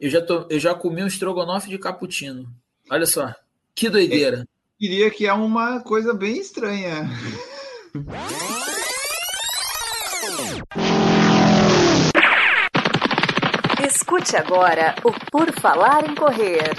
eu já, tô, eu já comi um estrogonofe de cappuccino. Olha só, que doideira. É, diria que é uma coisa bem estranha. Escute agora o Por Falar em Correr.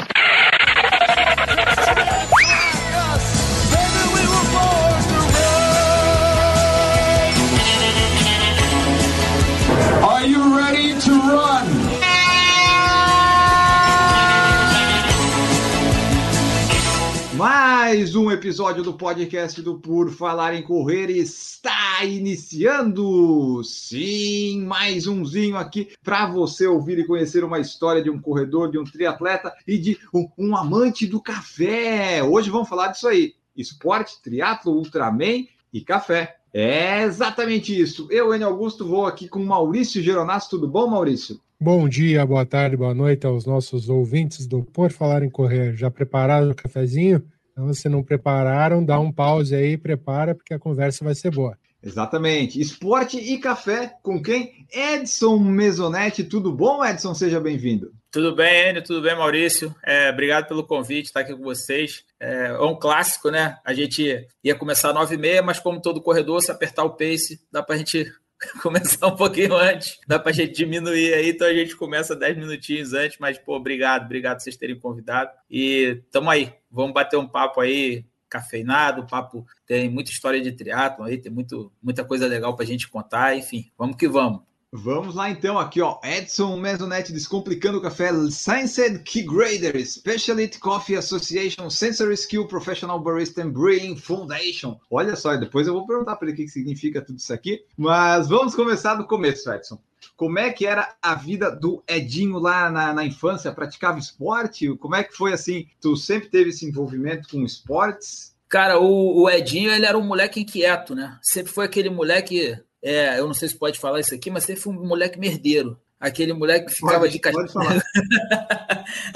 Mais um episódio do podcast do Por Falar em Correr está iniciando. Sim, mais umzinho aqui para você ouvir e conhecer uma história de um corredor, de um triatleta e de um, um amante do café. Hoje vamos falar disso aí: esporte, triatlo, Ultraman e café. É exatamente isso. Eu, Enio Augusto, vou aqui com Maurício Geronasso. Tudo bom, Maurício? Bom dia, boa tarde, boa noite aos nossos ouvintes do Por Falar em Correr. Já prepararam o cafezinho? Então, se não prepararam, dá um pause aí, prepara, porque a conversa vai ser boa. Exatamente. Esporte e café com quem? Edson Mesonetti. Tudo bom, Edson? Seja bem-vindo. Tudo bem, Enio? Tudo bem, Maurício? É, obrigado pelo convite, estar aqui com vocês. É, é um clássico, né? A gente ia começar às 9h30, mas como todo corredor, se apertar o pace, dá para a gente começar um pouquinho antes, dá para a gente diminuir aí, então a gente começa 10 minutinhos antes, mas, pô, obrigado, obrigado vocês terem convidado. E tamo aí, vamos bater um papo aí, cafeinado, o papo tem muita história de triatlo aí, tem muito, muita coisa legal para a gente contar, enfim, vamos que vamos. Vamos lá então, aqui ó, Edson Mesonetti Descomplicando o Café, Science Key Grader, Specialty Coffee Association, Sensory Skill Professional Barista and Brewing Foundation. Olha só, depois eu vou perguntar para ele o que significa tudo isso aqui, mas vamos começar do começo, Edson. Como é que era a vida do Edinho lá na, na infância? Praticava esporte? Como é que foi assim? Tu sempre teve esse envolvimento com esportes? Cara, o, o Edinho, ele era um moleque inquieto, né? Sempre foi aquele moleque é, eu não sei se pode falar isso aqui, mas sempre foi um moleque merdeiro. Aquele moleque que ficava pode, de cachorro.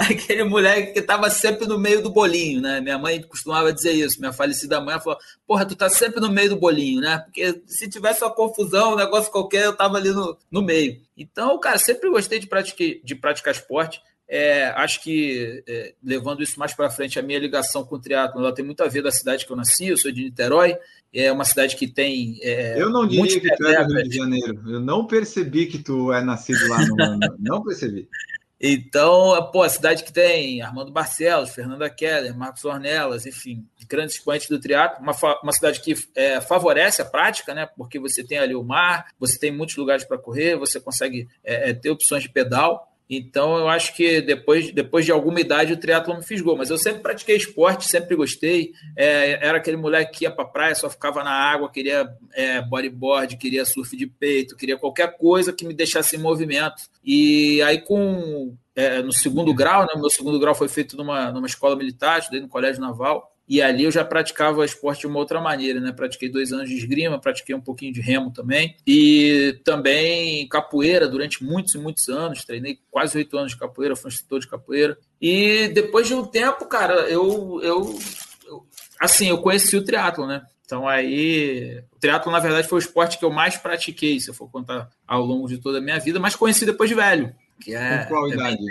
Aquele moleque que estava sempre no meio do bolinho, né? Minha mãe costumava dizer isso. Minha falecida mãe falou: Porra, tu tá sempre no meio do bolinho, né? Porque se tivesse uma confusão, um negócio qualquer, eu tava ali no, no meio. Então, cara, sempre gostei de praticar, de praticar esporte. É, acho que é, levando isso mais para frente, a minha ligação com o triatlo, ela tem muito a ver da cidade que eu nasci, eu sou de Niterói, é uma cidade que tem. É, eu não diria que tu é do Rio de Janeiro, eu não percebi que tu é nascido lá no ano, não percebi. Então, pô, a cidade que tem Armando Barcelos, Fernanda Keller, Marcos Ornelas, enfim, grandes expoentes do triatlo, uma, uma cidade que é, favorece a prática, né? Porque você tem ali o mar, você tem muitos lugares para correr, você consegue é, é ter opções de pedal. Então, eu acho que depois, depois de alguma idade o triatlo me fisgou. Mas eu sempre pratiquei esporte, sempre gostei. É, era aquele moleque que ia para praia, só ficava na água, queria é, bodyboard, queria surf de peito, queria qualquer coisa que me deixasse em movimento. E aí, com é, no segundo grau, né, meu segundo grau foi feito numa, numa escola militar, estudei no colégio naval. E ali eu já praticava esporte de uma outra maneira, né? Pratiquei dois anos de esgrima, pratiquei um pouquinho de remo também. E também capoeira durante muitos e muitos anos. Treinei quase oito anos de capoeira, fui instrutor de capoeira. E depois de um tempo, cara, eu, eu, eu assim, eu conheci o triatlo, né? Então aí, o triatlo na verdade foi o esporte que eu mais pratiquei, se eu for contar ao longo de toda a minha vida, mas conheci depois de velho, que é Com qual é idade?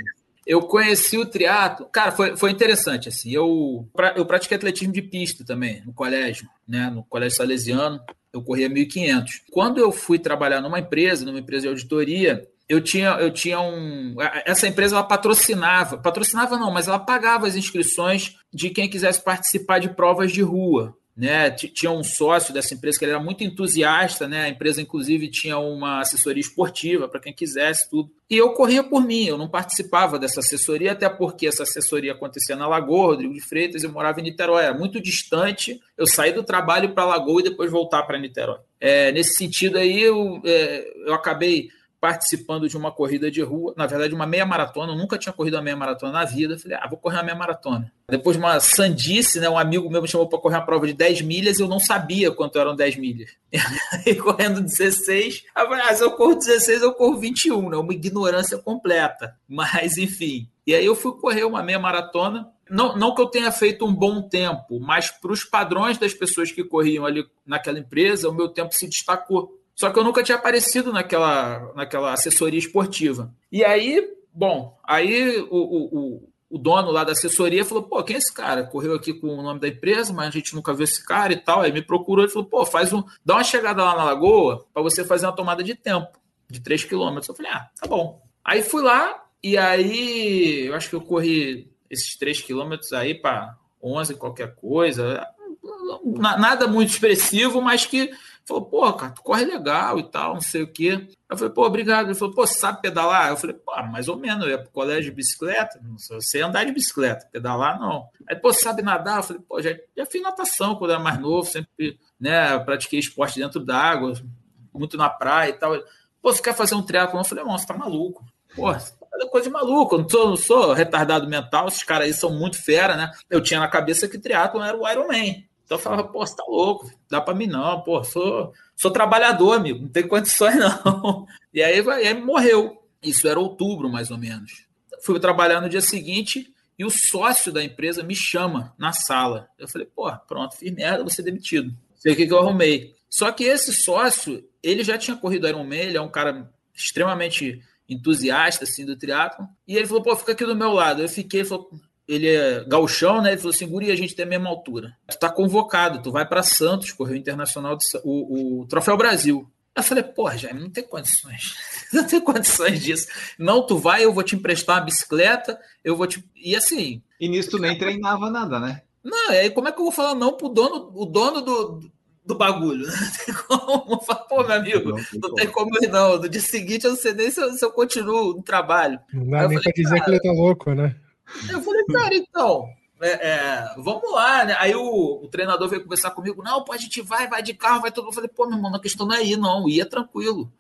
Eu conheci o triatlo. Cara, foi, foi interessante, assim. Eu, eu pratiquei atletismo de pista também, no colégio, né? No colégio salesiano. Eu corria 1.500. Quando eu fui trabalhar numa empresa, numa empresa de auditoria, eu tinha, eu tinha um. Essa empresa ela patrocinava, patrocinava não, mas ela pagava as inscrições de quem quisesse participar de provas de rua né? Tinha um sócio dessa empresa que ele era muito entusiasta, né? A empresa, inclusive, tinha uma assessoria esportiva para quem quisesse tudo. E eu corria por mim, eu não participava dessa assessoria, até porque essa assessoria acontecia na Lagoa, Rodrigo de Freitas, eu morava em Niterói, era muito distante. Eu saí do trabalho para Lagoa e depois voltar para Niterói. É, nesse sentido aí, eu, é, eu acabei participando de uma corrida de rua, na verdade, uma meia maratona. Eu nunca tinha corrido uma meia maratona na vida. falei, ah, vou correr uma meia maratona. Depois de uma sandice, né, um amigo meu me chamou para correr uma prova de 10 milhas e eu não sabia quanto eram 10 milhas. E correndo 16, eu falei, ah, se eu corro 16, eu corro 21, né? Uma ignorância completa. Mas, enfim. E aí eu fui correr uma meia maratona. Não, não que eu tenha feito um bom tempo, mas para os padrões das pessoas que corriam ali naquela empresa, o meu tempo se destacou. Só que eu nunca tinha aparecido naquela, naquela assessoria esportiva. E aí, bom, aí o, o, o, dono lá da assessoria falou: pô, quem é esse cara? Correu aqui com o nome da empresa, mas a gente nunca viu esse cara e tal. Aí me procurou e falou: pô, faz um, dá uma chegada lá na lagoa para você fazer uma tomada de tempo de 3 quilômetros. Eu falei: ah, tá bom. Aí fui lá e aí eu acho que eu corri esses 3 quilômetros aí para 11 qualquer coisa. Nada muito expressivo, mas que falou, pô, cara, tu corre legal e tal, não sei o quê. Eu falei, pô, obrigado. Ele falou, pô, sabe pedalar? Eu falei, pô, mais ou menos, eu ia pro colégio de bicicleta, não sei andar de bicicleta, pedalar não. Aí, pô, sabe nadar? Eu falei, pô, já, já fiz natação quando era mais novo, sempre, né, pratiquei esporte dentro d'água, muito na praia e tal. Pô, você quer fazer um triatlo? Eu falei, nossa, você tá maluco. Pô, é coisa de maluco, eu não sou, não sou retardado mental, esses caras aí são muito fera, né? Eu tinha na cabeça que triatlo era o Iron Man. Então eu falava, pô, você tá louco, dá para mim não, pô, sou, sou trabalhador, amigo, não tem condições não. E aí, aí morreu. Isso era outubro, mais ou menos. Fui trabalhar no dia seguinte e o sócio da empresa me chama na sala. Eu falei, pô, pronto, fiz merda, vou ser demitido. Sei o que, que eu arrumei. Só que esse sócio, ele já tinha corrido Ironman, ele é um cara extremamente entusiasta assim do triatlo. E ele falou: "Pô, fica aqui do meu lado". Eu fiquei, ele falou: ele é gauchão, né? Ele falou assim: Guri, a gente tem a mesma altura. Tu tá convocado, tu vai para Santos, correu internacional, do, o, o Troféu Brasil. Eu falei, pô, Jaime, não tem condições. Não tem condições disso. Não, tu vai, eu vou te emprestar uma bicicleta, eu vou te. E assim. E nisso tu nem treinava nada, né? Não, aí como é que eu vou falar não pro dono, o dono do, do bagulho? Não tem como. Pô, meu amigo, não, tem, não tem como ir, não. No dia seguinte eu não sei nem se eu, se eu continuo no trabalho. Não dá nem pra dizer que ele tá louco, né? Eu falei, cara, então, é, é, vamos lá, né? Aí o, o, treinador veio conversar comigo, não, pô, a gente vai, vai de carro, vai tudo. Eu falei, pô, meu irmão, a questão não é ir, não, ia tranquilo.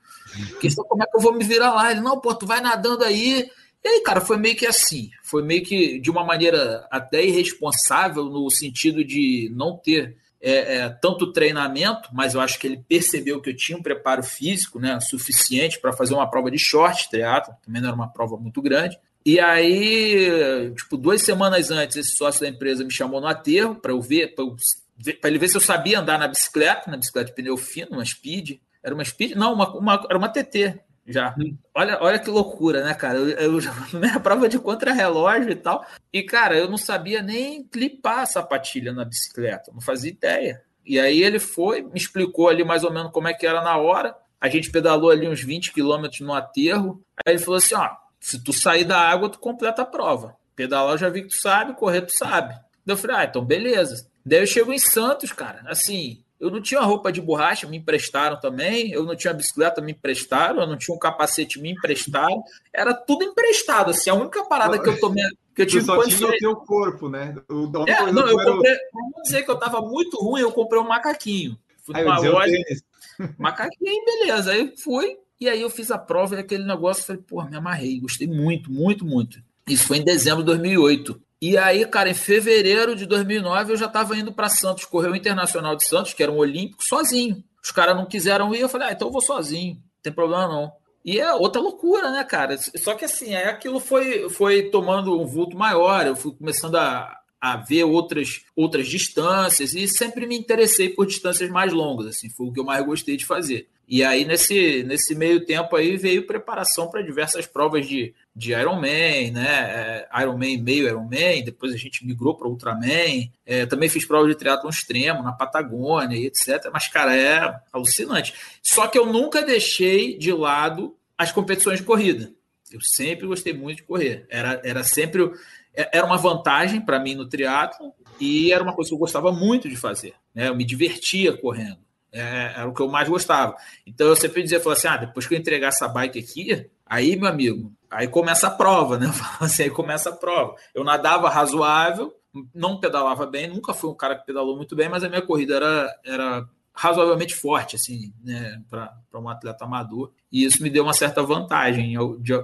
A questão é como é que eu vou me virar lá. Ele, não, pô, tu vai nadando aí. E aí, cara, foi meio que assim, foi meio que de uma maneira até irresponsável, no sentido de não ter é, é, tanto treinamento, mas eu acho que ele percebeu que eu tinha um preparo físico né, suficiente para fazer uma prova de short triatlo, também não era uma prova muito grande. E aí, tipo, duas semanas antes, esse sócio da empresa me chamou no aterro para eu ver, para ele ver se eu sabia andar na bicicleta, na bicicleta de pneu fino, uma speed. Era uma speed? Não, uma, uma era uma TT já. Olha, olha que loucura, né, cara? Eu, eu minha prova de contra-relógio e tal. E, cara, eu não sabia nem clipar a sapatilha na bicicleta, não fazia ideia. E aí ele foi, me explicou ali mais ou menos como é que era na hora. A gente pedalou ali uns 20 quilômetros no aterro. Aí ele falou assim: ó, se tu sair da água, tu completa a prova. Pedalar eu já vi que tu sabe, correr tu sabe. Daí eu falei, ah, então beleza. Daí eu chego em Santos, cara, assim, eu não tinha roupa de borracha, me emprestaram também. Eu não tinha bicicleta, me emprestaram. Eu não tinha um capacete, me emprestaram. Era tudo emprestado. Assim, a única parada que eu tomei. Que eu tive só tinha o teu corpo, né? O, é, não, eu comprei. Vamos dizer que eu tava muito ruim, eu comprei um macaquinho. Fui Aí, numa loja. Macaquinho, beleza. Aí fui, e aí eu fiz a prova e aquele negócio, falei, pô, me amarrei, gostei muito, muito, muito. Isso foi em dezembro de 2008. E aí, cara, em fevereiro de 2009 eu já estava indo para Santos, correr o Internacional de Santos, que era um olímpico, sozinho. Os caras não quiseram ir, eu falei, ah, então eu vou sozinho, não tem problema não. E é outra loucura, né, cara? Só que assim, aí aquilo foi, foi tomando um vulto maior, eu fui começando a, a ver outras, outras distâncias e sempre me interessei por distâncias mais longas, assim, foi o que eu mais gostei de fazer. E aí, nesse, nesse meio tempo aí, veio preparação para diversas provas de, de Ironman, né? É, Ironman meio Ironman, depois a gente migrou para Ultraman. É, também fiz prova de triatlon extremo na Patagônia e etc. Mas, cara, é alucinante. Só que eu nunca deixei de lado as competições de corrida. Eu sempre gostei muito de correr. Era, era sempre era uma vantagem para mim no triatlo e era uma coisa que eu gostava muito de fazer. Né? Eu me divertia correndo. É, era o que eu mais gostava. Então eu sempre dizia, falava assim, ah, depois que eu entregar essa bike aqui, aí, meu amigo, aí começa a prova, né? Assim, aí começa a prova. Eu nadava razoável, não pedalava bem, nunca fui um cara que pedalou muito bem, mas a minha corrida era, era razoavelmente forte, assim, né, para um atleta amador. E isso me deu uma certa vantagem em,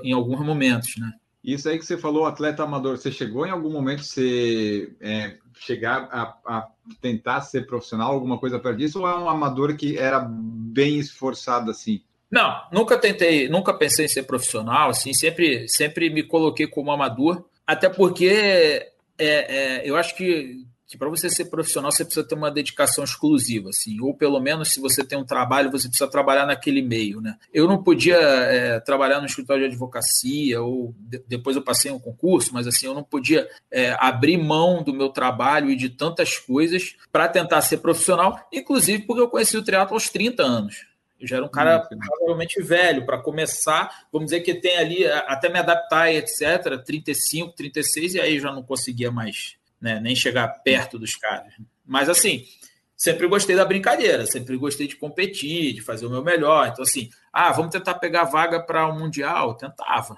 em alguns momentos, né? Isso aí que você falou, atleta amador, você chegou em algum momento você é, chegar a, a, tentar ser profissional, alguma coisa perto disso, ou é um amador que era bem esforçado assim? Não, nunca tentei, nunca pensei em ser profissional, assim, sempre, sempre me coloquei como amador, até porque é, é, eu acho que que para você ser profissional você precisa ter uma dedicação exclusiva, assim, ou pelo menos se você tem um trabalho, você precisa trabalhar naquele meio, né? Eu não podia é, trabalhar no escritório de advocacia, ou de, depois eu passei um concurso, mas assim, eu não podia é, abrir mão do meu trabalho e de tantas coisas para tentar ser profissional, inclusive porque eu conheci o teatro aos 30 anos. Eu já era um cara provavelmente velho para começar, vamos dizer que tem ali até me adaptar e etc, 35, 36 e aí já não conseguia mais, né, nem chegar perto dos caras. Mas assim, sempre gostei da brincadeira, sempre gostei de competir, de fazer o meu melhor. Então assim, ah, vamos tentar pegar vaga para o um mundial, tentava.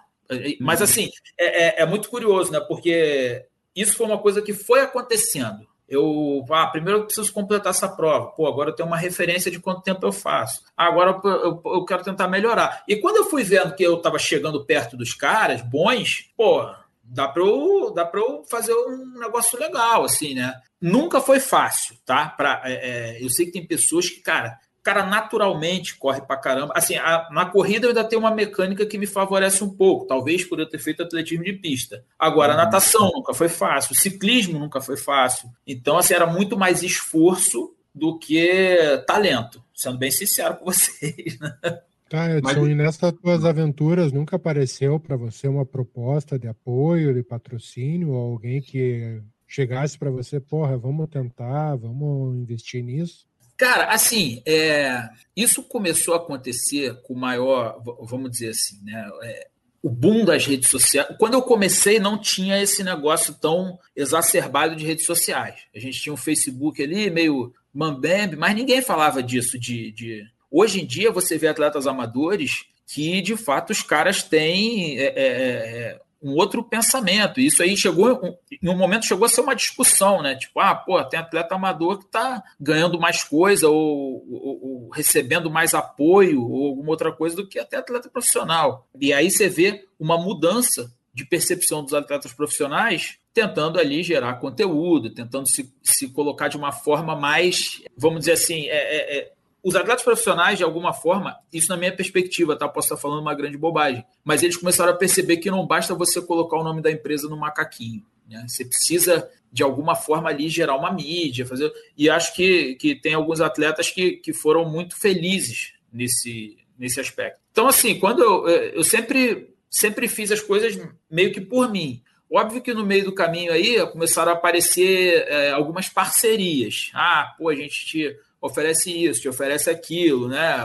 Mas assim, é, é, é muito curioso, né? Porque isso foi uma coisa que foi acontecendo eu, ah, primeiro eu preciso completar essa prova. Pô, agora eu tenho uma referência de quanto tempo eu faço. Ah, agora eu, eu, eu, quero tentar melhorar. E quando eu fui vendo que eu estava chegando perto dos caras bons, pô, dá para eu, dá pra eu fazer um negócio legal, assim, né? Nunca foi fácil, tá? Pra, é, é, eu sei que tem pessoas que, cara, cara naturalmente corre pra caramba. Assim, a, na corrida eu ainda tenho uma mecânica que me favorece um pouco, talvez por eu ter feito atletismo de pista. Agora, a uhum. natação nunca foi fácil, o ciclismo nunca foi fácil. Então, assim, era muito mais esforço do que talento, sendo bem sincero com vocês. Né? Tá, Edson, Mas... e nessas tuas aventuras nunca apareceu para você uma proposta de apoio, de patrocínio, ou alguém que chegasse para você, porra, vamos tentar, vamos investir nisso? Cara, assim, é, isso começou a acontecer com maior, vamos dizer assim, né? É, o boom das redes sociais. Quando eu comecei, não tinha esse negócio tão exacerbado de redes sociais. A gente tinha um Facebook ali, meio mambembe, mas ninguém falava disso. De, de... Hoje em dia, você vê atletas amadores que, de fato, os caras têm é, é, é um outro pensamento. Isso aí chegou, em um momento chegou a ser uma discussão, né? Tipo, ah, pô, tem atleta amador que está ganhando mais coisa ou, ou, ou, recebendo mais apoio ou alguma outra coisa do que até atleta profissional. E aí você vê uma mudança de percepção dos atletas profissionais tentando ali gerar conteúdo, tentando se, se colocar de uma forma mais, vamos dizer assim, é, é, é os atletas profissionais, de alguma forma, isso na minha perspectiva, tá? Posso estar falando uma grande bobagem, mas eles começaram a perceber que não basta você colocar o nome da empresa no macaquinho. Né? Você precisa, de alguma forma, ali gerar uma mídia, fazer. E acho que, que tem alguns atletas que, que foram muito felizes nesse, nesse aspecto. Então, assim, quando eu, eu sempre, sempre fiz as coisas meio que por mim. Óbvio que no meio do caminho aí começaram a aparecer é, algumas parcerias. Ah, pô, a gente te oferece isso, te oferece aquilo, né?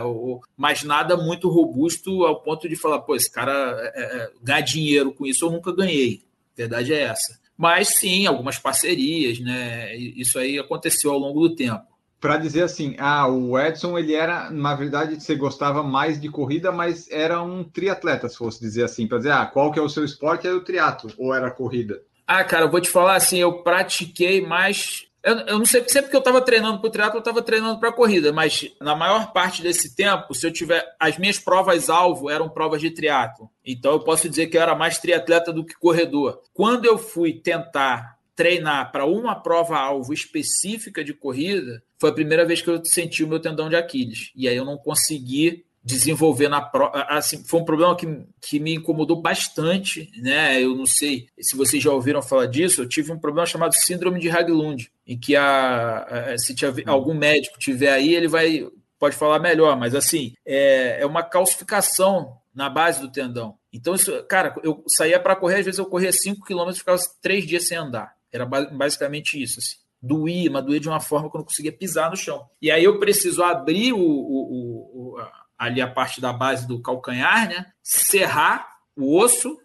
mas nada muito robusto ao ponto de falar, pô, esse cara é, é, ganhar dinheiro com isso eu nunca ganhei. A verdade é essa. Mas sim, algumas parcerias, né? Isso aí aconteceu ao longo do tempo. Para dizer assim, ah, o Edson ele era, na verdade, você gostava mais de corrida, mas era um triatleta, se fosse dizer assim, para dizer, ah, qual que é o seu esporte? É o triatlo ou era corrida? Ah, cara, eu vou te falar assim, eu pratiquei mais eu, eu não sei, sempre que eu estava treinando para o triatlo, eu estava treinando para a corrida, mas na maior parte desse tempo, se eu tiver. As minhas provas-alvo eram provas de triatlo. Então eu posso dizer que eu era mais triatleta do que corredor. Quando eu fui tentar treinar para uma prova-alvo específica de corrida, foi a primeira vez que eu senti o meu tendão de Aquiles. E aí eu não consegui desenvolver na prova. Assim, foi um problema que, que me incomodou bastante, né? Eu não sei se vocês já ouviram falar disso. Eu tive um problema chamado síndrome de Haglund, em que a, a se tiver, algum médico tiver aí, ele vai pode falar melhor, mas assim é, é uma calcificação na base do tendão. Então, isso, cara, eu saía para correr, às vezes eu corria 5 km e ficava três dias sem andar. Era basicamente isso. Assim. Doía, mas doía de uma forma que eu não conseguia pisar no chão. E aí eu preciso abrir o, o, o, ali a parte da base do calcanhar, né? Serrar o osso,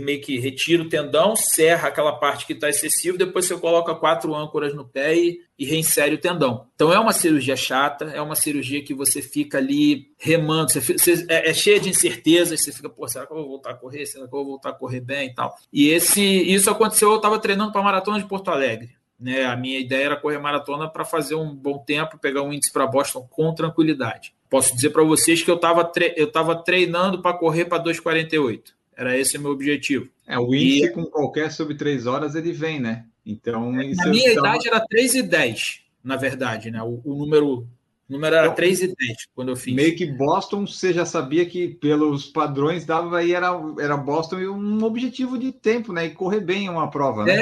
meio que retira o tendão, serra aquela parte que está excessiva, depois você coloca quatro âncoras no pé e, e, reinsere o tendão. Então é uma cirurgia chata, é uma cirurgia que você fica ali remando, você, é, é cheia de incertezas, você fica, pô, será que eu vou voltar a correr? Será que eu vou voltar a correr bem e tal? E esse, isso aconteceu, eu estava treinando para a maratona de Porto Alegre. Né? A minha ideia era correr maratona para fazer um bom tempo, pegar um índice para Boston com tranquilidade. Posso dizer para vocês que eu estava tre eu tava treinando para correr para 2,48. Era esse o meu objetivo. É, o índice e... com qualquer sobre 3 horas ele vem, né? Então, na minha idade era 3 e 10, na verdade, né? O, o número O número era então, 3 e 10 quando eu fiz. Meio que Boston, você já sabia que pelos padrões dava aí era, era Boston e um objetivo de tempo, né? E correr bem uma prova, né?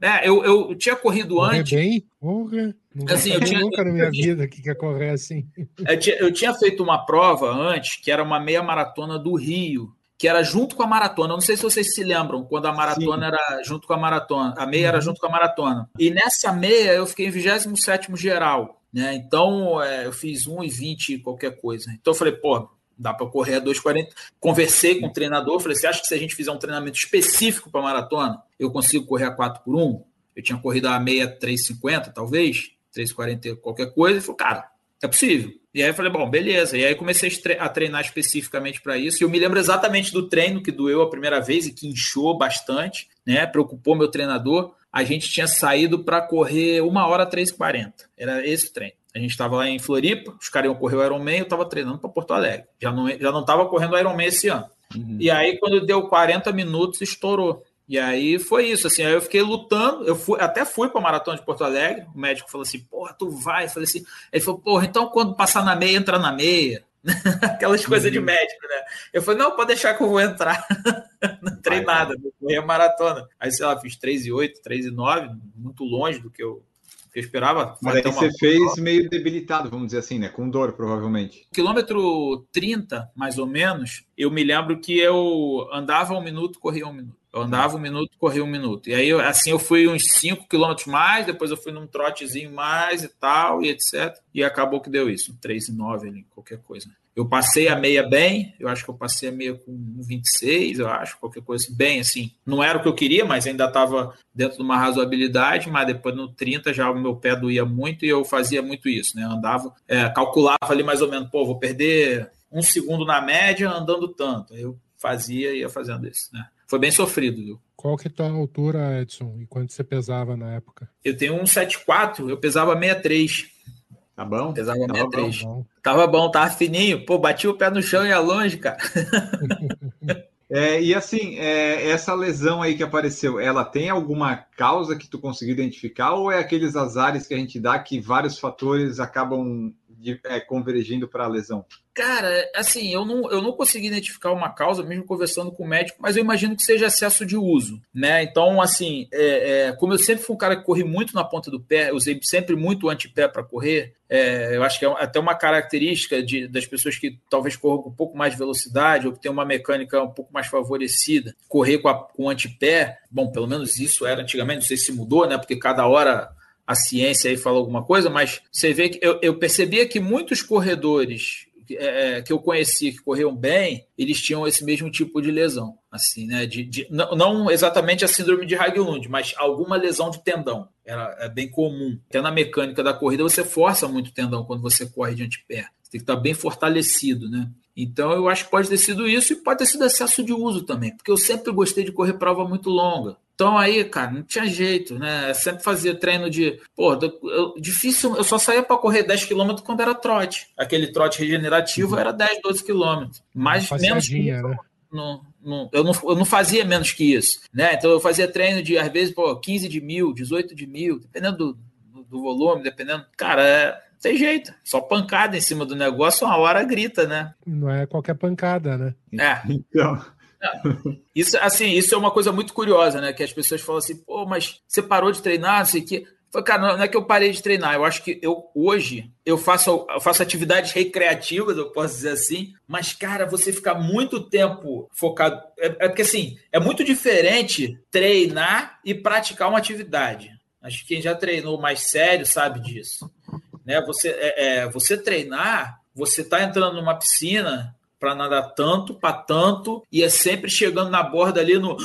É, é eu, eu tinha corrido correr antes. bem? Porra, nunca, assim, eu tinha, nunca na minha vida que quer correr assim. Eu tinha, eu tinha feito uma prova antes, que era uma meia maratona do Rio, que era junto com a maratona. Eu não sei se vocês se lembram, quando a maratona Sim. era junto com a maratona, a meia uhum. era junto com a maratona. E nessa meia eu fiquei em 27 geral. Né? Então é, eu fiz 1,20 qualquer coisa. Então eu falei, pô, dá para correr a 2,40. Conversei com o treinador, falei, você acha que se a gente fizer um treinamento específico para maratona, eu consigo correr a 4 por 1? Eu tinha corrido a meia 3,50, talvez, 3,40 qualquer coisa. Ele falou, cara, é possível. E aí eu falei, bom, beleza. E aí comecei a treinar especificamente para isso. E eu me lembro exatamente do treino que doeu a primeira vez e que inchou bastante, né? Preocupou meu treinador. A gente tinha saído para correr uma hora 3,40. Era esse o treino. A gente estava lá em Floripa, os caras iam correr o Ironman, eu estava treinando para Porto Alegre. Já não já não estava correndo o Ironman esse ano. Uhum. E aí, quando deu 40 minutos, estourou. E aí foi isso, assim, aí eu fiquei lutando, eu fui, até fui para a maratona de Porto Alegre, o médico falou assim, porra, tu vai, eu falei assim, ele falou, porra, então quando passar na meia, entra na meia, aquelas uhum. coisas de médico, né? Eu falei, não, pode deixar que eu vou entrar, não treinei nada, vou correr a maratona, aí sei lá, fiz 3 e 8, 3 e 9, muito longe do que eu eu esperava. Mas aí você fez prova. meio debilitado, vamos dizer assim, né? Com dor, provavelmente. Quilômetro 30, mais ou menos, eu me lembro que eu andava um minuto, corria um minuto. Eu andava um minuto, corria um minuto. E aí, assim, eu fui uns 5 quilômetros mais, depois eu fui num trotezinho mais e tal, e etc. E acabou que deu isso, 3 e 9 ali, qualquer coisa. Eu passei a meia bem, eu acho que eu passei a meia com 26, eu acho, qualquer coisa bem assim. Não era o que eu queria, mas ainda estava dentro de uma razoabilidade, mas depois no 30 já o meu pé doía muito e eu fazia muito isso, né? andava, é, calculava ali mais ou menos, pô, vou perder um segundo na média andando tanto. Eu fazia e ia fazendo isso, né? Foi bem sofrido, viu? Qual que é a tua altura, Edson? E quanto você pesava na época? Eu tenho 1,74, eu pesava 63. Tá bom? Pesava 63. Tava bom. tava bom, tava fininho. Pô, bati o pé no chão e ia longe, cara. É, e assim, é, essa lesão aí que apareceu, ela tem alguma causa que tu conseguiu identificar ou é aqueles azares que a gente dá que vários fatores acabam de, é, convergindo para a lesão? Cara, assim, eu não, eu não consegui identificar uma causa, mesmo conversando com o médico, mas eu imagino que seja excesso de uso, né? Então, assim, é, é, como eu sempre fui um cara que corri muito na ponta do pé, usei sempre muito antepé para correr, é, eu acho que é até uma característica de, das pessoas que talvez corram com um pouco mais de velocidade ou que tem uma mecânica um pouco mais favorecida, correr com, a, com o antepé, bom, pelo menos isso era antigamente, não sei se mudou, né? Porque cada hora a ciência aí fala alguma coisa, mas você vê que eu, eu percebia que muitos corredores é, que eu conheci que corriam bem, eles tinham esse mesmo tipo de lesão, assim, né? De, de não, não, exatamente a síndrome de Haglund, mas alguma lesão de tendão. Era, é bem comum. Até na mecânica da corrida você força muito o tendão quando você corre de antepé. Você tem que estar bem fortalecido, né? Então eu acho que pode ter sido isso e pode ter sido excesso de uso também, porque eu sempre gostei de correr prova muito longa. Então aí, cara, não tinha jeito, né? Eu sempre fazia treino de. Pô, eu, difícil. Eu só saía para correr 10 km quando era trote. Aquele trote regenerativo uhum. era 10, 12 km. Mais menos. Que, né? não, não, eu, não, eu não fazia menos que isso. Né? Então eu fazia treino de, às vezes, pô, 15 de mil, 18 de mil, dependendo do, do, do volume, dependendo. Cara, é, tem jeito. Só pancada em cima do negócio, uma hora grita, né? Não é qualquer pancada, né? É. Então. Isso, assim, isso é uma coisa muito curiosa, né? Que as pessoas falam assim, pô, mas você parou de treinar, não sei o quê. Cara, não é que eu parei de treinar. Eu acho que eu hoje eu faço, eu faço atividades recreativas, eu posso dizer assim. Mas, cara, você ficar muito tempo focado. É, é porque assim, é muito diferente treinar e praticar uma atividade. Acho que quem já treinou mais sério sabe disso. Né? Você, é, é você treinar, você está entrando numa piscina para nadar tanto, para tanto, e é sempre chegando na borda ali no.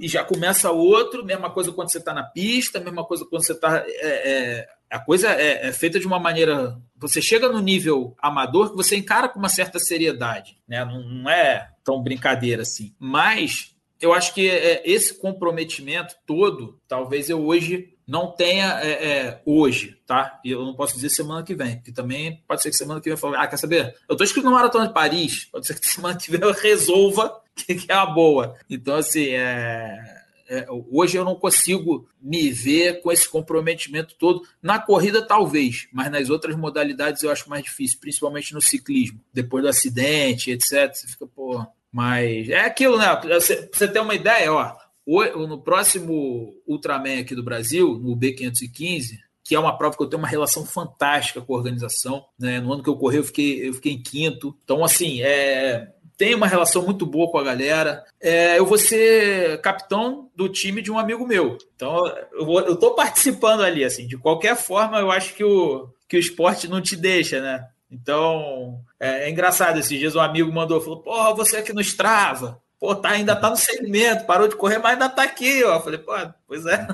E já começa outro, mesma coisa quando você está na pista, mesma coisa quando você está. É, é, a coisa é, é, feita de uma maneira. Você chega no nível amador que você encara com uma certa seriedade, né? não, não é tão brincadeira assim. Mas eu acho que é, esse comprometimento todo, talvez eu hoje não tenha é, é, hoje, tá? E eu não posso dizer semana que vem, porque também pode ser que semana que vem eu fale, ah, quer saber? Eu tô escrito no Maratona de Paris, pode ser que semana que vem eu resolva que, é a boa. Então, assim, é, é, hoje eu não consigo me ver com esse comprometimento todo. Na corrida, talvez, mas nas outras modalidades eu acho mais difícil, principalmente no ciclismo. Depois do acidente, etc. Você fica, pô. Mas é aquilo, né? Você, você ter uma ideia, ó. No próximo Ultraman aqui do Brasil, no B515, que é uma prova que eu tenho uma relação fantástica com a organização. Né? No ano que eu corri, eu fiquei, eu fiquei em quinto. Então, assim, é, tem uma relação muito boa com a galera. É, eu vou ser capitão do time de um amigo meu. Então, eu estou participando ali, assim. De qualquer forma, eu acho que o, que o esporte não te deixa, né? Então, é, é engraçado. Esses dias um amigo mandou, falou, porra, você aqui no Strava. Pô, tá, ainda tá no segmento, parou de correr, mas ainda tá aqui, ó. Falei, pô, pois é.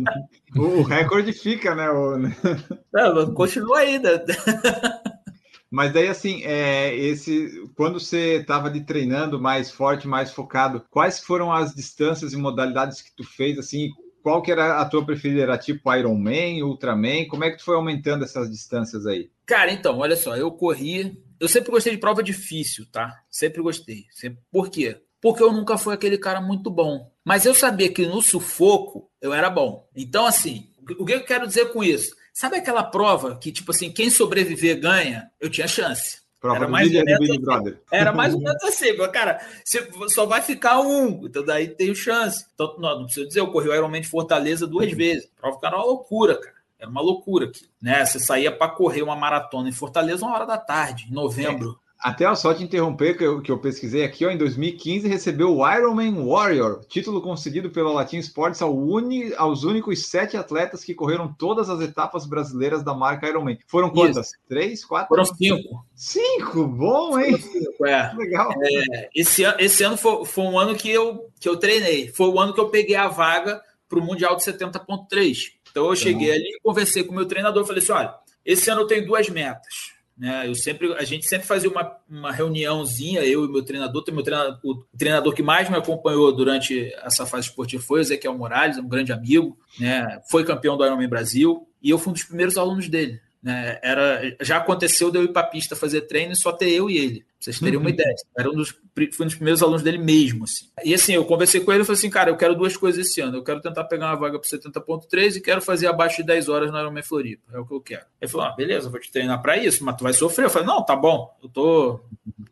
o recorde fica, né? O... Não, continua ainda. Mas daí, assim, é, esse, quando você estava de treinando mais forte, mais focado, quais foram as distâncias e modalidades que tu fez, assim, qual que era a tua preferida? Era tipo Ironman, Ultraman? Como é que tu foi aumentando essas distâncias aí? Cara, então, olha só, eu corri... Eu sempre gostei de prova difícil, tá? Sempre gostei. Sempre... Por quê? Porque eu nunca fui aquele cara muito bom. Mas eu sabia que no sufoco eu era bom. Então, assim, o que eu quero dizer com isso? Sabe aquela prova que, tipo assim, quem sobreviver ganha? Eu tinha chance. Prova era mais, ou menos, assim. era mais ou menos assim, cara, você só vai ficar um, então daí tem chance. Então, não, não preciso dizer, eu corri o Ironman de Fortaleza duas uhum. vezes. A prova era uma loucura, cara. Era uma loucura aqui, né? Você saía para correr uma maratona em Fortaleza uma hora da tarde, em novembro. Até só te interromper, que eu, que eu pesquisei aqui, ó, em 2015 recebeu o Ironman Warrior, título concedido pela Latin Sports ao uni, aos únicos sete atletas que correram todas as etapas brasileiras da marca Ironman. Foram quantas? Isso. Três, quatro? Foram cinco. Cinco? Bom, hein? Cinco, é. Legal. É, esse, esse ano foi, foi um ano que eu, que eu treinei. Foi o ano que eu peguei a vaga para o Mundial de 70.3. Então eu cheguei uhum. ali, conversei com o meu treinador, falei assim, olha, esse ano eu tenho duas metas né? Eu sempre, a gente sempre fazia uma, uma reuniãozinha, eu e meu treinador, meu treinador, o treinador que mais me acompanhou durante essa fase esportiva foi o Ezequiel Morales, um grande amigo, né? foi campeão do Ironman Brasil, e eu fui um dos primeiros alunos dele. Né? Era, já aconteceu de eu ir para a pista fazer treino e só ter eu e ele. Pra vocês terem uma uhum. ideia. Era um dos, fui um dos primeiros alunos dele mesmo. Assim. E assim, eu conversei com ele e falei assim: cara, eu quero duas coisas esse ano. Eu quero tentar pegar uma vaga para 70,3 e quero fazer abaixo de 10 horas no Ironman Floripa. É o que eu quero. Ele falou: ah, beleza, vou te treinar para isso, mas tu vai sofrer. Eu falei: não, tá bom, eu tô,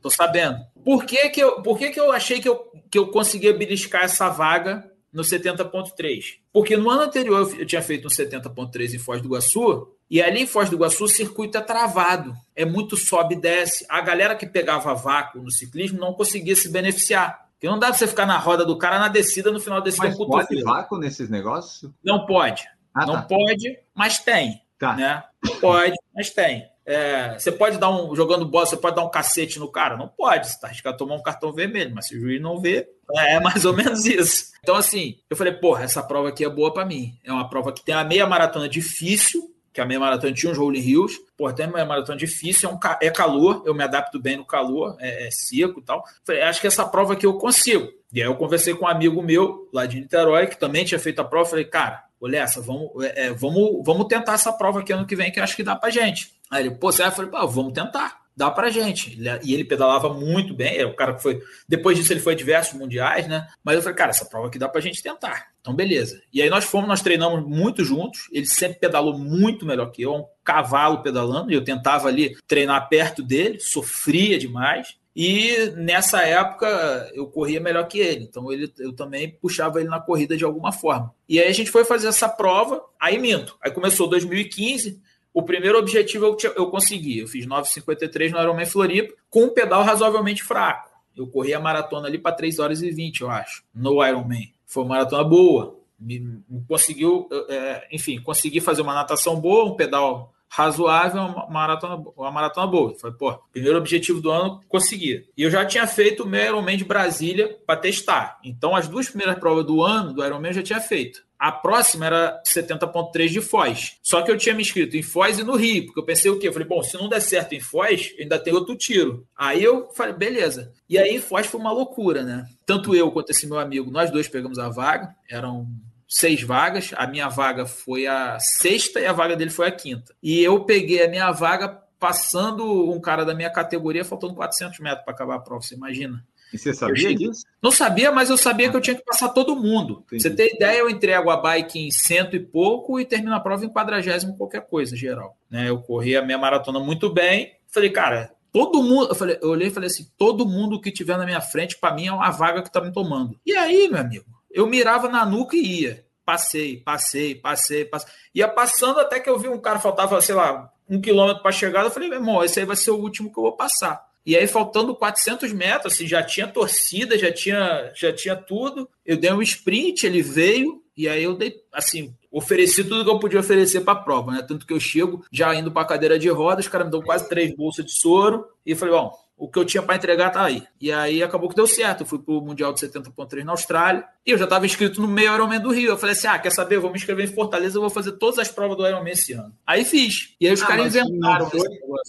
tô sabendo. Por que, que, eu, por que, que eu achei que eu, que eu conseguia beliscar essa vaga no 70.3. Porque no ano anterior eu tinha feito um 70.3 em Foz do Iguaçu, e ali em Foz do Iguaçu o circuito é travado, é muito sobe e desce. A galera que pegava vácuo no ciclismo não conseguia se beneficiar. Porque não dá pra você ficar na roda do cara na descida, no final desse Mas pode vácuo nesses negócios? Não pode. Ah, não tá. pode, mas tem. Tá. Né? Pode, mas tem. É, você pode dar um. Jogando bola, você pode dar um cacete no cara? Não pode, você tá arriscado tomar um cartão vermelho, mas se o juiz não vê, é mais ou menos isso. Então, assim, eu falei, porra, essa prova aqui é boa para mim. É uma prova que tem a meia maratona difícil, que a meia maratona tinha uns rolling hills. Pô, tem uma maratona difícil, é, um, é calor, eu me adapto bem no calor, é, é seco e tal. Falei, acho que essa prova aqui eu consigo. E aí eu conversei com um amigo meu lá de Niterói, que também tinha feito a prova. Falei, cara, olha essa, vamos, é, é, vamos, vamos tentar essa prova aqui ano que vem, que acho que dá pra gente. Aí ele, pô, você? Eu falei, vamos tentar dá pra gente. E ele pedalava muito bem, é o cara que foi. Depois disso, ele foi a diversos mundiais, né? Mas eu falei, cara, essa prova aqui dá pra gente tentar. Então, beleza. E aí nós fomos, nós treinamos muito juntos. Ele sempre pedalou muito melhor que eu, um cavalo pedalando, e eu tentava ali treinar perto dele, sofria demais. E nessa época eu corria melhor que ele, então ele, eu também puxava ele na corrida de alguma forma. E aí a gente foi fazer essa prova, aí minto. Aí começou 2015, o primeiro objetivo eu, eu consegui. Eu fiz 9,53 no Ironman Floripa, com um pedal razoavelmente fraco. Eu corri a maratona ali para 3 horas e 20, eu acho, no Ironman. Foi uma maratona boa. Me, conseguiu, é, enfim, consegui fazer uma natação boa, um pedal razoável, uma maratona, uma maratona boa. Foi, pô, primeiro objetivo do ano, consegui. E eu já tinha feito o Ironman de Brasília para testar. Então, as duas primeiras provas do ano do Ironman eu já tinha feito. A próxima era 70.3 de Foz. Só que eu tinha me inscrito em Foz e no Rio, porque eu pensei o quê? Eu falei, bom, se não der certo em Foz, ainda tem outro tiro. Aí eu falei, beleza. E aí Foz foi uma loucura, né? Tanto eu quanto esse meu amigo, nós dois pegamos a vaga, eram seis vagas. A minha vaga foi a sexta e a vaga dele foi a quinta. E eu peguei a minha vaga passando um cara da minha categoria, faltando 400 metros para acabar a prova, você imagina? E você sabia disso? Não sabia, mas eu sabia que eu tinha que passar todo mundo. Entendi. Você ter ideia, eu entrego a bike em cento e pouco e termino a prova em quadragésimo qualquer coisa, geral. Né? Eu corri a minha maratona muito bem. Falei, cara, todo mundo. Eu, falei, eu olhei e falei assim: todo mundo que tiver na minha frente, para mim, é uma vaga que tá me tomando. E aí, meu amigo, eu mirava na nuca e ia. Passei, passei, passei, passei. Ia passando até que eu vi um cara, faltava, sei lá, um quilômetro para chegar. Eu falei, meu irmão, esse aí vai ser o último que eu vou passar. E aí, faltando 400 metros, assim, já tinha torcida, já tinha, já tinha tudo. Eu dei um sprint, ele veio, e aí eu dei, assim, ofereci tudo que eu podia oferecer para a prova, né? Tanto que eu chego já indo para a cadeira de rodas, os caras me dão quase três bolsas de soro, e falei, bom, o que eu tinha para entregar tá aí. E aí acabou que deu certo. Eu fui pro Mundial de 70.3 na Austrália. E eu já estava inscrito no meio Ironman do Rio. Eu falei assim: ah, quer saber? Eu vou me inscrever em Fortaleza, eu vou fazer todas as provas do Ironman esse ano. Aí fiz. E aí os ah, caras inventaram.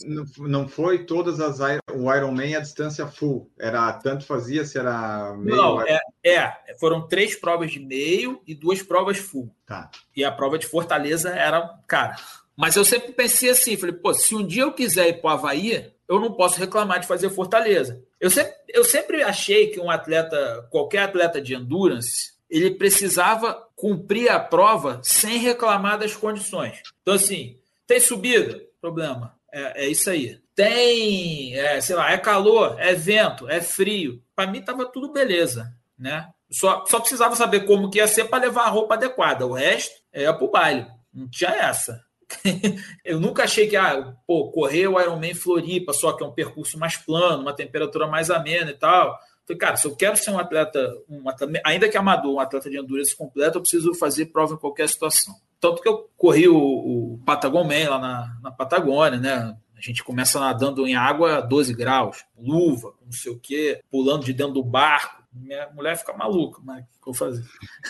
Não foi, não, foi, todas as o Ironman a distância full. Era tanto fazia se era meio. Não, é, é, foram três provas de meio e duas provas full. Tá. E a prova de Fortaleza era, cara. Mas eu sempre pensei assim, falei, pô, se um dia eu quiser ir para o Havaí, eu não posso reclamar de fazer Fortaleza. Eu sempre, eu sempre achei que um atleta, qualquer atleta de endurance, ele precisava cumprir a prova sem reclamar das condições. Então, assim, tem subida? Problema. É, é isso aí. Tem, é, sei lá, é calor, é vento, é frio. Para mim estava tudo beleza, né? Só, só precisava saber como que ia ser para levar a roupa adequada. O resto é para o baile. Não tinha essa. eu nunca achei que, ah, pô, correr o Ironman Floripa, só que é um percurso mais plano, uma temperatura mais amena e tal. Falei, cara, se eu quero ser um atleta, um atleta, ainda que amador, um atleta de endurance completo, eu preciso fazer prova em qualquer situação. Tanto que eu corri o, o Patagon Man lá na, na Patagônia, né? A gente começa nadando em água a 12 graus, luva, não sei o quê, pulando de dentro do barco. Minha mulher fica maluca, mas o que eu vou fazer?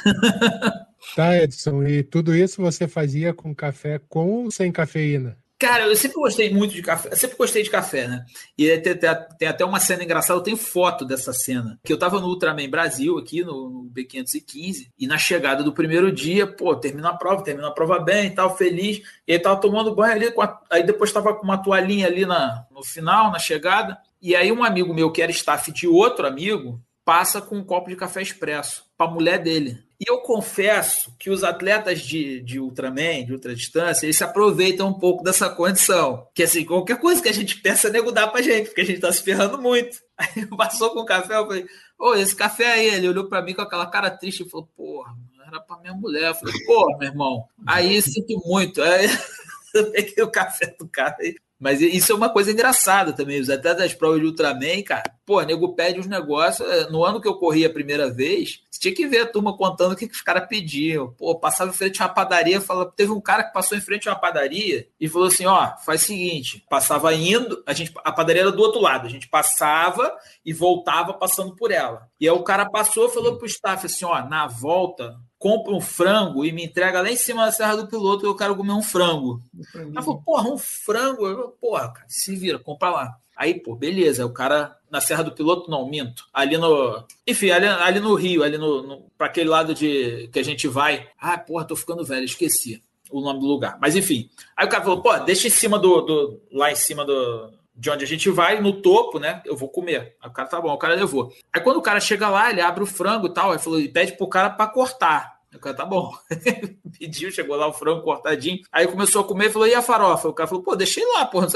Tá, Edson, e tudo isso você fazia com café com ou sem cafeína? Cara, eu sempre gostei muito de café, eu sempre gostei de café, né? E tem, tem, até uma cena engraçada, eu tenho foto dessa cena. Que eu tava no Ultraman Brasil, aqui no, no B515, e na chegada do primeiro dia, pô, terminou a prova, terminou a prova bem e tal, feliz. E aí tava tomando banho ali, a, aí depois tava com uma toalhinha ali na, no final, na chegada. E aí um amigo meu, que era staff de outro amigo, passa com um copo de café expresso para a mulher dele. E eu confesso que os atletas de, de Ultraman, de ultradistância, eles se aproveitam um pouco dessa condição. Que assim, qualquer coisa que a gente peça, nego dá pra gente, porque a gente tá se ferrando muito. Aí passou com o café, eu falei, ô, esse café aí, ele olhou para mim com aquela cara triste e falou, porra, era pra minha mulher. Eu falei, porra, meu irmão, aí sinto muito. Aí eu peguei o café do cara e mas isso é uma coisa engraçada também. Os atletas das provas de Ultraman, cara, pô, nego pede uns negócios. É, no ano que eu corri a primeira vez, você tinha que ver a turma contando o que, que os caras pediam. Pô, passava em frente a uma padaria, falava, teve um cara que passou em frente a uma padaria e falou assim: ó, faz o seguinte, passava indo, a gente, a padaria era do outro lado, a gente passava e voltava passando por ela. E aí o cara passou e falou pro staff assim: ó, na volta, compra um frango e me entrega lá em cima da Serra do Piloto, eu quero comer um frango. Ela falou, porra, um frango? Eu, porra, cara, se vira, compra lá. Aí, pô, beleza, o cara na Serra do Piloto, não, minto. Ali no. Enfim, ali, ali no Rio, ali no, no. para aquele lado de que a gente vai. Ah, porra, tô ficando velho, esqueci o nome do lugar. Mas enfim. Aí o cara falou, pô, deixa em cima do. do lá em cima do. De onde a gente vai, no topo, né? Eu vou comer. Aí o cara tá bom, o cara levou. Aí quando o cara chega lá, ele abre o frango e tal, aí falou, e pede pro cara para cortar. O cara, tá bom. Pediu, chegou lá o frango cortadinho. Aí começou a comer falou: e a farofa? O cara falou: pô, deixei lá, porra.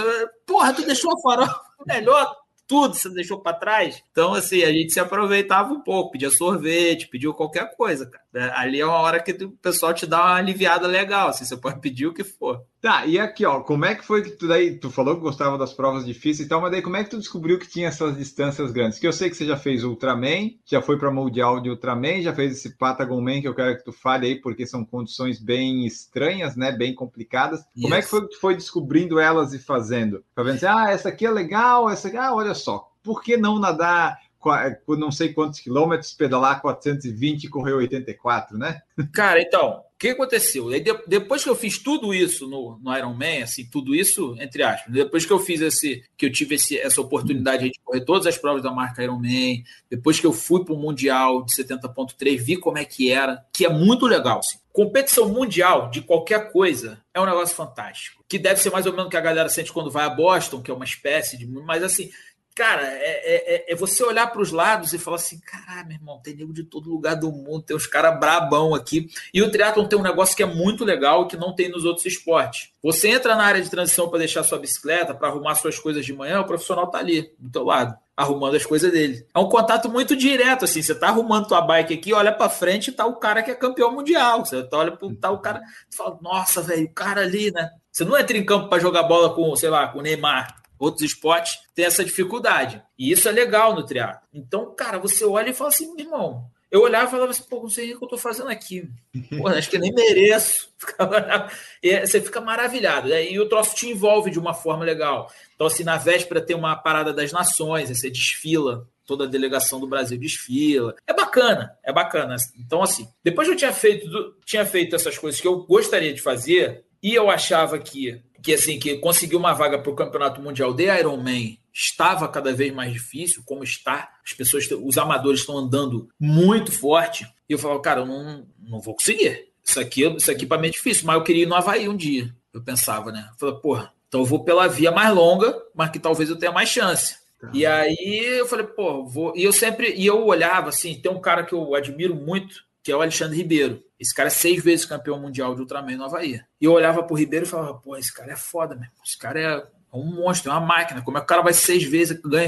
Porra, tu deixou a farofa melhor tudo você deixou para trás. Então, assim, a gente se aproveitava um pouco, pedia sorvete, pediu qualquer coisa, cara. É, ali é uma hora que o pessoal te dá uma aliviada legal, assim, você pode pedir o que for. Tá, e aqui, ó, como é que foi que tu daí, tu falou que gostava das provas difíceis e tal, mas daí como é que tu descobriu que tinha essas distâncias grandes? Que eu sei que você já fez Ultraman, já foi para Mundial de Ultraman, já fez esse Patagon Man que eu quero que tu fale aí, porque são condições bem estranhas, né, bem complicadas. Como é que foi que tu foi descobrindo elas e fazendo? Pra ver assim, ah, essa aqui é legal, essa aqui, ah, olha só, por que não nadar por não sei quantos quilômetros, pedalar 420 e correr 84, né? Cara, então, o que aconteceu? Depois que eu fiz tudo isso no, no Ironman, assim, tudo isso, entre aspas, depois que eu fiz esse, que eu tive esse, essa oportunidade de correr todas as provas da marca Ironman, depois que eu fui para o Mundial de 70.3, vi como é que era, que é muito legal, assim. Competição mundial de qualquer coisa é um negócio fantástico. Que deve ser mais ou menos o que a galera sente quando vai a Boston, que é uma espécie de. Mas assim, cara, é, é, é você olhar para os lados e falar assim: caralho, meu irmão, tem nego de todo lugar do mundo, tem uns caras brabão aqui. E o triatlon tem um negócio que é muito legal que não tem nos outros esportes. Você entra na área de transição para deixar sua bicicleta, para arrumar suas coisas de manhã, o profissional tá ali, do teu lado arrumando as coisas dele. É um contato muito direto, assim. Você tá arrumando tua bike aqui, olha para frente tá o cara que é campeão mundial. Você tá, olha pro, tá o cara, você fala, nossa, velho, o cara ali, né? Você não entra em campo para jogar bola com, sei lá, com o Neymar. Outros esportes têm essa dificuldade. E isso é legal no triatlo. Então, cara, você olha e fala assim, meu irmão, eu olhava e falava assim, pô, não sei o que eu tô fazendo aqui. Pô, acho que nem mereço. Você fica maravilhado. Né? E o troço te envolve de uma forma legal. Então, assim, na véspera tem uma parada das nações, você desfila, toda a delegação do Brasil desfila. É bacana, é bacana. Então, assim, depois eu tinha feito, tinha feito essas coisas que eu gostaria de fazer, e eu achava que, que assim, que conseguir uma vaga para o Campeonato Mundial de Ironman estava cada vez mais difícil, como está. As pessoas, os amadores estão andando muito forte. E eu falava, cara, eu não, não vou conseguir. Isso aqui, isso aqui para mim é difícil, mas eu queria ir no Havaí um dia. Eu pensava, né? Eu falei, porra, então eu vou pela via mais longa, mas que talvez eu tenha mais chance. Tá. E aí eu falei, pô, vou. E eu sempre, e eu olhava assim, tem um cara que eu admiro muito, que é o Alexandre Ribeiro. Esse cara é seis vezes campeão mundial de Ultraman no Havaí. E eu olhava pro Ribeiro e falava, pô, esse cara é foda, mesmo. Esse cara é um monstro, é uma máquina. Como é que o cara vai seis vezes ganha?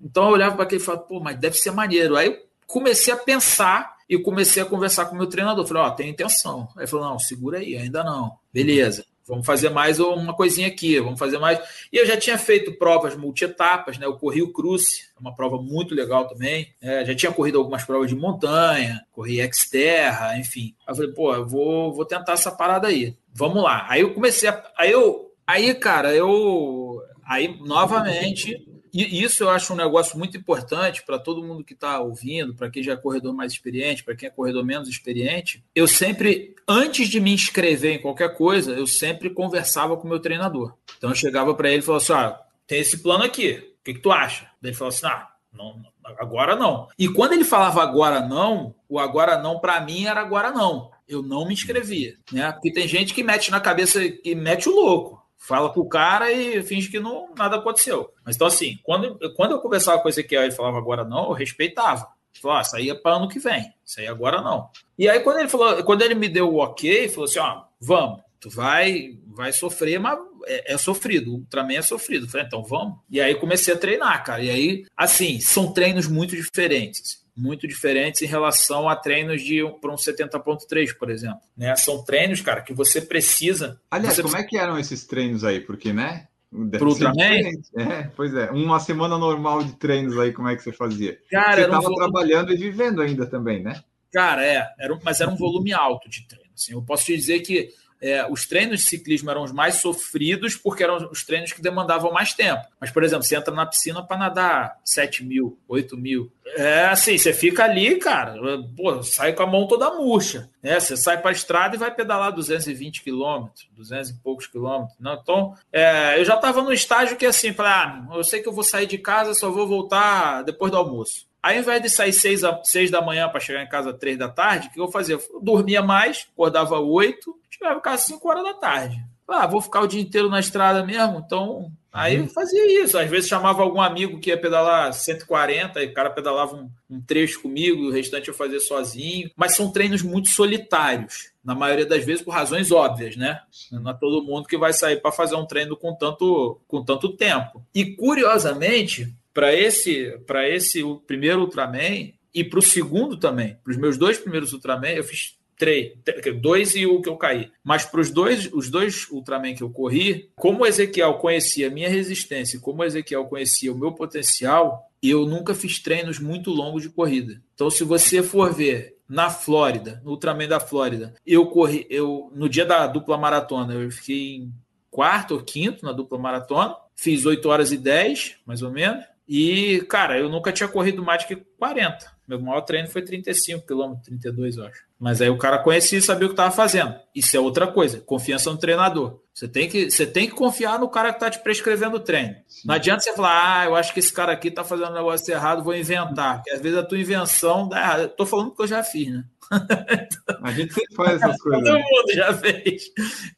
Então eu olhava para aquele e falava, pô, mas deve ser maneiro. Aí eu comecei a pensar e comecei a conversar com o meu treinador. Falei, ó, oh, tem intenção. Aí ele falou, não, segura aí, ainda não. Beleza. Vamos fazer mais uma coisinha aqui, vamos fazer mais. E eu já tinha feito provas multietapas, né? Eu corri o Cruze, é uma prova muito legal também. É, já tinha corrido algumas provas de montanha, corri Xterra, enfim. Aí eu falei, pô, eu vou, vou tentar essa parada aí. Vamos lá. Aí eu comecei a. Aí eu. Aí, cara, eu. Aí, novamente, e isso eu acho um negócio muito importante para todo mundo que está ouvindo, para quem já é corredor mais experiente, para quem é corredor menos experiente. Eu sempre, antes de me inscrever em qualquer coisa, eu sempre conversava com o meu treinador. Então eu chegava para ele e falava assim: ah, tem esse plano aqui, o que, que tu acha? Ele falou assim: ah, não, agora não. E quando ele falava agora não, o agora não para mim era agora não. Eu não me inscrevia, né? Porque tem gente que mete na cabeça, que mete o louco fala pro cara e finge que não, nada aconteceu. Mas então, assim, quando, quando eu conversava com o Ezequiel e ele falava agora não, eu respeitava. Falou, ah, isso aí é para ano que vem, isso aí agora não. E aí, quando ele falou, quando ele me deu o ok, falou assim: ó, vamos, tu vai, vai sofrer, mas é, é sofrido, o Ultraman é sofrido. Eu falei, então vamos. E aí comecei a treinar, cara. E aí, assim, são treinos muito diferentes muito diferentes em relação a treinos de para um 70.3, por exemplo. Né? São treinos, cara, que você precisa. Aliás, você como é que eram esses treinos aí? Porque, né? Pro Ultraman? É, pois é. Uma semana normal de treinos aí, como é que você fazia? Cara, você estava um volume... trabalhando e vivendo ainda também, né? Cara, é, era, mas era um volume alto de treino. Assim, eu posso te dizer que é, os treinos de ciclismo eram os mais sofridos porque eram os treinos que demandavam mais tempo. Mas, por exemplo, você entra na piscina para nadar 7 mil, 8 mil. É assim, você fica ali, cara, pô, sai com a mão toda murcha. Né? Você sai para a estrada e vai pedalar 220 quilômetros, 200 e poucos quilômetros. Não, então, é, eu já estava no estágio que assim, para ah, eu sei que eu vou sair de casa, só vou voltar depois do almoço. Aí, ao invés de sair 6, a, da manhã para chegar em casa 3 da tarde, o que eu fazia? Eu dormia mais, acordava 8, vai ficar às 5 horas da tarde. Ah, vou ficar o dia inteiro na estrada mesmo, então. Aí eu fazia isso. Às vezes chamava algum amigo que ia pedalar 140, e o cara pedalava um, um trecho comigo, o restante eu fazia sozinho. Mas são treinos muito solitários, na maioria das vezes por razões óbvias, né? Não é todo mundo que vai sair para fazer um treino com tanto, com tanto tempo. E curiosamente, para esse, para esse primeiro Ultraman, e para o segundo também, para os meus dois primeiros Ultraman, eu fiz três, dois e o que eu caí. Mas para os dois, os dois Ultraman que eu corri, como o Ezequiel conhecia a minha resistência, como o Ezequiel conhecia o meu potencial, eu nunca fiz treinos muito longos de corrida. Então, se você for ver na Flórida, no Ultraman da Flórida, eu corri, eu no dia da dupla maratona, eu fiquei em quarto ou quinto na dupla maratona, fiz 8 horas e 10, mais ou menos. E, cara, eu nunca tinha corrido mais que 40. Meu maior treino foi 35 km, 32, eu acho. Mas aí o cara conhecia e sabia o que estava fazendo. Isso é outra coisa, confiança no treinador. Você tem que, você tem que confiar no cara que está te prescrevendo o treino. Não adianta você falar, ah, eu acho que esse cara aqui está fazendo um negócio errado, vou inventar. Porque às vezes a tua invenção dá errado. Estou falando que eu já fiz, né? A gente sempre faz essas coisas. Todo mundo já fez.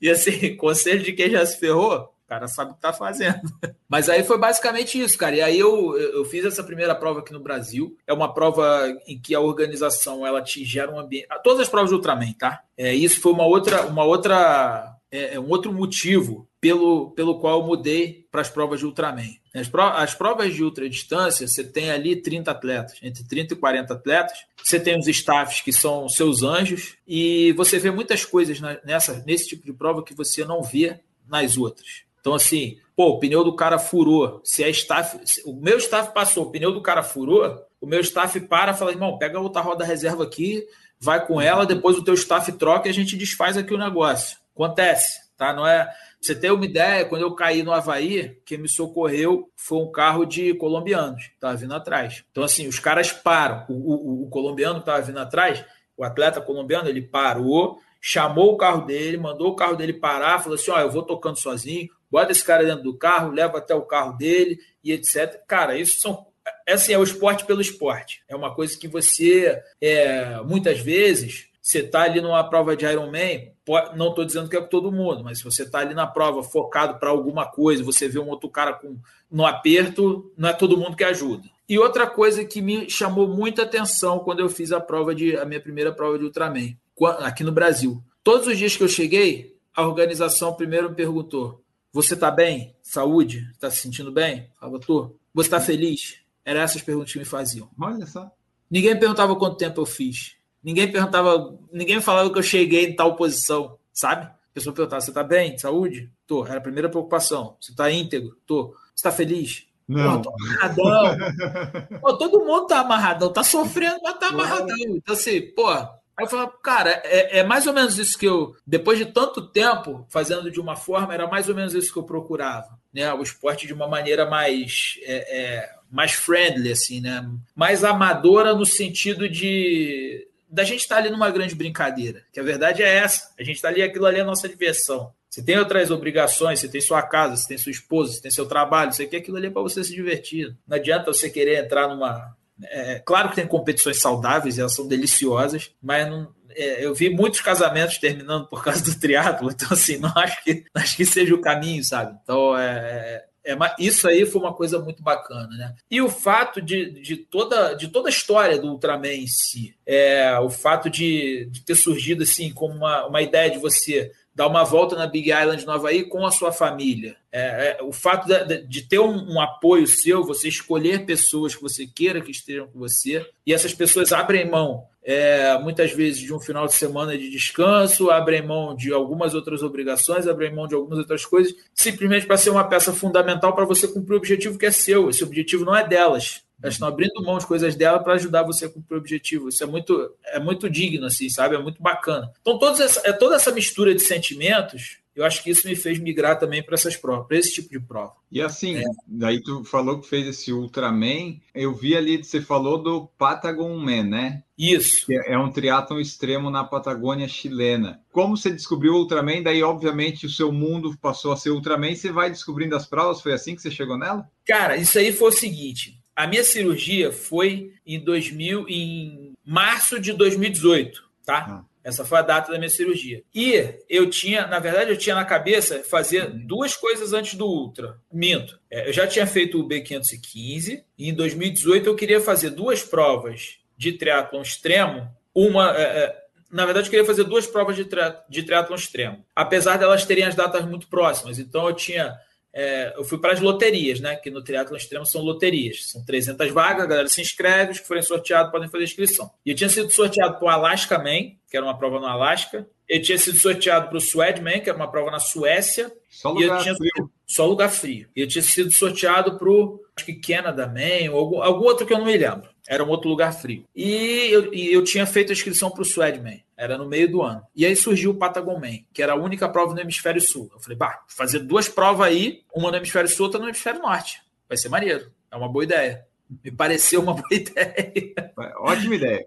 E assim, conselho de quem já se ferrou, cara sabe o que tá fazendo. Mas aí foi basicamente isso, cara. E aí eu, eu fiz essa primeira prova aqui no Brasil. É uma prova em que a organização ela te gera um ambiente. Todas as provas do Ultraman, tá? É, isso foi uma outra, uma outra é, é um outro motivo pelo, pelo qual eu mudei para as provas de Ultraman. As, pro, as provas de ultradistância, você tem ali 30 atletas, entre 30 e 40 atletas. Você tem os staffs que são seus anjos, e você vê muitas coisas nessa, nesse tipo de prova que você não vê nas outras. Então, assim, pô, o pneu do cara furou. Se a staff. Se o meu staff passou, o pneu do cara furou, o meu staff para e fala, irmão, pega outra roda reserva aqui, vai com ela, depois o teu staff troca e a gente desfaz aqui o negócio. Acontece, tá? Não é. você ter uma ideia, quando eu caí no Havaí, quem me socorreu foi um carro de colombianos, estava vindo atrás. Então, assim, os caras param. O, o, o colombiano estava vindo atrás, o atleta colombiano, ele parou, chamou o carro dele, mandou o carro dele parar, falou assim: ó, eu vou tocando sozinho, bota esse cara dentro do carro, leva até o carro dele e etc. Cara, isso são. Assim, é o esporte pelo esporte. É uma coisa que você, é, muitas vezes, você está ali numa prova de Ironman, não estou dizendo que é para todo mundo, mas se você está ali na prova focado para alguma coisa, você vê um outro cara com, no aperto, não é todo mundo que ajuda. E outra coisa que me chamou muita atenção quando eu fiz a prova de a minha primeira prova de Ultraman, aqui no Brasil. Todos os dias que eu cheguei, a organização primeiro me perguntou: Você está bem? Saúde? Está se sentindo bem? Tô. Você está feliz? Eram essas perguntas que me faziam. Olha só. Ninguém perguntava quanto tempo eu fiz. Ninguém perguntava, ninguém falava que eu cheguei em tal posição, sabe? A pessoa perguntava: Você está bem? Saúde? Tô. Era a primeira preocupação. Você está íntegro? Tô. Você está feliz? Não. Pô, tô amarradão. pô, todo mundo tá amarradão, tá sofrendo, mas tá amarradão. Então, assim, pô. Aí eu falava, cara, é, é, mais ou menos isso que eu, depois de tanto tempo fazendo de uma forma, era mais ou menos isso que eu procurava, né? O esporte de uma maneira mais, é, é, mais friendly, assim, né? Mais amadora no sentido de da gente estar tá ali numa grande brincadeira, que a verdade é essa. A gente está ali, aquilo ali é nossa diversão. Você tem outras obrigações, você tem sua casa, você tem sua esposa, você tem seu trabalho, você quer aquilo ali é para você se divertir. Não adianta você querer entrar numa. É, claro que tem competições saudáveis, elas são deliciosas, mas não, é, eu vi muitos casamentos terminando por causa do triatlo, então assim, não acho que, acho que seja o caminho, sabe? Então é, é, isso aí foi uma coisa muito bacana, né? E o fato de, de, toda, de toda a história do Ultraman em si, é, o fato de, de ter surgido assim como uma, uma ideia de você dar uma volta na Big Island no Havaí com a sua família. É, é, o fato de, de ter um, um, apoio seu, você escolher pessoas que você queira que estejam com você, e essas pessoas abrem mão, é, muitas vezes, de um final de semana de descanso, abrem mão de algumas outras obrigações, abrem mão de algumas outras coisas, simplesmente para ser uma peça fundamental para você cumprir o objetivo que é seu. Esse objetivo não é delas. Elas estão abrindo mão de coisas dela para ajudar você a cumprir o objetivo. Isso é muito, é muito digno, assim, sabe? É muito bacana. Então, todos essa, é toda essa mistura de sentimentos, eu acho que isso me fez migrar também para essas provas, para esse tipo de prova. E assim, é. daí tu falou que fez esse Ultraman, eu vi ali, você falou do Patagon Man, né? Isso. Que é um triatlon extremo na Patagônia chilena. Como você descobriu o Ultraman, daí obviamente o seu mundo passou a ser Ultraman, você vai descobrindo as provas, foi assim que você chegou nela? Cara, isso aí foi o seguinte, a minha cirurgia foi em 2000, em março de 2018, tá? Ah. Essa foi a data da minha cirurgia. E eu tinha, na verdade, eu tinha na cabeça fazer duas coisas antes do Ultra. Minto. É, eu já tinha feito o B515 e em 2018 eu queria fazer duas provas de triatlon extremo. Uma, é, é, na verdade, eu queria fazer duas provas de, tri, de triatlon extremo. Apesar delas terem as datas muito próximas. Então eu tinha é, eu fui para as loterias, né? Que no Triatlo Extremo são loterias. São 300 vagas, a galera se inscreve, os que forem sorteados podem fazer inscrição. E eu tinha sido sorteado para o Alaska Man, que era uma prova no Alasca. Eu tinha sido sorteado para o Swedman, que era uma prova na Suécia. Só lugar tinha, frio. Só lugar frio. E eu tinha sido sorteado para o, acho que Canada Man, ou algum, algum outro que eu não me lembro. Era um outro lugar frio. E eu, e eu tinha feito a inscrição para o Swedman. Era no meio do ano. E aí surgiu o Patagon Man, que era a única prova no hemisfério sul. Eu falei, bah, fazer duas provas aí, uma no hemisfério sul, outra no hemisfério norte. Vai ser maneiro. É uma boa ideia. Me pareceu uma boa ideia. Ótima ideia.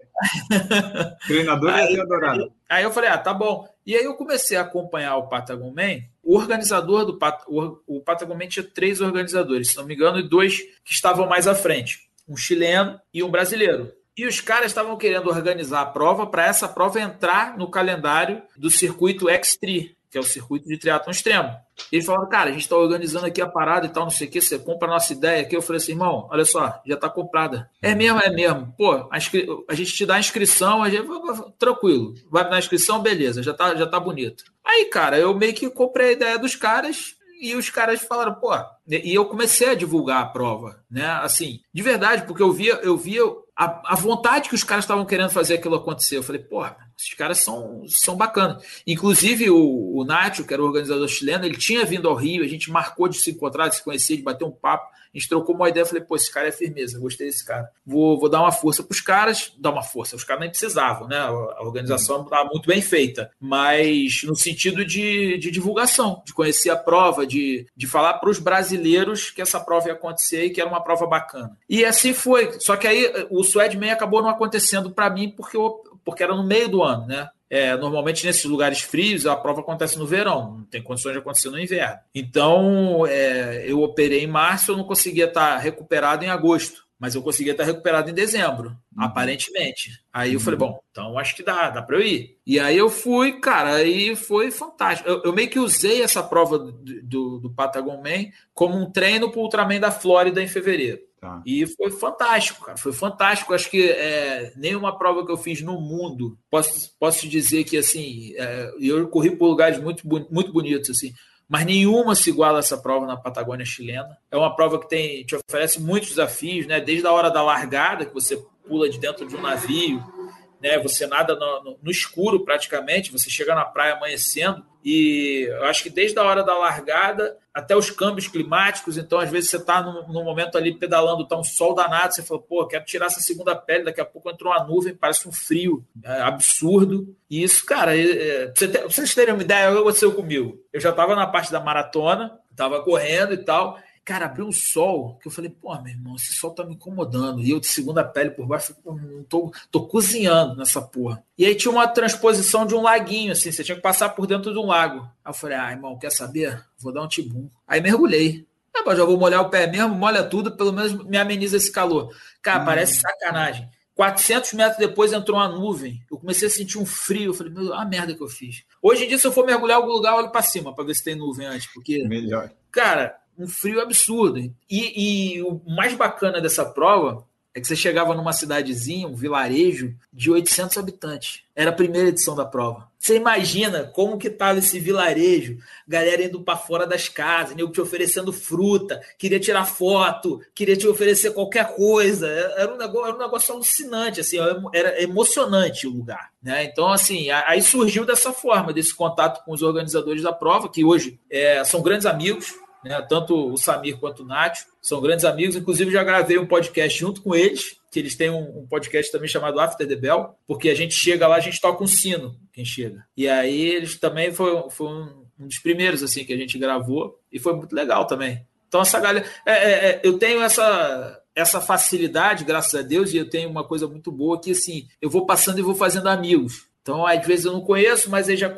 Treinador ia ter adorado. Aí eu falei, ah, tá bom. E aí eu comecei a acompanhar o Patagon Man. O organizador do Pat... o Patagon Man tinha três organizadores, se não me engano, e dois que estavam mais à frente. Um chileno e um brasileiro. E os caras estavam querendo organizar a prova para essa prova entrar no calendário do circuito X3, que que é o circuito de triatlon extremo. E eles falaram, cara, a gente está organizando aqui a parada e tal, não sei o que, você compra a nossa ideia aqui. Eu falei assim, irmão, olha só, já está comprada. É mesmo, é mesmo. Pô, a, inscri... a gente te dá a inscrição, a gente... tranquilo. Vai na inscrição, beleza, já tá, já tá bonito. Aí, cara, eu meio que comprei a ideia dos caras e os caras falaram, pô, e eu comecei a divulgar a prova, né? Assim, de verdade, porque eu via, eu via a, a vontade que os caras estavam querendo fazer aquilo acontecer. Eu falei, pô, esses caras são, são bacanas. Inclusive, o, o Nacho, que era o organizador chileno, ele tinha vindo ao Rio, a gente marcou de se encontrar, de se conhecer, de bater um papo. A gente trocou uma ideia, falei, pô, esse cara é firmeza, gostei desse cara. Vou, vou dar uma força para os caras, dar uma força. Os caras nem precisavam, né? A organização estava muito bem feita, mas no sentido de, de divulgação, de conhecer a prova, de, de falar para os brasileiros que essa prova ia acontecer e que era uma prova bacana. E assim foi. Só que aí o Swedman acabou não acontecendo para mim porque, eu, porque era no meio do ano, né? É, normalmente nesses lugares frios a prova acontece no verão, não tem condições de acontecer no inverno. Então é, eu operei em março, eu não conseguia estar recuperado em agosto, mas eu conseguia estar recuperado em dezembro, uhum. aparentemente. Aí eu falei, uhum. bom, então acho que dá, dá para eu ir. E aí eu fui, cara, aí foi fantástico. Eu, eu meio que usei essa prova do, do, do Patagon Man como um treino para o Ultraman da Flórida em fevereiro. Tá. E foi fantástico, cara. Foi fantástico. Acho que é, nenhuma prova que eu fiz no mundo posso, posso dizer que assim é, eu corri por lugares muito, muito bonitos assim, mas nenhuma se iguala a essa prova na Patagônia chilena. É uma prova que tem te oferece muitos desafios, né? Desde a hora da largada que você pula de dentro de um navio né? Você nada no, no, no, escuro praticamente, você chega na praia amanhecendo e eu acho que desde a hora da largada até os câmbios climáticos, então às vezes você está no, momento ali pedalando, está um sol danado, você fala, pô, quero tirar essa segunda pele, daqui a pouco entrou uma nuvem, parece um frio é absurdo. E isso, cara, é, é, vocês terem uma ideia, o que aconteceu comigo? Eu já estava na parte da maratona, estava correndo e tal, Cara, abriu um sol que eu falei, pô, meu irmão, esse sol tá me incomodando. E eu de segunda pele por baixo, não tô, tô cozinhando nessa porra. E aí tinha uma transposição de um laguinho, assim, você tinha que passar por dentro de um lago. Aí eu falei, ah, irmão, quer saber? Vou dar um tibum. Aí mergulhei. Ah, já vou molhar o pé mesmo, molha tudo, pelo menos me ameniza esse calor. Cara, hum. parece sacanagem. 400 metros depois entrou uma nuvem. Eu comecei a sentir um frio. Eu falei, meu, a merda que eu fiz. Hoje em dia, se eu for mergulhar em algum lugar, eu olho para cima para ver se tem nuvem antes. Porque. Melhor. Cara, um frio absurdo. E, e o mais bacana dessa prova é que você chegava numa cidadezinha, um vilarejo de 800 habitantes. Era a primeira edição da prova. Você imagina como que estava esse vilarejo, galera indo para fora das casas, nego te oferecendo fruta, queria tirar foto, queria te oferecer qualquer coisa. Era um negócio, era um negócio alucinante, assim, era emocionante o lugar. Né? Então, assim, aí surgiu dessa forma, desse contato com os organizadores da prova, que hoje é, são grandes amigos, né? Tanto o Samir quanto o Nath são grandes amigos. Inclusive, já gravei um podcast junto com eles, que eles têm um, um, podcast também chamado After the Bell, porque a gente chega lá, a gente toca um sino, quem chega. E aí eles também foi, foi um, um dos primeiros assim que a gente gravou e foi muito legal também. Então essa galera, é, é, é, eu tenho essa essa facilidade, graças a Deus, e eu tenho uma coisa muito boa que assim, eu vou passando e vou fazendo amigos. Então, às vezes eu não conheço, mas aí já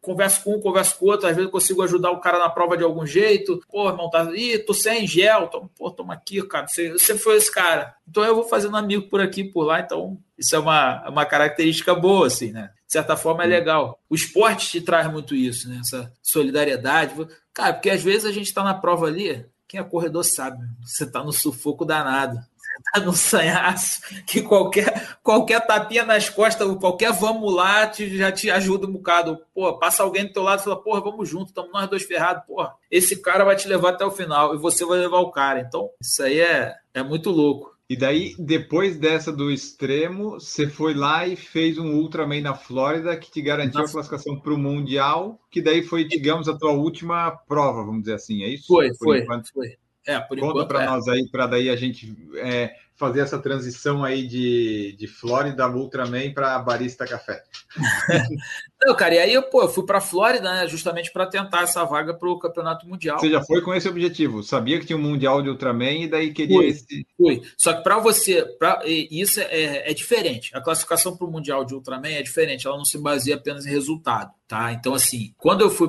converso com um, converso com outro, às vezes eu consigo ajudar o cara na prova de algum jeito. Pô, irmão, tá. Ih, tô sem gel, toma, pô, toma aqui, cara. Você, você foi esse cara. Então eu vou fazendo amigo por aqui, por lá. Então, isso é uma, uma característica boa, assim, né? De certa forma é legal. O esporte te traz muito isso, né? Essa solidariedade. Cara, porque às vezes a gente tá na prova ali, quem é corredor sabe, você tá no sufoco danado tá no sanhaço, que qualquer, qualquer tapinha nas costas, qualquer vamos lá te, já te ajuda um bocado. Pô, passa alguém do teu lado e fala, porra, vamos junto, estamos nós dois ferrados. Porra, esse cara vai te levar até o final e você vai levar o cara. Então, isso aí é, é muito louco. E daí, depois dessa do extremo, você foi lá e fez um Ultraman na Flórida que te garantiu Nossa. a classificação para o Mundial, que daí foi, digamos, a tua última prova, vamos dizer assim, é isso? Foi, Por foi, enquanto. foi. É, por Conta para é. nós aí, para daí a gente é, fazer essa transição aí de, de Flórida Ultraman para Barista Café. Não, cara, e aí pô, eu fui para Flórida, né, justamente para tentar essa vaga para o Campeonato Mundial. Você já foi com esse objetivo? Sabia que tinha um Mundial de Ultraman e daí queria fui, esse. Fui. Só que para você, pra, isso é, é diferente. A classificação para o Mundial de Ultraman é diferente, ela não se baseia apenas em resultado, tá? Então, assim, quando eu fui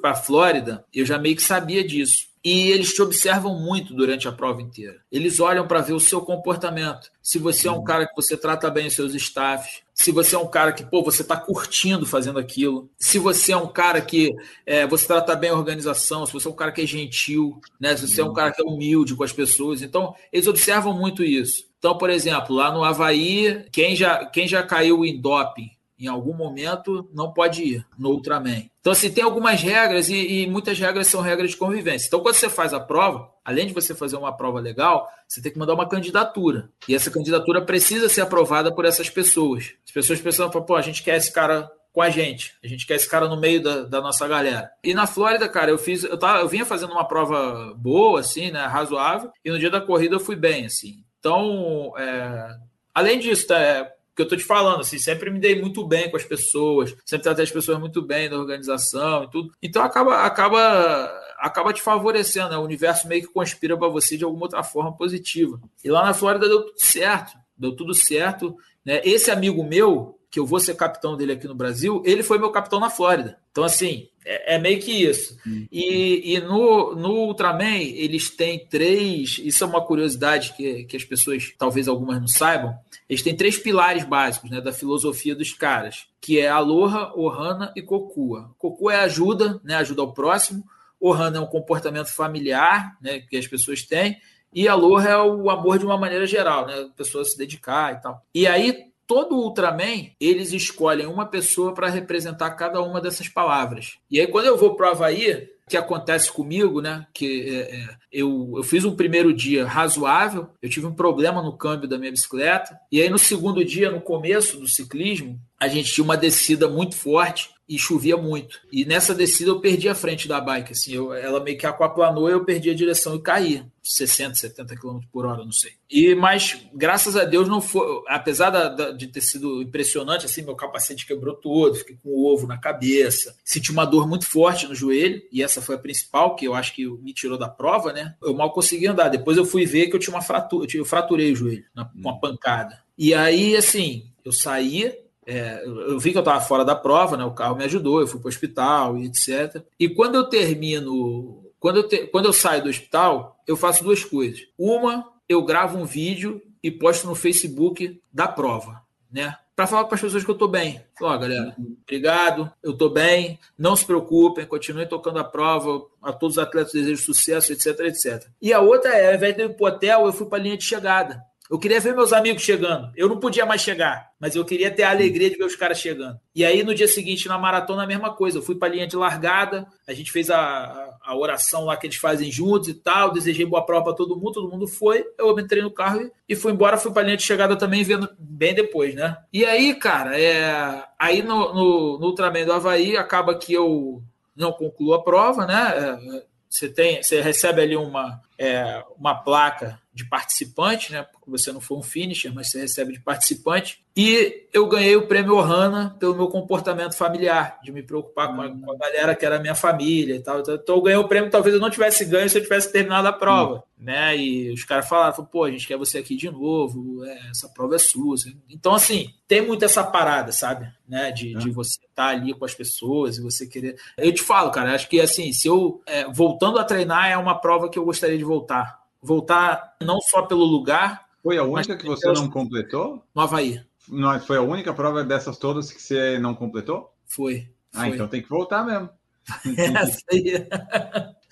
para Flórida, eu já meio que sabia disso e eles te observam muito durante a prova inteira. Eles olham para ver o seu comportamento. se você é um cara que você trata bem os seus staffs, se você é um cara que, pô, você está curtindo fazendo aquilo, se você é um cara que é, você trata bem a organização, se você é um cara que é gentil, né? Se você é um cara que é humilde com as pessoas. Então, eles observam muito isso. Então, por exemplo, lá no Havaí, quem já, quem já caiu em doping em algum momento não pode ir no Ultraman. Então, assim, tem algumas regras e, e, muitas regras são regras de convivência. Então, quando você faz a prova, além de você fazer uma prova legal, você tem que mandar uma candidatura. E essa candidatura precisa ser aprovada por essas pessoas. As pessoas pensam, pô, a gente quer esse cara com a gente. A gente quer esse cara no meio da, da nossa galera. E na Flórida, cara, eu fiz, eu, tava, eu vinha fazendo uma prova boa, assim, né, razoável, e no dia da corrida eu fui bem, assim. Então, é, além disso, tá, é, que eu tô te falando, assim, sempre me dei muito bem com as pessoas, sempre tratei as pessoas muito bem da organização e tudo. Então acaba acaba acaba te favorecendo, né? O universo meio que conspira para você de alguma outra forma positiva. E lá na Flórida deu tudo certo, deu tudo certo, né? Esse amigo meu, que eu vou ser capitão dele aqui no Brasil, ele foi meu capitão na Flórida. Então assim, é, é, meio que isso. Uhum. E, e no, no Ultraman, eles têm três. Isso é uma curiosidade que, que as pessoas, talvez algumas não saibam. Eles têm três pilares básicos né, da filosofia dos caras, que é Aloha, Ohana e Kokua. Kokua é ajuda, né, ajuda ao próximo. Ohana é um comportamento familiar né, que as pessoas têm. E Aloha é o amor de uma maneira geral, né? A pessoa se dedicar e tal. E aí, todo Ultraman, eles escolhem uma pessoa para representar cada uma dessas palavras. E aí, quando eu vou para o Havaí, que acontece comigo, né? Que é, é, eu, eu fiz um primeiro dia razoável, eu tive um problema no câmbio da minha bicicleta, e aí no segundo dia, no começo do ciclismo, a gente tinha uma descida muito forte e chovia muito. E nessa descida eu perdi a frente da bike, assim, eu, ela meio que aquaplanou e eu perdi a direção e caí. 60, 70 km por hora, não sei. E mas graças a Deus não foi, apesar da, da, de ter sido impressionante, assim, meu capacete quebrou todo, fiquei com o ovo na cabeça, senti uma dor muito forte no joelho e essa foi a principal que eu acho que me tirou da prova, né? Eu mal consegui andar. Depois eu fui ver que eu tinha uma fratura, eu fraturei o joelho com uma pancada. E aí, assim, eu saí é, eu vi que eu estava fora da prova, né? O carro me ajudou, eu fui para o hospital e etc. E quando eu termino, quando eu, te, quando eu saio do hospital, eu faço duas coisas. Uma, eu gravo um vídeo e posto no Facebook da prova, né? Para falar para as pessoas que eu estou bem. Ó, galera, obrigado, eu estou bem, não se preocupem, continuem tocando a prova, a todos os atletas desejo sucesso, etc, etc. E a outra é, ao invés de ir para o hotel, eu fui para a linha de chegada. Eu queria ver meus amigos chegando. Eu não podia mais chegar, mas eu queria ter a alegria de ver os caras chegando. E aí, no dia seguinte, na maratona, a mesma coisa. Eu fui para a linha de largada, a gente fez a, a, oração lá que eles fazem juntos e tal. Desejei boa prova para todo mundo, todo mundo foi. Eu entrei no carro e fui embora. Fui para a linha de chegada também, vendo bem depois, né? E aí, cara, é... aí no, no, no Ultraman do Havaí, acaba que eu não concluo a prova, né? É, você, tem, você recebe ali uma, é, uma placa de participante, né? Porque você não foi um finisher, mas você recebe de participante. E eu ganhei o prêmio Ohana pelo meu comportamento familiar, de me preocupar com a, com a galera que era minha família e tal. Então eu ganhei o prêmio, talvez eu não tivesse ganho se eu tivesse terminado a prova, né? E os caras falaram, pô, a gente quer você aqui de novo, é, essa prova é sua. Então, assim, tem muito essa parada, sabe? Né? De, é. de você estar tá ali com as pessoas e você querer. Eu te falo, cara, acho que assim, se eu é, voltando a treinar é uma prova que eu gostaria de voltar voltar não só pelo lugar. Foi a única que você não completou? No Havaí. Não, foi a única prova dessas todas que você não completou? Foi. Ah, foi. então tem que voltar mesmo. Essa aí.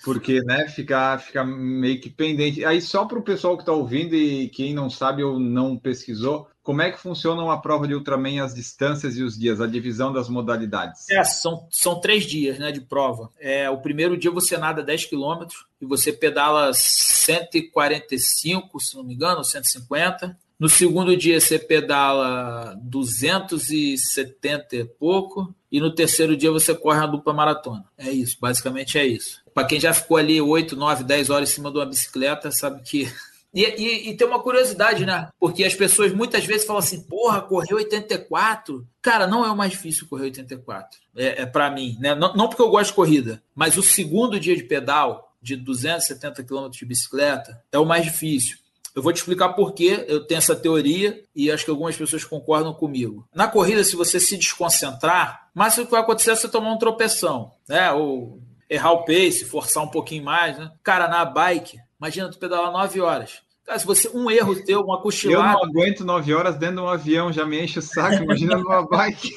Porque, né, ficar fica meio que pendente. Aí, só para o pessoal que está ouvindo e quem não sabe ou não pesquisou, como é que funciona uma prova de Ultraman, as distâncias e os dias, a divisão das modalidades? É, são, são três dias né, de prova. É, o primeiro dia você nada 10 quilômetros e você pedala 145, se não me engano, 150. No segundo dia você pedala 270 e pouco. E no terceiro dia você corre a dupla maratona. É isso, basicamente é isso. Para quem já ficou ali 8, 9, 10 horas em cima de uma bicicleta, sabe que e, e, e, tem uma curiosidade, né? Porque as pessoas muitas vezes falam assim: porra, correu 84. Cara, não é o mais difícil correr 84. É, é para mim, né? Não, não, porque eu gosto de corrida, mas o segundo dia de pedal, de 270 km de bicicleta, é o mais difícil. Eu vou te explicar por que eu tenho essa teoria e acho que algumas pessoas concordam comigo. Na corrida, se você se desconcentrar, mas o que vai acontecer é você tomar um tropeção, né? Ou errar o pace, forçar um pouquinho mais, né? Cara, na bike, imagina tu pedalar 9 horas Cara, se você um erro teu, uma Eu cochilada. não aguento nove horas dentro de um avião, já me enche o saco, imagina numa bike.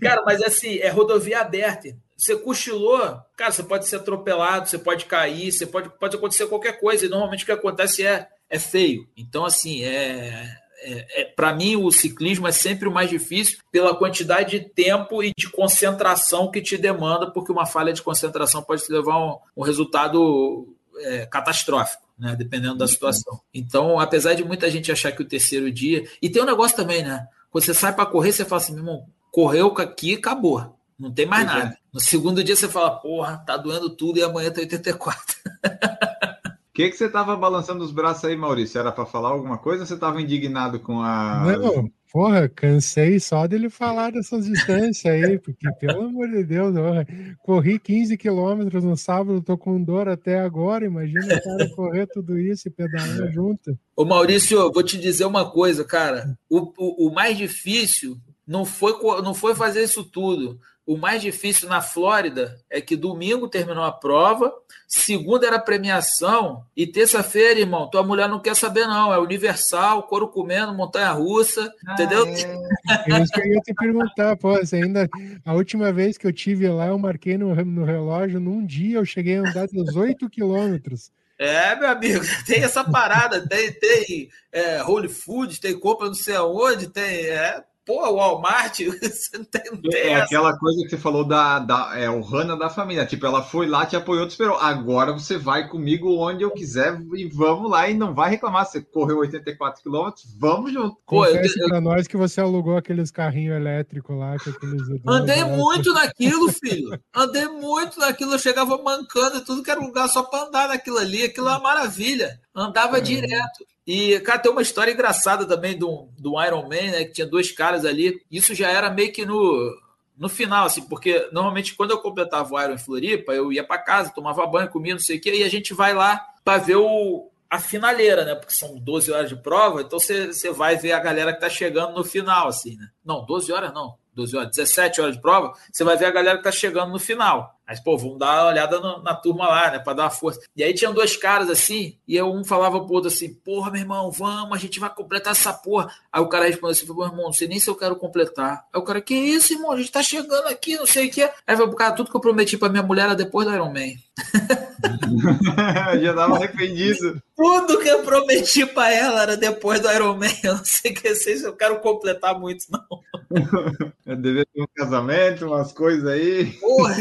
Cara, mas assim, é rodovia aberta. Você cochilou, cara, você pode ser atropelado, você pode cair, você pode, pode acontecer qualquer coisa. E normalmente o que acontece é, é feio. Então, assim, é, é, é para mim o ciclismo é sempre o mais difícil pela quantidade de tempo e de concentração que te demanda, porque uma falha de concentração pode te levar a um, um resultado é, catastrófico. Né, dependendo da situação. Então, apesar de muita gente achar que o terceiro dia. E tem um negócio também, né? Quando você sai para correr, você fala assim, meu irmão, correu aqui acabou. Não tem mais Pois é. nada. No segundo dia você fala, porra, tá doendo tudo e amanhã tá 84. O que, que você tava balançando os braços aí, Maurício? Era para falar alguma coisa ou você tava indignado com a. Não, porra, cansei só dele falar dessas distâncias aí, porque, pelo amor de Deus, porra, corri 15 quilômetros no sábado, tô com dor até agora. Imagina o cara correr tudo isso e pedalar junto. Ô Maurício, eu vou te dizer uma coisa, cara. O, o, o mais difícil não foi, não foi fazer isso tudo. O mais difícil na Flórida é que domingo terminou a prova, segunda era premiação, e terça-feira, irmão, tua mulher não quer saber, não. É universal, couro comendo, montanha russa, entendeu? É que eu ia te perguntar, pô, ainda. A última vez que eu tive lá, eu marquei no, no relógio, num dia eu cheguei a andar 18 quilômetros. É, meu amigo, tem essa parada, tem, tem é, Holy Food, tem compra não sei aonde, tem. É, pô, Walmart, você não tem, não tem É essa. aquela coisa que você falou da, da é, o Hanna da família. Tipo, ela foi lá, te apoiou, te esperou. Agora você vai comigo onde eu quiser e vamos lá e não vai reclamar. Você correu 84 quilômetros, vamos junto. Pô, eu- Confesse eu- pra nós que você alugou aqueles carrinhos elétricos lá, com aqueles. Andei muito naquilo, filho. Andei muito naquilo. Eu chegava mancando e tudo que era lugar só para andar naquilo ali. Aquilo é uma maravilha. Andava direto. E, cara, tem uma história engraçada também do, do Iron Man, né? Que tinha dois caras ali. Isso já era meio que no, no final, assim, porque normalmente quando eu completava o Iron em Floripa, eu ia para casa, tomava banho, comia, não sei o quê, e a gente vai lá para ver o, a finaleira, né? Porque são 12 horas de prova, então você, você vai ver a galera que tá chegando no final, assim, né? Não, 12 horas não. 12 horas, 17 horas de prova, você vai ver a galera que tá chegando no final. Mas, pô, vamos dar uma olhada no- na turma lá, né? Pra dar uma força. E aí tinham dois caras assim, e um falava pro outro assim, porra, meu irmão, vamos, a gente vai completar essa porra. Aí o cara respondeu assim, meu irmão, não sei nem se eu quero completar. Aí o cara, que isso, irmão? A gente tá chegando aqui, não sei o que. Aí falei, cara, tudo que eu prometi pra minha mulher era depois do Iron Man. Já tava arrependido. Tudo que eu prometi pra ela era depois do Iron Man. Eu não sei, que- sei se eu quero completar muito, não. Eu devia ter um casamento, umas coisas aí. Porra,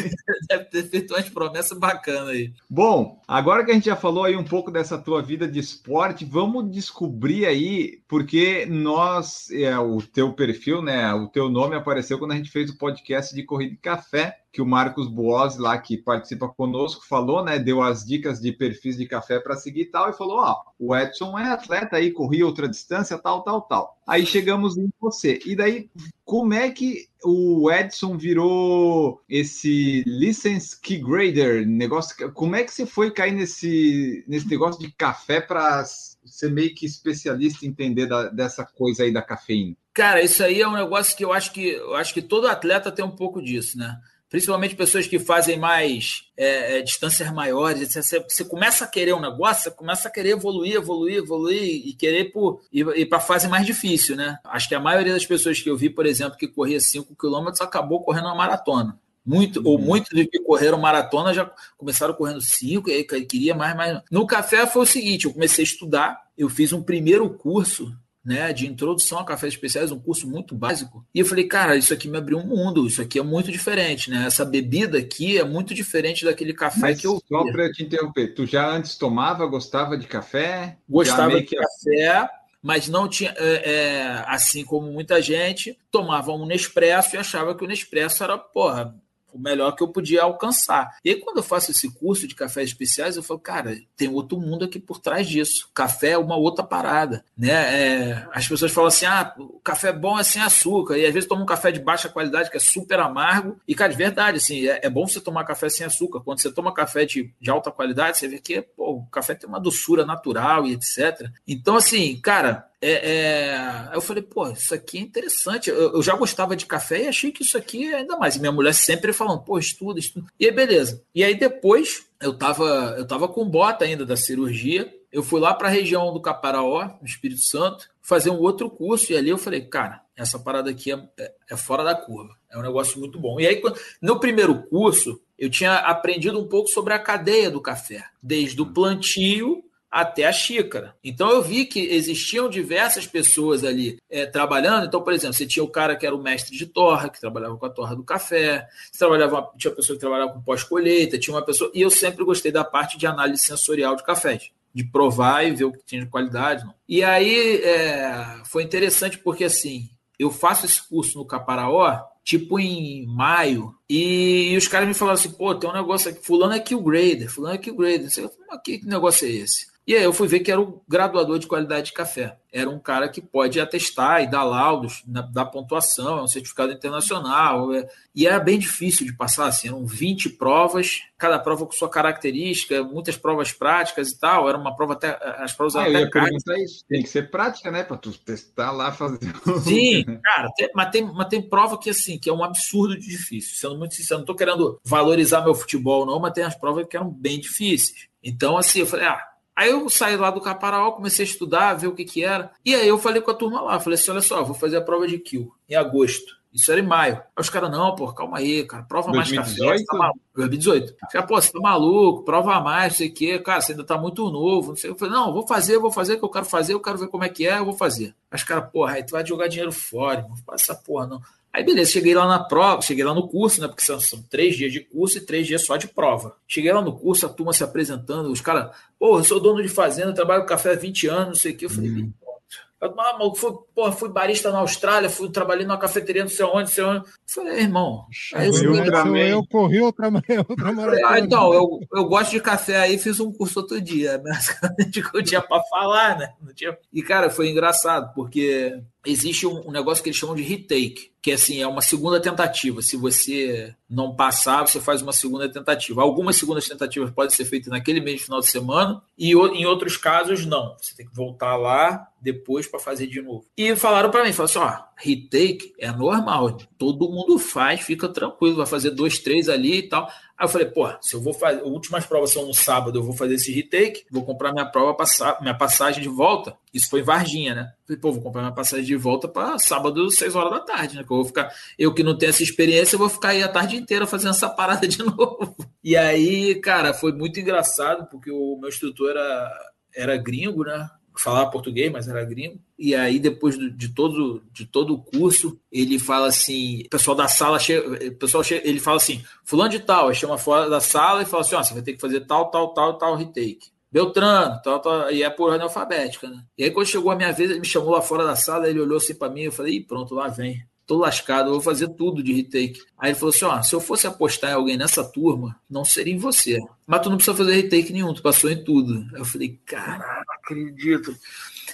deve ter feito umas promessas bacanas aí. Bom, agora que a gente já falou aí um pouco dessa tua vida de esporte, vamos descobrir aí, porque nós, é, o teu perfil, né, o teu nome apareceu quando a gente fez o podcast de Corrida de Café, que o Marcos Boas lá, que participa conosco, falou, né, deu as dicas de perfis de café para seguir e tal, e falou, ó, o Edson é atleta aí, corria outra distância, tal, tal, tal. Aí chegamos em você. E daí, como é que o Edson virou esse license key grader, negócio, como é que você foi cair nesse, nesse negócio de café para ser meio que especialista entender da- dessa coisa aí da cafeína? Cara, isso aí é um negócio que eu acho que eu acho que todo atleta tem um pouco disso, né? Principalmente pessoas que fazem mais é, é, distâncias maiores. etc. Você, você começa a querer um negócio, você começa a querer evoluir, evoluir, evoluir e querer por, ir, ir para a fase mais difícil, né? Acho que a maioria das pessoas que eu vi, por exemplo, que corria 5 quilômetros, acabou correndo uma maratona. Muito, ou muitos que correram maratona já começaram correndo 5 e aí queria mais, mais. No café foi o seguinte: eu comecei a estudar, eu fiz um primeiro curso né, de introdução a cafés especiais, um curso muito básico. E eu falei, cara, isso aqui me abriu um mundo, isso aqui é muito diferente, né? Essa bebida aqui é muito diferente daquele café Mas que eu só para te interromper, tu já antes tomava, gostava de café? Gostava de que- café, mas não tinha, é, é, assim como muita gente, tomava um Nespresso e achava que o Nespresso era, porra, o melhor que eu podia alcançar. E aí, quando eu faço esse curso de cafés especiais, eu falo, cara, tem outro mundo aqui por trás disso. Café é uma outra parada, né? É, as pessoas falam assim, ah, o café bom é sem açúcar. E às vezes toma um café de baixa qualidade que é super amargo. E, cara, de verdade, assim, é, é bom você tomar café sem açúcar. Quando você toma café de, de alta qualidade, você vê que pô, o café tem uma doçura natural e etc. Então, assim, cara, é, é, eu falei, pô, isso aqui é interessante. Eu, eu, já gostava de café e achei que isso aqui é ainda mais. E minha mulher sempre falando, pô, estuda, estuda. E aí, beleza. E aí depois eu tava, eu tava com bota ainda da cirurgia. Eu fui lá para a região do Caparaó, no Espírito Santo, fazer um outro curso. E ali eu falei, cara, essa parada aqui é, é, é fora da curva. É um negócio muito bom. E aí, no primeiro curso, eu tinha aprendido um pouco sobre a cadeia do café, desde o plantio até a xícara. Então eu vi que existiam diversas pessoas ali é, trabalhando. Então, por exemplo, você tinha o cara que era o mestre de torra, que trabalhava com a torra do café, trabalhava, tinha pessoa que trabalhava com pós-colheita, tinha uma pessoa. E eu sempre gostei da parte de análise sensorial de cafés. De provar e ver o que tinha de qualidade. Não. E aí é, foi interessante porque assim, eu faço esse curso no Caparaó tipo em maio, e, os caras me falaram assim, pô, tem um negócio aqui, fulano é kill grader, fulano é kill grader, não sei, que negócio é esse? E aí eu fui ver que era o graduador de qualidade de café. Era um cara que pode atestar e dar laudos da pontuação, é um certificado internacional. É, e era bem difícil de passar, assim, eram 20 provas, cada prova com sua característica, muitas provas práticas e tal. Era uma prova até. As provas ah, até. Tem que ser prática, né? Para tu testar lá, fazer. Sim, cara, tem, mas, tem, mas tem prova que assim, que é um absurdo de difícil. Sendo muito sincero, não estou querendo valorizar meu futebol, não, mas tem as provas que eram bem difíceis. Então, assim, eu falei, ah, Aí eu saí lá do Caparaó, comecei a estudar, ver o que que era. E aí eu falei com a turma lá, falei assim, olha só, vou fazer a prova de kill em agosto. Isso era em maio. Aí os caras, não, pô, calma aí, cara, prova 2018? mais café, tá maluco. 2018. Fica, pô, você tá maluco, prova mais, não sei o quê, cara, você ainda tá muito novo, não sei. Eu falei, não, vou fazer, vou fazer o que eu quero fazer, eu quero ver como é que é, eu vou fazer. Aí os caras, porra, aí tu vai jogar dinheiro fora, faz essa porra, não. Aí, beleza, cheguei lá na prova, cheguei lá no curso, né? Porque são, são, três dias de curso e três dias só de prova. Cheguei lá no curso, a turma se apresentando, os caras, pô, eu sou dono de fazenda, trabalho com café há 20 anos, não sei o quê. Eu falei, hum. Eu, ah, fui, porra, fui barista na Austrália, fui trabalhei numa cafeteria não sei onde, não sei onde. Eu falei, irmão. Aí eu, eu, eu, corri outra, outra maratona. Ah, então, eu, eu gosto de café aí, fiz um curso outro dia, basicamente o que eu tinha para falar, né? Tinha... E, cara, foi engraçado, porque existe um, um, negócio que eles chamam de retake, que assim, é uma segunda tentativa. Se você não passar, você faz uma segunda tentativa. Algumas segundas tentativas podem ser feitas naquele mesmo final de semana, e em outros casos, não. Você tem que voltar lá depois para fazer de novo. E falaram para mim, falaram assim, ó, retake é normal, todo mundo faz, fica tranquilo, vai fazer dois, três ali e tal. Aí eu falei, pô, se eu vou fazer, últimas provas são no sábado, eu vou fazer esse retake, vou comprar minha prova, minha passagem de volta. Isso foi em Varginha, né? Falei, pô, vou comprar minha passagem de volta para sábado, seis horas da tarde, né? Que eu vou ficar, eu que não tenho essa experiência, eu vou ficar aí a tarde inteira fazendo essa parada de novo. E aí, cara, foi muito engraçado, porque o meu instrutor era, era gringo, né? Falava português, mas era gringo. E aí, depois de todo, de todo o curso, ele fala assim: o pessoal da sala chega, pessoal chega, ele fala assim: Fulano de tal, aí chama fora da sala e fala assim: ó, você vai ter que fazer tal, tal, tal, tal retake. Beltrano, tal, tal, e é por ordem alfabética, né? E aí, quando chegou a minha vez, ele me chamou lá fora da sala, ele olhou assim para mim, eu falei: pronto, lá vem tô lascado, vou fazer tudo de retake. Aí ele falou assim: ó, se eu fosse apostar em alguém nessa turma, não seria em você. Mas tu não precisa fazer retake nenhum, tu passou em tudo. Aí eu falei, caraca, acredito.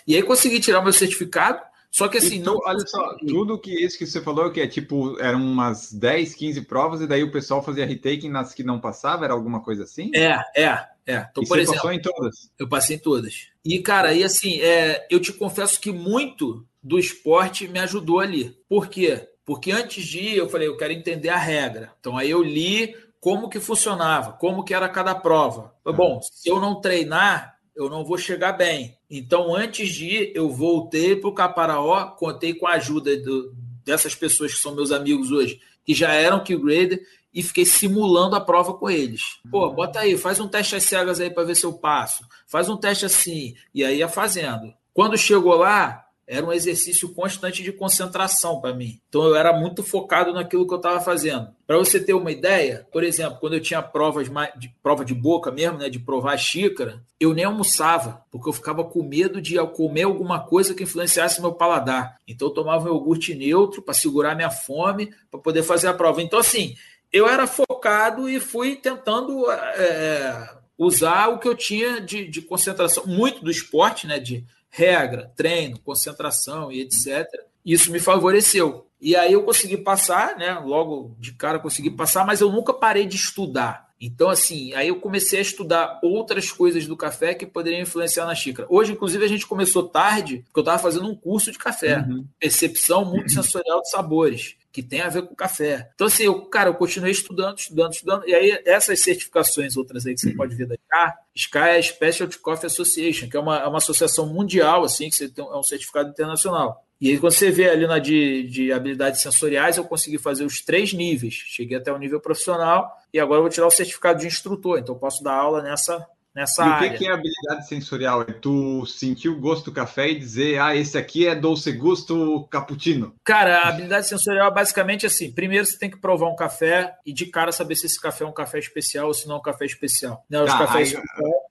E aí consegui tirar o meu certificado. Só que assim, não. Olha só, tudo que isso que você falou, que é tipo, eram umas 10, 15 provas, e daí o pessoal fazia retake nas que não passava, era alguma coisa assim? É, é, é. Então, e por você exemplo, passou em todas? Eu passei em todas. E, cara, e assim, é, eu te confesso que muito do esporte me ajudou ali. Por quê? Porque antes de ir, eu falei, eu quero entender a regra. Então aí eu li como que funcionava, como que era cada prova. Bom, se eu não treinar, eu não vou chegar bem. Então, antes de ir, eu voltei para o Caparaó, contei com a ajuda do, dessas pessoas que são meus amigos hoje, que já eram Q-Grader, e fiquei simulando a prova com eles. Pô, bota aí, faz um teste às cegas aí para ver se eu passo. Faz um teste assim. E aí ia fazendo. Quando chegou lá, era um exercício constante de concentração para mim. Então eu era muito focado naquilo que eu estava fazendo. Para você ter uma ideia, por exemplo, quando eu tinha provas de prova de boca mesmo, né, de provar a xícara, eu nem almoçava, porque eu ficava com medo de comer alguma coisa que influenciasse meu paladar. Então eu tomava um iogurte neutro para segurar minha fome, para poder fazer a prova. Então assim, eu era focado e fui tentando é, usar o que eu tinha de, de concentração, muito do esporte, né, de regra, treino, concentração e etc. Isso me favoreceu. E aí eu consegui passar, né? Logo de cara consegui passar, mas eu nunca parei de estudar. Então, assim, aí eu comecei a estudar outras coisas do café que poderiam influenciar na xícara. Hoje, inclusive, a gente começou tarde, porque eu estava fazendo um curso de café, uhum. percepção multissensorial de sabores que tem a ver com café. Então, assim, eu, cara, eu continuei estudando, estudando, estudando. E aí, essas certificações, outras aí que você pode ver da SCA, SCA é Specialty Coffee Association, que é uma, é uma associação mundial, assim, que você tem, é um certificado internacional. E aí, quando você vê ali na de, de habilidades sensoriais, eu consegui fazer os três níveis. Cheguei até o nível profissional e agora vou tirar o certificado de instrutor. Então, posso dar aula nessa, nessa e área. o que é habilidade sensorial? É tu sentir o gosto do café e dizer, ah, esse aqui é doce gusto cappuccino? Cara, a habilidade sensorial é basicamente assim: primeiro você tem que provar um café e de cara saber se esse café é um café especial ou se não é um café especial. Né? Os tá, cafés aí,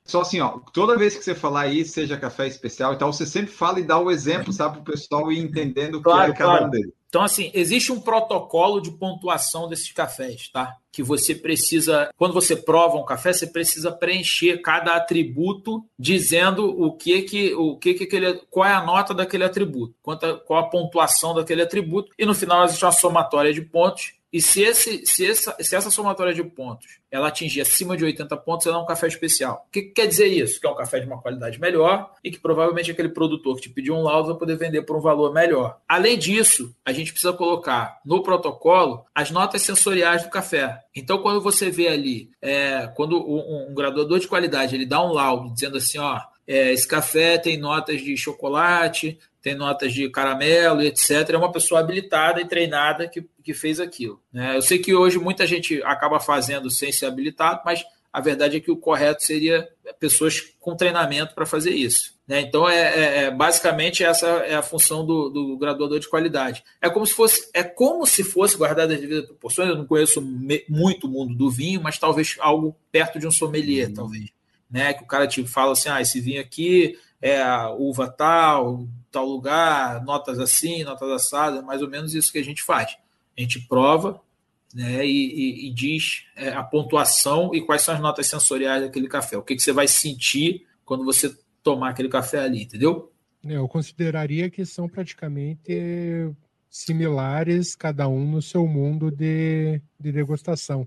só assim, ó, toda vez que você falar aí, seja café especial e tal, você sempre fala e dá o exemplo, sabe, para o pessoal ir entendendo o claro, que é cada um dele. Então, assim, existe um protocolo de pontuação desses cafés, tá? Que você precisa, quando você prova um café, você precisa preencher cada atributo dizendo o que que, o que que aquele, qual é a nota daquele atributo, qual a pontuação daquele atributo, e no final existe uma somatória de pontos e se, esse, se, essa, se essa somatória de pontos ela atingir acima de 80 pontos, ela é um café especial. O que, que, quer dizer isso? Que é um café de uma qualidade melhor e que provavelmente aquele produtor que te pediu um laudo vai poder vender por um valor melhor. Além disso, a gente precisa colocar no protocolo as notas sensoriais do café. Então, quando você vê ali, é, quando um, um graduador de qualidade ele dá um laudo dizendo assim, ó, é, esse café tem notas de chocolate, tem notas de caramelo etc. É uma pessoa habilitada e treinada que, que fez aquilo. Né? Eu sei que hoje muita gente acaba fazendo sem ser habilitado, mas a verdade é que o correto seria pessoas com treinamento para fazer isso. Né? Então, é, é, é, basicamente essa é a função do, do, graduador de qualidade. É como se fosse, é como se fosse guardado as devidas proporções. Eu não conheço me, muito o mundo do vinho, mas talvez algo perto de um sommelier, uhum. talvez. Né? Que o cara te fala assim: ah, esse vinho aqui é a uva tal, tal lugar, notas assim, notas assadas, mais ou menos isso que a gente faz. A gente prova né, e, e, e diz é, a pontuação e quais são as notas sensoriais daquele café. O que, que você vai sentir quando você tomar aquele café ali, entendeu? É, eu consideraria que são praticamente similares, cada um no seu mundo de, de degustação.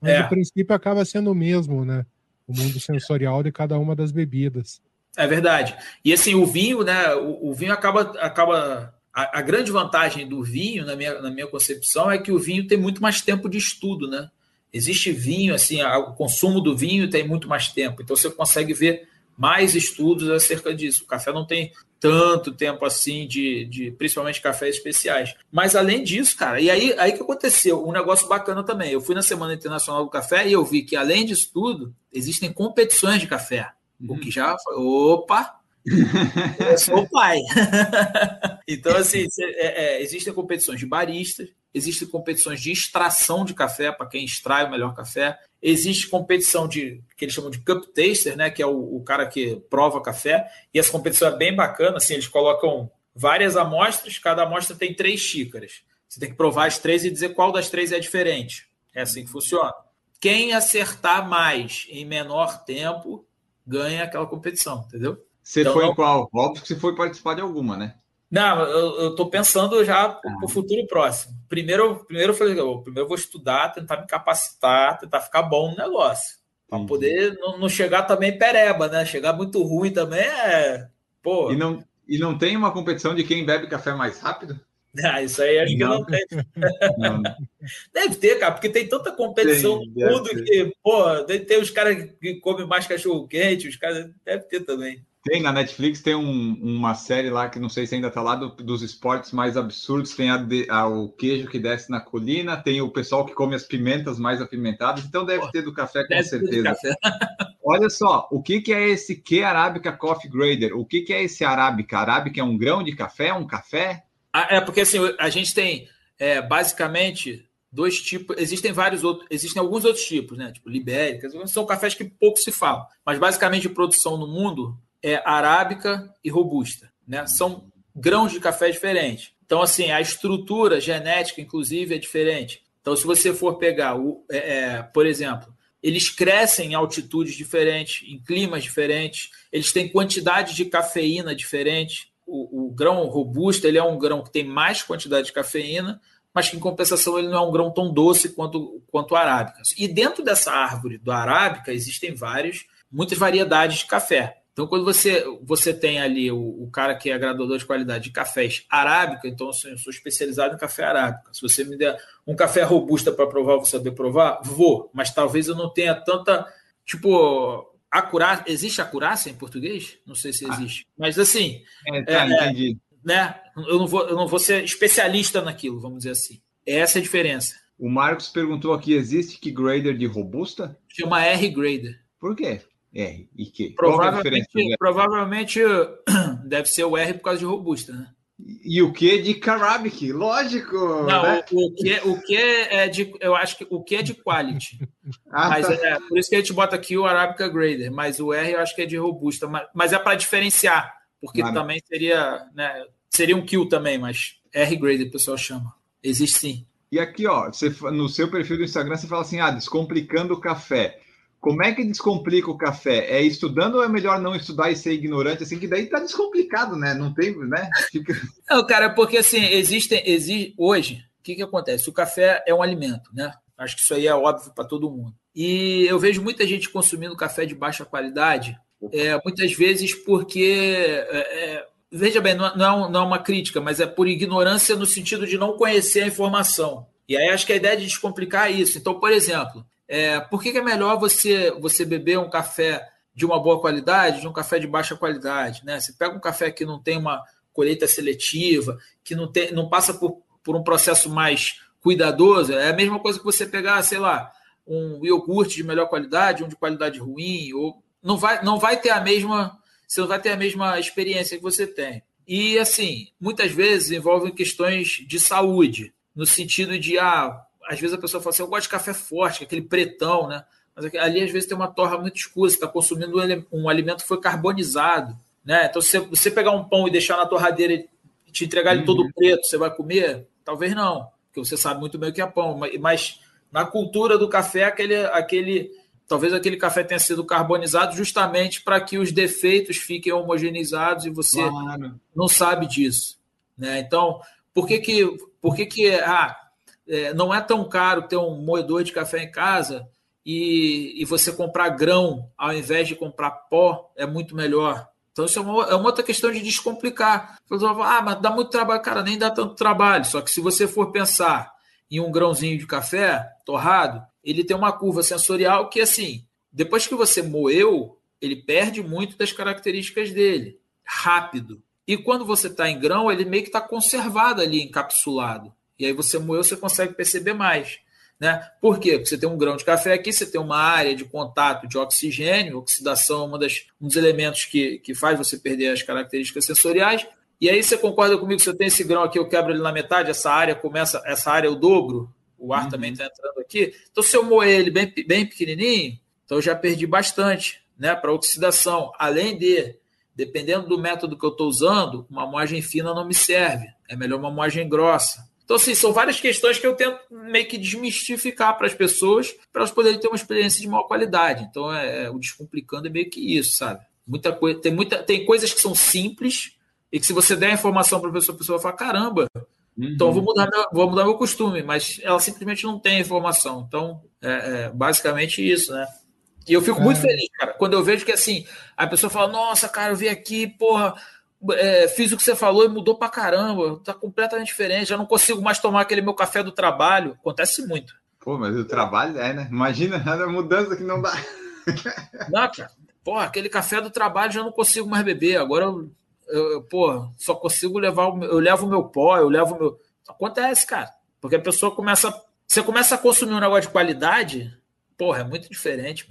Mas é. o princípio acaba sendo o mesmo, né? O mundo sensorial de cada uma das bebidas. É verdade. E assim, o vinho, né? O, o vinho acaba. acaba a, a, grande vantagem do vinho, na minha, na minha concepção, é que o vinho tem muito mais tempo de estudo, né? Existe vinho, assim, a, o consumo do vinho tem muito mais tempo. Então você consegue ver mais estudos acerca disso. O café não tem tanto tempo assim de, de principalmente cafés especiais. Mas além disso, cara, e aí, aí que aconteceu um negócio bacana também. Eu fui na Semana Internacional do Café e eu vi que além disso tudo, existem competições de café. O que já foi. Opa! eu sou o pai. então, assim, é, é, existem competições de baristas, existem competições de extração de café, para quem extrai o melhor café. Existe competição de que eles chamam de cup taster, né? Que é o, o cara que prova café. E essa competição é bem bacana. Assim, eles colocam várias amostras, cada amostra tem três xícaras. Você tem que provar as três e dizer qual das três é diferente. É assim que funciona. Quem acertar mais em menor tempo ganha aquela competição, entendeu? Você então, foi não... em qual? Óbvio que você foi participar de alguma, né? Não, eu, estou pensando já para o ah. futuro próximo. Primeiro, primeiro eu falei, eu, primeiro eu vou estudar, tentar me capacitar, tentar ficar bom no negócio. Para poder não, não, chegar também pereba, né? Chegar muito ruim também é. Pô. E não, e não tem uma competição de quem bebe café mais rápido? Ah, isso aí acho que não tem. Não. Deve ter, cara, porque tem tanta competição tem, no mundo que, pô, deve ter os caras que comem mais cachorro quente, os caras deve ter também. Tem na Netflix, tem um, uma série lá que não sei se ainda tá lá do, dos esportes mais absurdos. Tem a de, a, o queijo que desce na colina, tem o pessoal que come as pimentas mais apimentadas. Então deve Pô, ter do café com certeza. Café. Olha só, o que, que é esse que Arábica Coffee Grader? O que, que é esse Arábica? Arábica é um grão de café? Um café? Ah, é porque assim, a gente tem é, basicamente dois tipos. Existem vários outros, existem alguns outros tipos, né? Tipo libéricas, são cafés que pouco se fala. Mas basicamente a produção no mundo é arábica e robusta, né? São grãos de café diferentes. Então, assim, a estrutura genética, inclusive, é diferente. Então, se você for pegar, o, é, é, por exemplo, eles crescem em altitudes diferentes, em climas diferentes, eles têm quantidade de cafeína diferente o, o grão robusto ele é um grão que tem mais quantidade de cafeína mas que em compensação ele não é um grão tão doce quanto, quanto arábica. E dentro dessa árvore do arábica existem vários, muitas variedades de café. Então, quando você, você tem ali o, o, cara que é graduador de qualidade de cafés arábica, então assim, eu sou especializado em café arábica. Se você me der um café robusta para provar, vou saber provar? Vou, mas talvez eu não tenha tanta. Tipo, acurácia. Existe acurácia em português? Não sei se ah. existe. Ah. Mas assim. É, tá, é, entendi. Né? Eu, não vou, eu não vou ser especialista naquilo, vamos dizer assim. Essa é a diferença. O Marcos perguntou aqui: existe que grader de robusta? Chama R grader. Por quê? R e Q. Provavelmente, provavelmente deve ser o R por causa de robusta, né? E o que de Carabic, lógico. Não, né? o, o, que, o que é de. Eu acho que o que é de quality. ah, mas tá. é, por isso que a gente bota aqui o Arabica Grader, mas o R eu acho que é de robusta. Mas, mas é para diferenciar, porque Mano. também seria. Né, seria um kill também, mas R Grader o pessoal chama. Existe sim. E aqui, ó, você, no seu perfil do Instagram, você fala assim: ah, descomplicando o café. Como é que descomplica o café? É estudando ou é melhor não estudar e ser ignorante? Assim, que daí tá descomplicado, né? Não tem, né? Fica... Não, cara, porque assim, existem, existe, hoje, o que que acontece? O café é um alimento, né? Acho que isso aí é óbvio para todo mundo. E eu vejo muita gente consumindo café de baixa qualidade, é, muitas vezes porque. É, é veja bem, não, não, não é uma crítica, mas é por ignorância no sentido de não conhecer a informação. E aí acho que a ideia de descomplicar é isso. Então, por exemplo, é, por que, que, é melhor você, você beber um café de uma boa qualidade de um café de baixa qualidade? Né? Você pega um café que não tem uma colheita seletiva, que não, tem, não passa por, por um processo mais cuidadoso, é a mesma coisa que você pegar, sei lá, um iogurte de melhor qualidade, um de qualidade ruim, ou não vai, não vai ter a mesma, você não vai ter a mesma experiência que você tem. E assim, muitas vezes envolvem questões de saúde, no sentido de ah, às vezes a pessoa fala assim, eu gosto de café forte, aquele pretão, né? Mas ali às vezes tem uma torra muito escura, você está consumindo um alimento que foi carbonizado, né? Então, se você pegar um pão e deixar na torradeira e te entregar ele uhum. todo preto, você vai comer? Talvez não, porque você sabe muito bem o que é pão. Mas na cultura do café, aquele, aquele talvez aquele café tenha sido carbonizado justamente para que os defeitos fiquem homogeneizados e você claro. não sabe disso, né? Então, por que que, por que, que ah, é, não é tão caro ter um moedor de café em casa e, e você comprar grão ao invés de comprar pó é muito melhor. Então, isso é uma, é uma outra questão de descomplicar. Ah, mas dá muito trabalho. Cara, nem dá tanto trabalho. Só que se você for pensar em um grãozinho de café torrado, ele tem uma curva sensorial que, assim, depois que você moeu, ele perde muito das características dele. Rápido. E quando você está em grão, ele meio que está conservado ali, encapsulado. E aí você moeu, você consegue perceber mais. Né? Por quê? Porque você tem um grão de café aqui, você tem uma área de contato de oxigênio, oxidação é uma das, um dos elementos que, que faz você perder as características sensoriais. E aí você concorda comigo, se eu tenho esse grão aqui, eu quebro ele na metade, essa área começa, essa área eu dobro, o ar uhum. também está entrando aqui. Então, se eu moer ele bem, bem pequenininho, então eu já perdi bastante né, para oxidação. Além de, dependendo do método que eu estou usando, uma moagem fina não me serve. É melhor uma moagem grossa. Então, assim, são várias questões que eu tento meio que desmistificar para as pessoas, para elas poderem ter uma experiência de maior qualidade. Então, é, é, o Descomplicando é meio que isso, sabe? Muita coisa, tem, muita, tem coisas que são simples e que se você der a informação para a pessoa, a pessoa vai falar, caramba, uhum. então vou mudar, meu, vou mudar meu costume, mas ela simplesmente não tem a informação. Então, é, é basicamente isso, né? E eu fico muito é. feliz, cara, quando eu vejo que assim, a pessoa fala, nossa, cara, eu vi aqui, porra, é, fiz o que você falou e mudou pra caramba, tá completamente diferente, já não consigo mais tomar aquele meu café do trabalho. Acontece muito. Pô, mas o trabalho é, né? Imagina a mudança que não dá. Não, cara. Pô, aquele café do trabalho já não consigo mais beber. Agora eu, eu pô, só consigo levar o eu levo o meu pó, eu levo o meu. Acontece, cara. Porque a pessoa começa. Você começa a consumir um negócio de qualidade, porra, é muito diferente.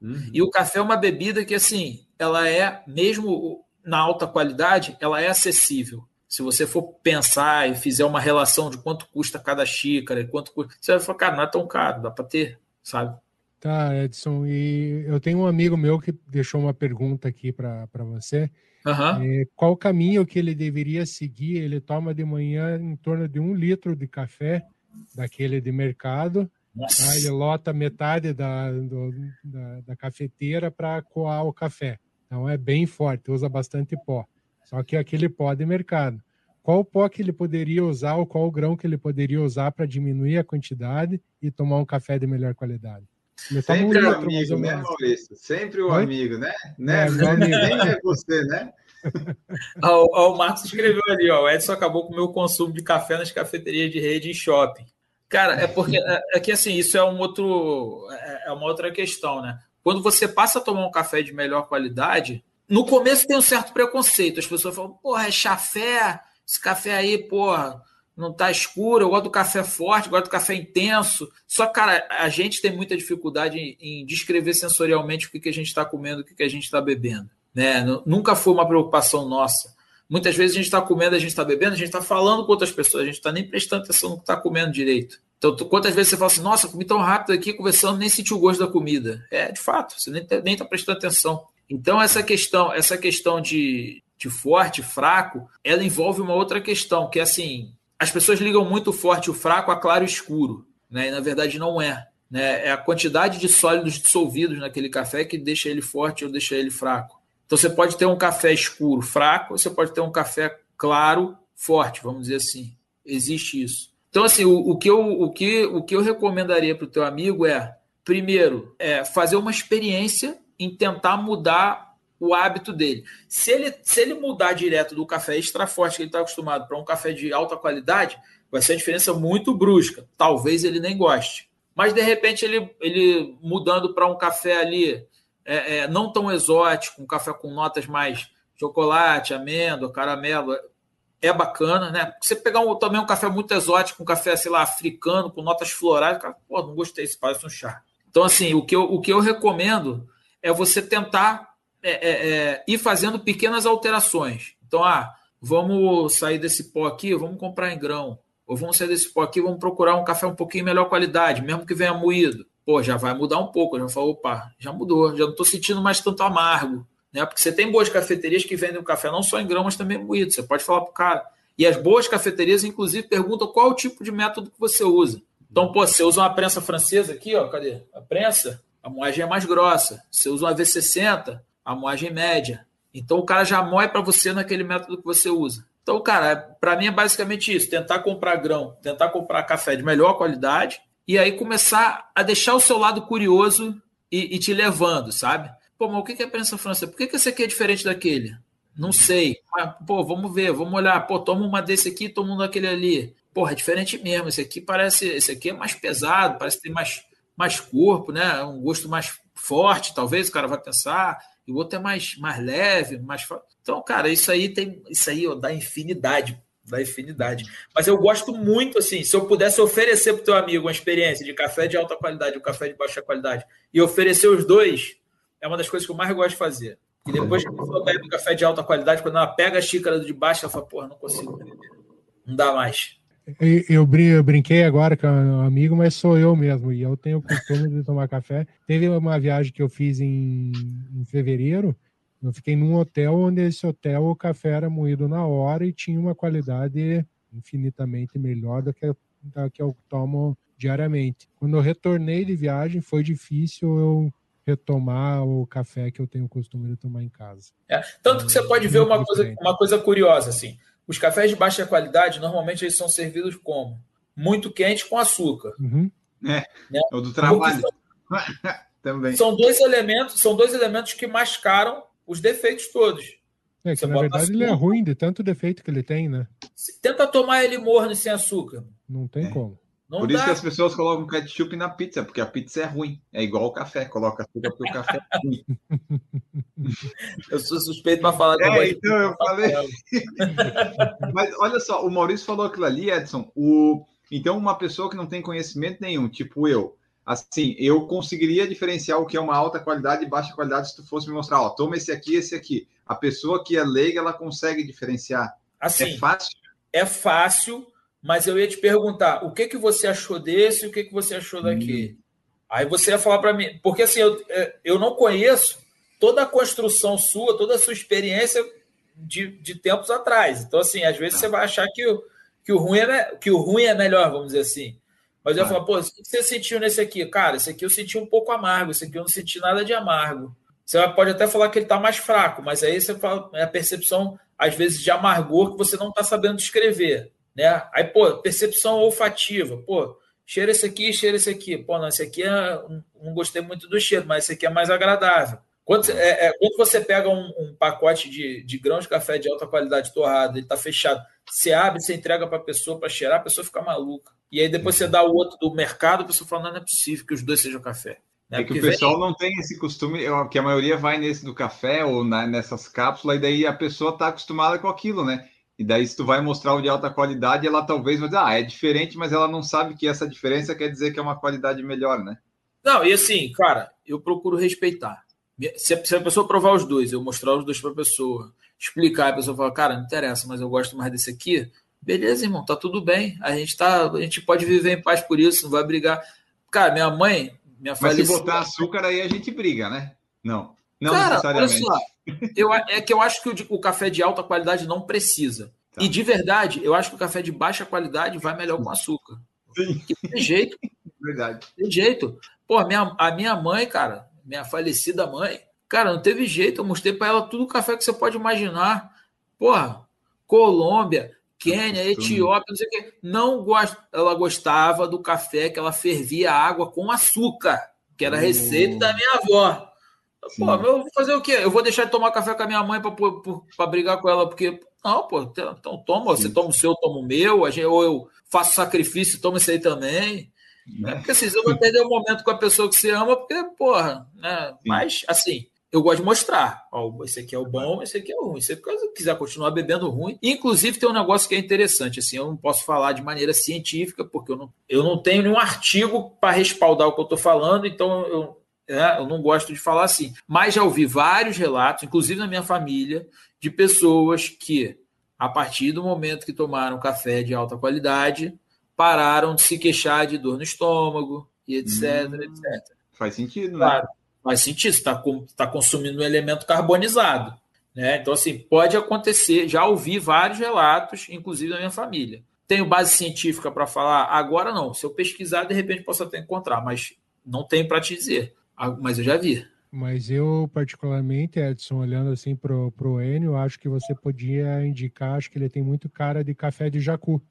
Uhum. E o café é uma bebida que, assim, ela é, mesmo na alta qualidade, ela é acessível. Se você for pensar e fizer uma relação de quanto custa cada xícara e quanto custa, você vai falar, cara, não é tão caro, dá para ter, sabe? Tá, Edson, e eu tenho um amigo meu que deixou uma pergunta aqui para você. Uhum. É, qual caminho que ele deveria seguir? Ele toma de manhã em torno de um litro de café, daquele de mercado. Tá? Ele lota metade da, do, da, da cafeteira para coar o café. Então é bem forte, usa bastante pó. Só que aquele pó de mercado. qual pó que ele poderia usar ou qual grão que ele poderia usar para diminuir a quantidade e tomar um café de melhor qualidade. Sempre um o amigo, né, Maurício? Sempre o Oi? amigo, né? né? É, Nem é você, né? o, o Marcos escreveu ali, ó, o Edson acabou com o meu consumo de café nas cafeterias de rede e shopping. Cara, é porque é, é que assim, isso é um outro é, é uma outra questão, né? Quando você passa a tomar um café de melhor qualidade, no começo tem um certo preconceito. As pessoas falam, porra, é chafé, esse café aí, porra, não tá escuro, eu gosto do café forte, gosto do café intenso. Só, cara, a gente tem muita dificuldade em, em descrever sensorialmente o que, que a gente está comendo, o que, que a gente está bebendo. Né? Nunca foi uma preocupação nossa. Muitas vezes a gente está comendo, a gente está bebendo, a gente está falando com outras pessoas, a gente está nem prestando atenção no que está comendo direito. Então, quantas vezes você fala assim, nossa, comi tão rápido aqui, conversando, nem senti o gosto da comida. É, de fato, você nem está prestando atenção. Então, essa questão, essa questão de, de forte, fraco, ela envolve uma outra questão, que é assim, as pessoas ligam muito forte o fraco a claro e escuro, né? E na verdade não é. Né? É a quantidade de sólidos dissolvidos naquele café que deixa ele forte ou deixa ele fraco. Então você pode ter um café escuro, fraco, você pode ter um café claro, forte, vamos dizer assim. Existe isso. Então, assim, o, o que, eu, o, que, o que eu recomendaria para o teu amigo é, primeiro, é fazer uma experiência em tentar mudar o hábito dele. Se ele, se ele mudar direto do café extra forte que ele está acostumado para um café de alta qualidade, vai ser uma diferença muito brusca. Talvez ele nem goste. Mas de repente ele, ele mudando para um café ali é, é, não tão exótico, um café com notas mais chocolate, amêndoa, caramelo, é bacana, né? Você pegar um, também um café muito exótico, um café, sei lá, africano, com notas florais, cara, pô, não gostei, isso parece um chá. Então, assim, o que eu, o que eu recomendo é você tentar é, é, é, ir fazendo pequenas alterações. Então, ah, vamos sair desse pó aqui, vamos comprar em grão. Ou vamos sair desse pó aqui, vamos procurar um café um pouquinho melhor qualidade, mesmo que venha moído. Pô, já vai mudar um pouco. Já falou, opa, já mudou, já não estou sentindo mais tanto amargo. Né? Porque você tem boas cafeterias que vendem o café não só em grão, mas também moído. Você pode falar para o cara. E as boas cafeterias, inclusive, perguntam qual o tipo de método que você usa. Então, pô, você usa uma prensa francesa aqui, ó, cadê? A prensa, a moagem é mais grossa. Você usa uma V60, a moagem média. Então o cara já moe para você naquele método que você usa. Então, cara, para mim é basicamente isso: tentar comprar grão, tentar comprar café de melhor qualidade e aí começar a deixar o seu lado curioso e, e te levando, sabe? Pô, mas o que é prensa francesa? Por que, esse aqui é diferente daquele? Não sei. Mas, pô, vamos ver, vamos olhar. Pô, toma uma desse aqui, toma um daquele ali. Porra, é diferente mesmo. Esse aqui parece. Esse aqui é mais pesado, parece ter mais, mais corpo, né? Um gosto mais forte, talvez o cara vai pensar e o outro é mais, mais leve, mais. Então, cara, isso aí tem. Isso aí ó, dá infinidade. Dá infinidade. Mas eu gosto muito, assim, se eu pudesse oferecer para o teu amigo uma experiência de café de alta qualidade e um café de baixa qualidade, e oferecer os dois, é uma das coisas que eu mais gosto de fazer. E depois que a pessoa um café de alta qualidade, quando ela pega a xícara de baixo, ela fala, porra, não consigo beber. Não dá mais. Eu, brinquei agora com um amigo, mas sou eu mesmo. E eu tenho o costume de tomar café. Teve uma viagem que eu fiz em, em fevereiro. Eu fiquei num hotel onde esse hotel o café era moído na hora e tinha uma qualidade infinitamente melhor do que, da que eu tomo diariamente. Quando eu retornei de viagem, foi difícil eu retomar o café que eu tenho o costume de tomar em casa. É, tanto que você pode ver uma coisa, uma coisa curiosa assim. Os cafés de baixa qualidade, normalmente, eles são servidos como? Muito quente com açúcar. Uhum. É, né? é o do trabalho. São, Também. São dois elementos, são dois elementos que mascaram os defeitos todos. É que, na verdade, açúcar, ele é ruim de tanto defeito que ele tem, né? Tenta tomar ele morno sem açúcar. Não tem é. como. Não Por dá. isso que as pessoas colocam ketchup na pizza, porque a pizza é ruim. É igual o café, coloca açúcar porque o café é ruim. eu sou suspeito para falar É, então eu falei. Mas olha só, o Maurício falou aquilo ali, Edson. O... Então, uma pessoa que não tem conhecimento nenhum, tipo eu, assim, eu conseguiria diferenciar o que é uma alta qualidade e baixa qualidade se tu fosse me mostrar, ó, toma esse aqui, esse aqui. A pessoa que é leiga, ela consegue diferenciar. Assim, é fácil? É fácil, mas eu ia te perguntar o que que você achou desse e o que que você achou daqui. Hum. Aí você ia falar para mim, porque assim, eu, é, eu não conheço toda a construção sua, toda a sua experiência de, de tempos atrás. Então, assim, às vezes você vai achar que o, que o, ruim, é, que o ruim é melhor, vamos dizer assim. Mas eu ia falar, pô, o que você sentiu nesse aqui? Cara, esse aqui eu senti um pouco amargo, esse aqui eu não senti nada de amargo. Você pode até falar que ele está mais fraco, mas aí você fala, é a percepção às vezes, de amargor que você não está sabendo descrever. Né? Aí, pô, percepção olfativa, pô, cheira esse aqui, cheira esse aqui. Pô, não, esse aqui é, não gostei muito do cheiro, mas esse aqui é mais agradável. Quando, é, é, quando você pega um, um pacote de, de, grãos de café de alta qualidade torrado, ele está fechado, você abre, você entrega para a pessoa para cheirar, a pessoa fica maluca. E aí depois você dá o outro do mercado, a pessoa fala, não, não é possível que os dois sejam café. Né? É que Porque o pessoal vem... não tem esse costume, que a maioria vai nesse do café ou na, nessas cápsulas, e daí a pessoa está acostumada com aquilo, né? E daí, se tu vai mostrar o de alta qualidade, ela talvez vai dizer, ah, é diferente, mas ela não sabe que essa diferença quer dizer que é uma qualidade melhor, né? Não, e assim, cara, eu procuro respeitar. Se a, pessoa provar os dois, eu mostrar os dois para a pessoa, explicar, a pessoa fala, cara, não interessa, mas eu gosto mais desse aqui, beleza, irmão, tá tudo bem. A gente tá, a gente pode viver em paz por isso, não vai brigar. Cara, minha mãe, minha Mas se botar açúcar aí a gente briga, né? Não. Não cara, necessariamente. Olha só, eu, é que eu acho que o, o café de alta qualidade não precisa. Tá. E de verdade, eu acho que o café de baixa qualidade vai melhor com açúcar. Sim. tem jeito. Verdade. Tem jeito. Pô, a minha, a minha mãe, cara, minha falecida mãe, cara, não teve jeito. Eu mostrei para ela tudo o café que você pode imaginar. Porra, Colômbia, Quênia, Etiópia, não sei o quê. Não gost... Ela gostava do café que ela fervia água com açúcar, que era a receita da minha avó. Pô, eu vou fazer o quê? Eu vou deixar de tomar café com a minha mãe para brigar com ela, porque. Não, pô, então toma, você toma o seu, toma o meu, ou eu faço sacrifício, toma isso aí também. Né? Porque assim, você vai perder o um momento com a pessoa que você ama, porque, porra, né? Mas, assim, eu gosto de mostrar. Ó, esse aqui é o bom, esse aqui é o ruim. Se você quiser continuar bebendo ruim. Inclusive, tem um negócio que é interessante. Assim, eu não posso falar de maneira científica, porque eu não, eu não tenho nenhum artigo para respaldar o que eu estou falando, então eu, é, eu não gosto de falar assim. Mas já ouvi vários relatos, inclusive na minha família, de pessoas que, a partir do momento que tomaram café de alta qualidade, pararam de se queixar de dor no estômago e etc, hum, etc. Faz sentido, né? Claro, faz sentido, está tá consumindo um elemento carbonizado. Né? Então, assim, pode acontecer. Já ouvi vários relatos, inclusive da minha família. Tenho base científica para falar? Agora não. Se eu pesquisar, de repente posso até encontrar, mas não tenho para te dizer. Ah, mas eu já vi. Mas eu, particularmente, Edson, olhando assim pro, pro Enio, acho que você podia indicar, acho que ele tem muito cara de café de jacu.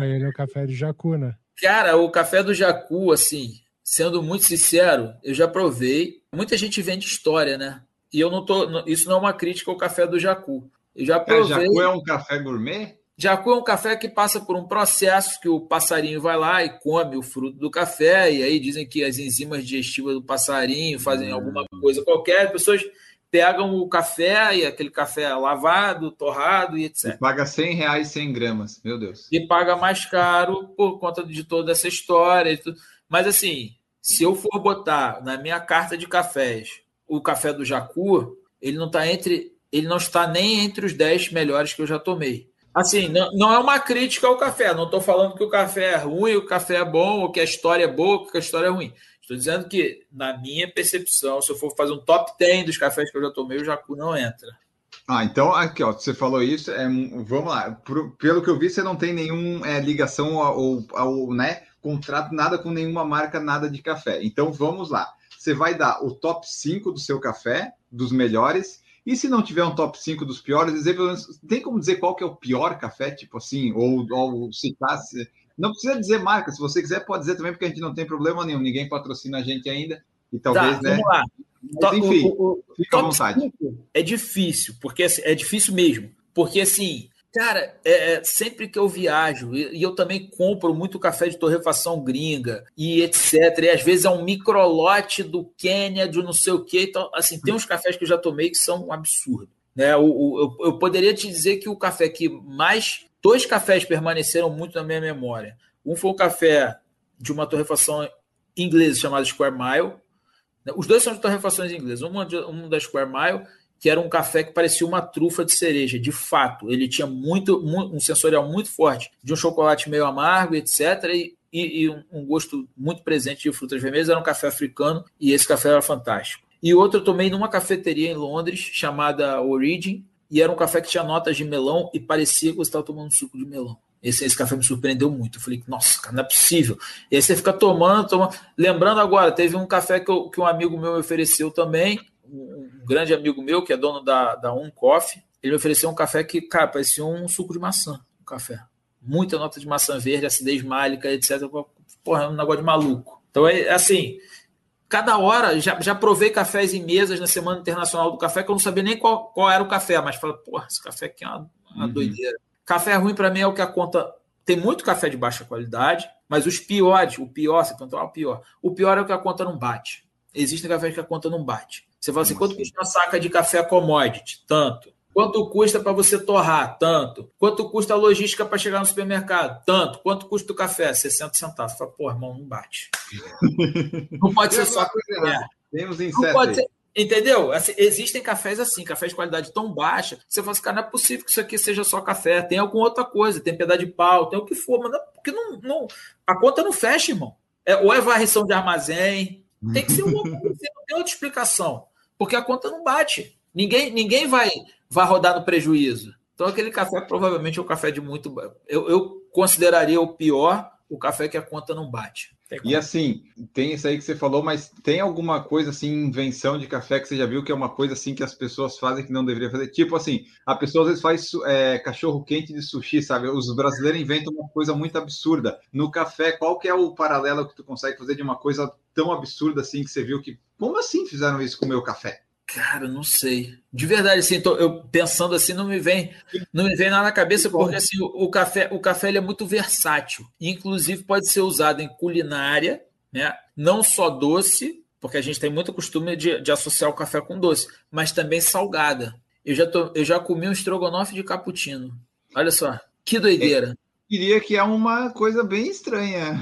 ele é o café de jacu, né? Cara, o café do jacu, assim, sendo muito sincero, eu já provei. Muita gente vende história, né? E eu não tô. Isso não é uma crítica ao café do jacu. Eu já provei. É, jacu é um café gourmet? Jacu é um café que passa por um processo que o passarinho vai lá e come o fruto do café, e aí dizem que as enzimas digestivas do passarinho fazem hum. alguma coisa qualquer. As pessoas pegam o café e aquele café lavado, torrado e etc. E paga 100 reais 100 gramas, meu Deus. E paga mais caro por conta de toda essa história. Mas assim, se eu for botar na minha carta de cafés o café do Jacu, ele não está entre, ele não está nem entre os 10 melhores que eu já tomei. Assim, não, não é uma crítica ao café. Não estou falando que o café é ruim, o café é bom, ou que a história é boa, ou que a história é ruim. Estou dizendo que, na minha percepção, se eu for fazer um top 10 dos cafés que eu já tomei, o Jacu não entra. Ah, então aqui, ó, você falou isso, é, vamos lá. Por, pelo que eu vi, você não tem nenhuma é, ligação ao, ao, né, contrato, nada com nenhuma marca, nada de café. Então vamos lá. Você vai dar o top 5 do seu café, dos melhores, e se não tiver um top 5 dos piores, dizer, tem como dizer qual que é o pior café, tipo assim, ou, ou citar. Não precisa dizer marca, se você quiser, pode dizer também, porque a gente não tem problema nenhum, ninguém patrocina a gente ainda. E talvez, tá, né? Vamos lá. Mas, enfim, o, o, fica à vontade. É difícil, porque assim, é difícil mesmo. Porque assim, Cara, é, é, sempre que eu viajo, e, e, eu também compro muito café de torrefação gringa e etc. E às vezes é um microlote do Quênia, de não sei o quê. Então, assim, tem uns cafés que eu já tomei que são um absurdo. Né? O, eu, eu poderia te dizer que o café que mais. Dois cafés permaneceram muito na minha memória. Um foi um café de uma torrefação inglesa chamada Square Mile. Os dois são de torrefações inglesas. Uma, de, da Square Mile que era um café que parecia uma trufa de cereja. De fato, ele tinha muito, um sensorial muito forte de um chocolate meio amargo, etc. E, e, e um, gosto muito presente de frutas vermelhas. Era um café africano e esse café era fantástico. E outro eu tomei numa cafeteria em Londres chamada Origin, e era um café que tinha notas de melão e parecia que você estava tomando suco de melão. Esse, esse café me surpreendeu muito. Eu falei, nossa, cara, não é possível. E aí você fica tomando, tomando. Lembrando agora, teve um café que, eu, que um amigo meu me ofereceu também, um grande amigo meu, que é dono da, da Um Coffee, ele ofereceu um café que, cara, parecia um suco de maçã, um café. Muita nota de maçã verde, acidez málica, etc. Porra, é um negócio de maluco. Então, é assim, cada hora, já, já provei cafés em mesas na Semana Internacional do Café, que eu não sabia nem qual, qual era o café, mas falei, porra, esse café aqui é uma, uma uhum. doideira. Café ruim para mim é o que a conta. Tem muito café de baixa qualidade, mas os piores, o pior, você perguntou, ah, o pior. O pior é o que a conta não bate. Existem cafés que a conta não bate. Você fala assim, quanto custa uma saca de café commodity? Tanto. Quanto custa para você torrar? Tanto. Quanto custa a logística para chegar no supermercado? Tanto. Quanto custa o café? 60 centavos. Fala, pô, irmão, não bate. Não pode ser só. É. Temos não pode ser, Entendeu? Assim, existem cafés assim, cafés de qualidade tão baixa. Você fala assim, cara, não é possível que isso aqui seja só café. Tem alguma outra coisa, tem pedaço de pau, tem o que for, mas não, porque não, não, a conta não fecha, irmão. É, ou é varrição de armazém, tem que ser uma coisa, não tem outra explicação. Porque a conta não bate. Ninguém, ninguém vai, vai rodar no prejuízo. Então, aquele café provavelmente é um café de muito. Eu, eu consideraria o pior o café que a conta não bate. E assim, tem isso aí que você falou, mas tem alguma coisa assim, invenção de café que você já viu que é uma coisa assim que as pessoas fazem que não deveria fazer? Tipo assim, a pessoa às vezes faz é, cachorro quente de sushi, sabe? Os brasileiros inventam uma coisa muito absurda. No café, qual que é o paralelo que tu consegue fazer de uma coisa tão absurda assim que você viu que. Como assim fizeram isso com o meu café? Cara, não sei. De verdade, assim, tô, eu pensando assim, não me vem, não me vem nada na cabeça, porque assim, o, o café, o café ele é muito versátil. Inclusive pode ser usado em culinária, né? Não só doce, porque a gente tem muito costume de, de associar o café com doce, mas também salgada. Eu já, tô, eu já comi um estrogonofe de cappuccino. Olha só, que doideira. Eu diria que é uma coisa bem estranha.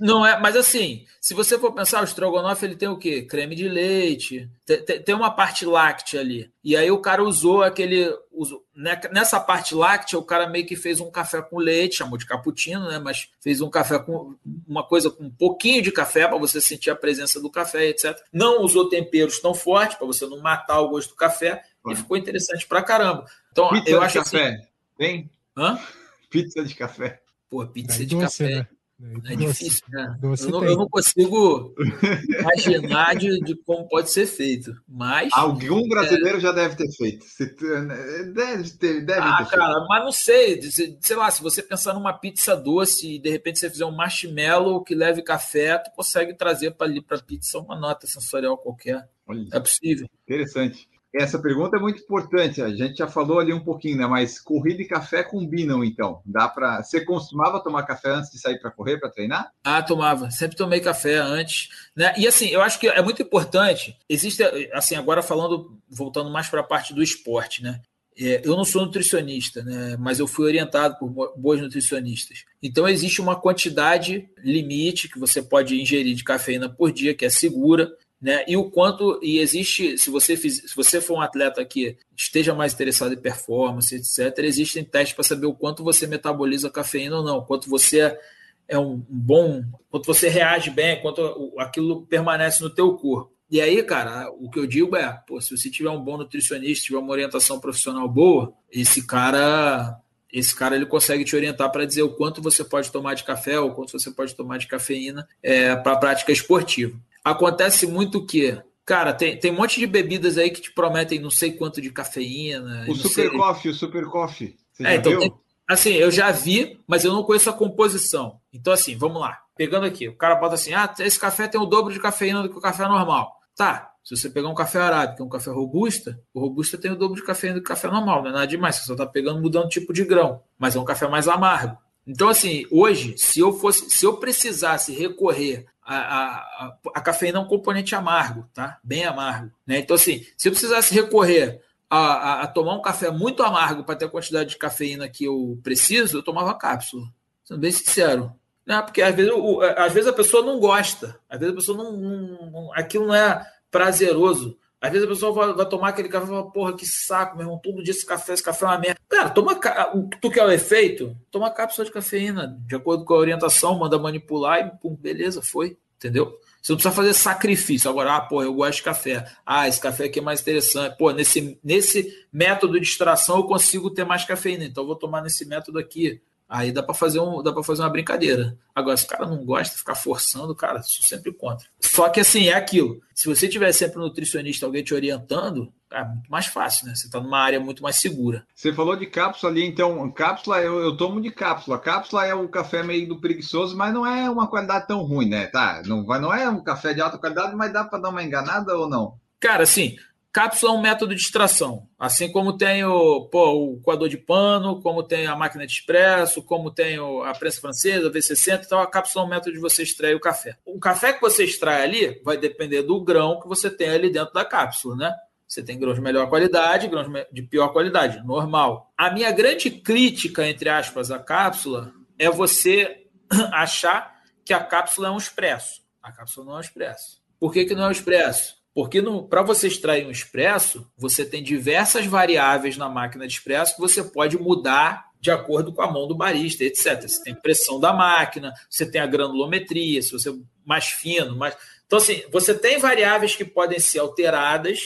Não é, mas assim, se você for pensar, o estrogonofe ele tem o quê? Creme de leite, tem, tem uma parte láctea ali. E aí o cara usou aquele. Usou, né, nessa parte láctea, o cara meio que fez um café com leite, chamou de cappuccino, né? Mas fez um café com uma coisa com um pouquinho de café para você sentir a presença do café, etc. Não usou temperos tão fortes para você não matar o gosto do café. E ficou interessante pra caramba. Então, pizza eu acho café. Assim, Vem? Hã? Pizza de café. Pô, pizza de doce, café. Né? É difícil, né? Eu não, eu não, consigo imaginar de, de, como pode ser feito, mas... Algum é brasileiro é... já deve ter feito. Deve ter, deve ah, ter cara, feito. mas não sei. Sei lá, se você pensar numa pizza doce e de repente você fizer um marshmallow que leve café, tu consegue trazer para ali para pizza uma nota sensorial qualquer. Olha, é possível. Interessante. Essa pergunta é muito importante. A gente já falou ali um pouquinho, né? Mas corrida e café combinam, então. Dá para. Você costumava tomar café antes de sair para correr, para treinar? Ah, tomava. Sempre tomei café antes. Né? E assim, eu acho que é muito importante. Existe, assim, agora falando, voltando mais para a parte do esporte, né? É, eu não sou nutricionista, né, mas eu fui orientado por boas nutricionistas. Então, existe uma quantidade limite que você pode ingerir de cafeína por dia, que é segura né? E o quanto e existe, se você fiz, se você for um atleta que esteja mais interessado em performance, etc, existem testes para saber o quanto você metaboliza cafeína ou não, quanto você é um bom, quanto você reage bem, quanto aquilo permanece no teu corpo. E aí, cara, o que eu digo é, pô, se você tiver um bom nutricionista, tiver uma orientação profissional boa, esse cara esse cara ele consegue te orientar para dizer o quanto você pode tomar de café ou quanto você pode tomar de cafeína é, para a prática esportiva acontece muito que, cara, tem, tem um monte de bebidas aí que te prometem não sei quanto de cafeína. O Super sei... Coffee, o Super Coffee. Você é, então, tem, assim, eu já vi, mas eu não conheço a composição. Então, assim, vamos lá. Pegando aqui, o cara bota assim: ah, esse café tem o dobro de cafeína do que o café normal. Tá, se você pegar um café arábica, um café robusta, o robusta tem o dobro de cafeína do que o café normal, não é nada demais, você só está pegando mudando o tipo de grão, mas é um café mais amargo. Então, assim, hoje, se eu fosse, se eu precisasse recorrer a, a, a, cafeína é um componente amargo, tá? Bem amargo. Né? Então, assim, se eu precisasse recorrer a, a tomar um café muito amargo para ter a quantidade de cafeína que eu preciso, eu tomava cápsula. Sendo bem sincero. Né? Porque às vezes, o, às vezes a pessoa não gosta, às vezes a pessoa não, não, não aquilo não é prazeroso. Às vezes a pessoa vai, vai, tomar aquele café e fala, porra, que saco, meu irmão, todo dia esse café, esse café é uma merda. Cara, toma tu quer o efeito? Toma cápsula de cafeína, de acordo com a orientação, manda manipular e pum, beleza, foi. Entendeu? Você não precisa fazer sacrifício. Agora, ah, pô, eu gosto de café. Ah, esse café aqui é mais interessante. Pô, nesse, nesse método de extração eu consigo ter mais cafeína, então eu vou tomar nesse método aqui. Aí dá para fazer um, dá para fazer uma brincadeira. Agora, se o cara não gosta de ficar forçando, cara, isso sempre contra. Só que assim, é aquilo. Se você tiver sempre um nutricionista, alguém te orientando, é muito mais fácil, né? Você está numa área muito mais segura. Você falou de cápsula ali, então, cápsula, eu, eu tomo de cápsula. Cápsula é o café meio do preguiçoso, mas não é uma qualidade tão ruim, né? Tá, não, não é um café de alta qualidade, mas dá para dar uma enganada ou não? Cara, assim, Cápsula é um método de extração, assim como tem o, pô, o coador de pano, como tem a máquina de expresso, como tem a prensa francesa, a V60, então a cápsula é um método de você extrair o café. O café que você extrai ali vai depender do grão que você tem ali dentro da cápsula, né? Você tem grãos de melhor qualidade, grãos de pior qualidade, normal. A minha grande crítica, entre aspas, à cápsula é você achar que a cápsula é um expresso. A cápsula não é um expresso. Por que, que não é um expresso? Porque para você extrair um expresso, você tem diversas variáveis na máquina de expresso que você pode mudar de acordo com a mão do barista, etc. Você tem pressão da máquina, você tem a granulometria, se você mais fino, mais. Então, assim, você tem variáveis que podem ser alteradas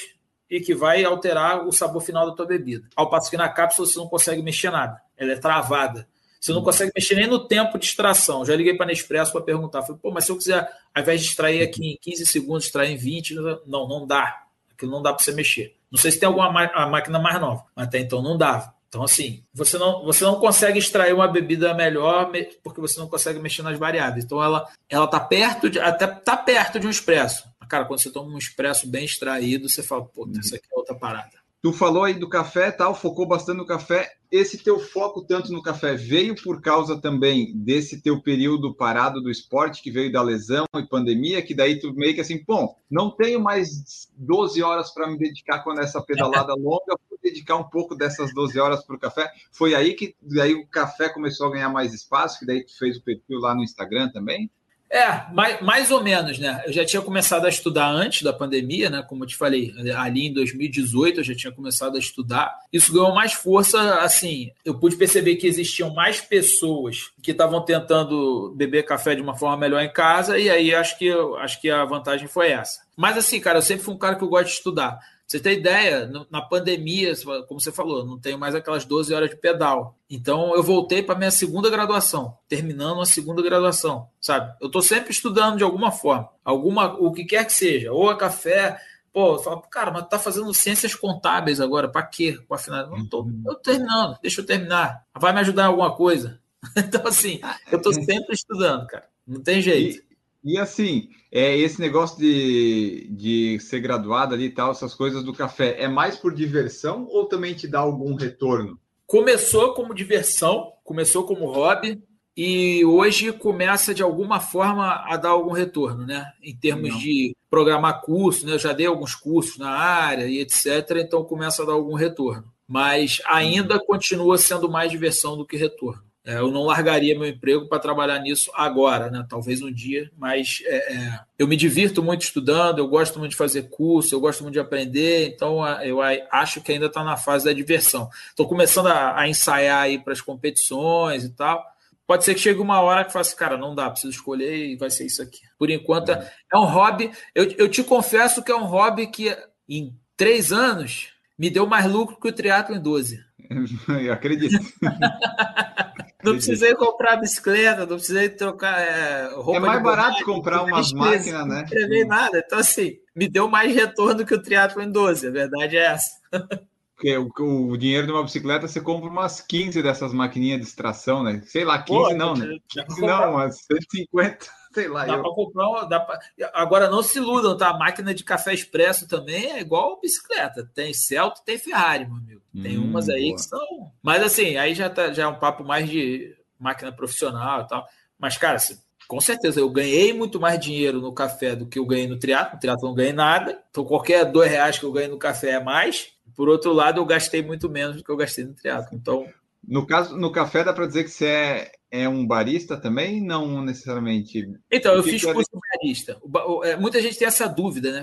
e que vai alterar o sabor final da tua bebida. Ao passo que na cápsula você não consegue mexer nada, ela é travada. Você não consegue mexer nem no tempo de extração. Já liguei para a Nespresso para perguntar. Falei, pô, mas se eu quiser, ao invés de extrair aqui em 15 segundos, extrair em 20, não, não dá. Aquilo não dá para você mexer. Não sei se tem alguma máquina mais nova, mas até então não dava. Então, assim, você não, você não consegue extrair uma bebida melhor porque você não consegue mexer nas variáveis. Então, ela ela tá perto de até tá perto de um expresso. Cara, quando você toma um expresso bem extraído, você fala, pô, isso aqui é outra parada. Tu falou aí do café, tal, focou bastante no café. Esse teu foco tanto no café veio por causa também desse teu período parado do esporte que veio da lesão e pandemia, que daí tu meio que assim, bom, não tenho mais 12 horas para me dedicar quando essa pedalada longa, vou dedicar um pouco dessas 12 horas para o café. Foi aí que daí o café começou a ganhar mais espaço, que daí tu fez o perfil lá no Instagram também? É, mais, mais ou menos, né? Eu já tinha começado a estudar antes da pandemia, né? Como eu te falei, ali em 2018 eu já tinha começado a estudar. Isso ganhou mais força, assim, eu pude perceber que existiam mais pessoas que estavam tentando beber café de uma forma melhor em casa, e aí acho que, acho que a vantagem foi essa. Mas assim, cara, eu sempre fui um cara que eu gosto de estudar você tem ideia, na pandemia, como você falou, não tenho mais aquelas 12 horas de pedal. Então eu voltei para minha segunda graduação, terminando a segunda graduação, sabe? Eu estou sempre estudando de alguma forma, alguma o que quer que seja, ou a café, pô, eu falo, cara, mas tá fazendo ciências contábeis agora, para quê? Para final, não tô, eu tô terminando, deixa eu terminar. Vai me ajudar em alguma coisa? Então assim, eu estou sempre estudando, cara. Não tem jeito. E, e assim, é esse negócio de, de ser graduado ali e tal, essas coisas do café, é mais por diversão ou também te dá algum retorno? Começou como diversão, começou como hobby e hoje começa de alguma forma a dar algum retorno, né? Em termos Não. de programar curso, né? Eu já dei alguns cursos na área e etc. Então começa a dar algum retorno, mas ainda continua sendo mais diversão do que retorno. É, eu não largaria meu emprego para trabalhar nisso agora, né? talvez um dia, mas é, é, eu me divirto muito estudando, eu gosto muito de fazer curso, eu gosto muito de aprender, então eu acho que ainda está na fase da diversão. Estou começando a, a, ensaiar aí para as competições e tal. Pode ser que chegue uma hora que faça, cara, não dá, preciso escolher e vai ser isso aqui. Por enquanto, é, é um hobby. Eu, eu te confesso que é um hobby que em três anos me deu mais lucro que o triatlo em 12. Eu acredito. Não precisei comprar bicicleta, não precisei trocar é, roupa. É mais barato comprar umas máquinas, né? Não escrevi nada. Então, assim, me deu mais retorno que o triatlo em 12. A verdade é essa. Porque o, o, dinheiro de uma bicicleta você compra umas 15 dessas maquininhas de extração, né? Sei lá, 15 Pô, não, né? 15 não, umas 150 sei lá. Dá eu... para comprar. Dá pra... Agora não se iludam, tá? A máquina de café expresso também é igual bicicleta. Tem Celta tem Ferrari, meu amigo. Tem hum, umas aí boa. que são. Mas assim, aí já, tá, já é um papo mais de máquina profissional e tal. Mas, cara, assim, com certeza, eu ganhei muito mais dinheiro no café do que eu ganhei no triatlo. No triatlo não ganhei nada. Então, qualquer dois reais que eu ganhei no café é mais. Por outro lado, eu gastei muito menos do que eu gastei no triatlo. Então, no caso, no café dá para dizer que você é, é um barista também? Não necessariamente. Então, eu fiz curso de barista. É, muita gente tem essa dúvida, né?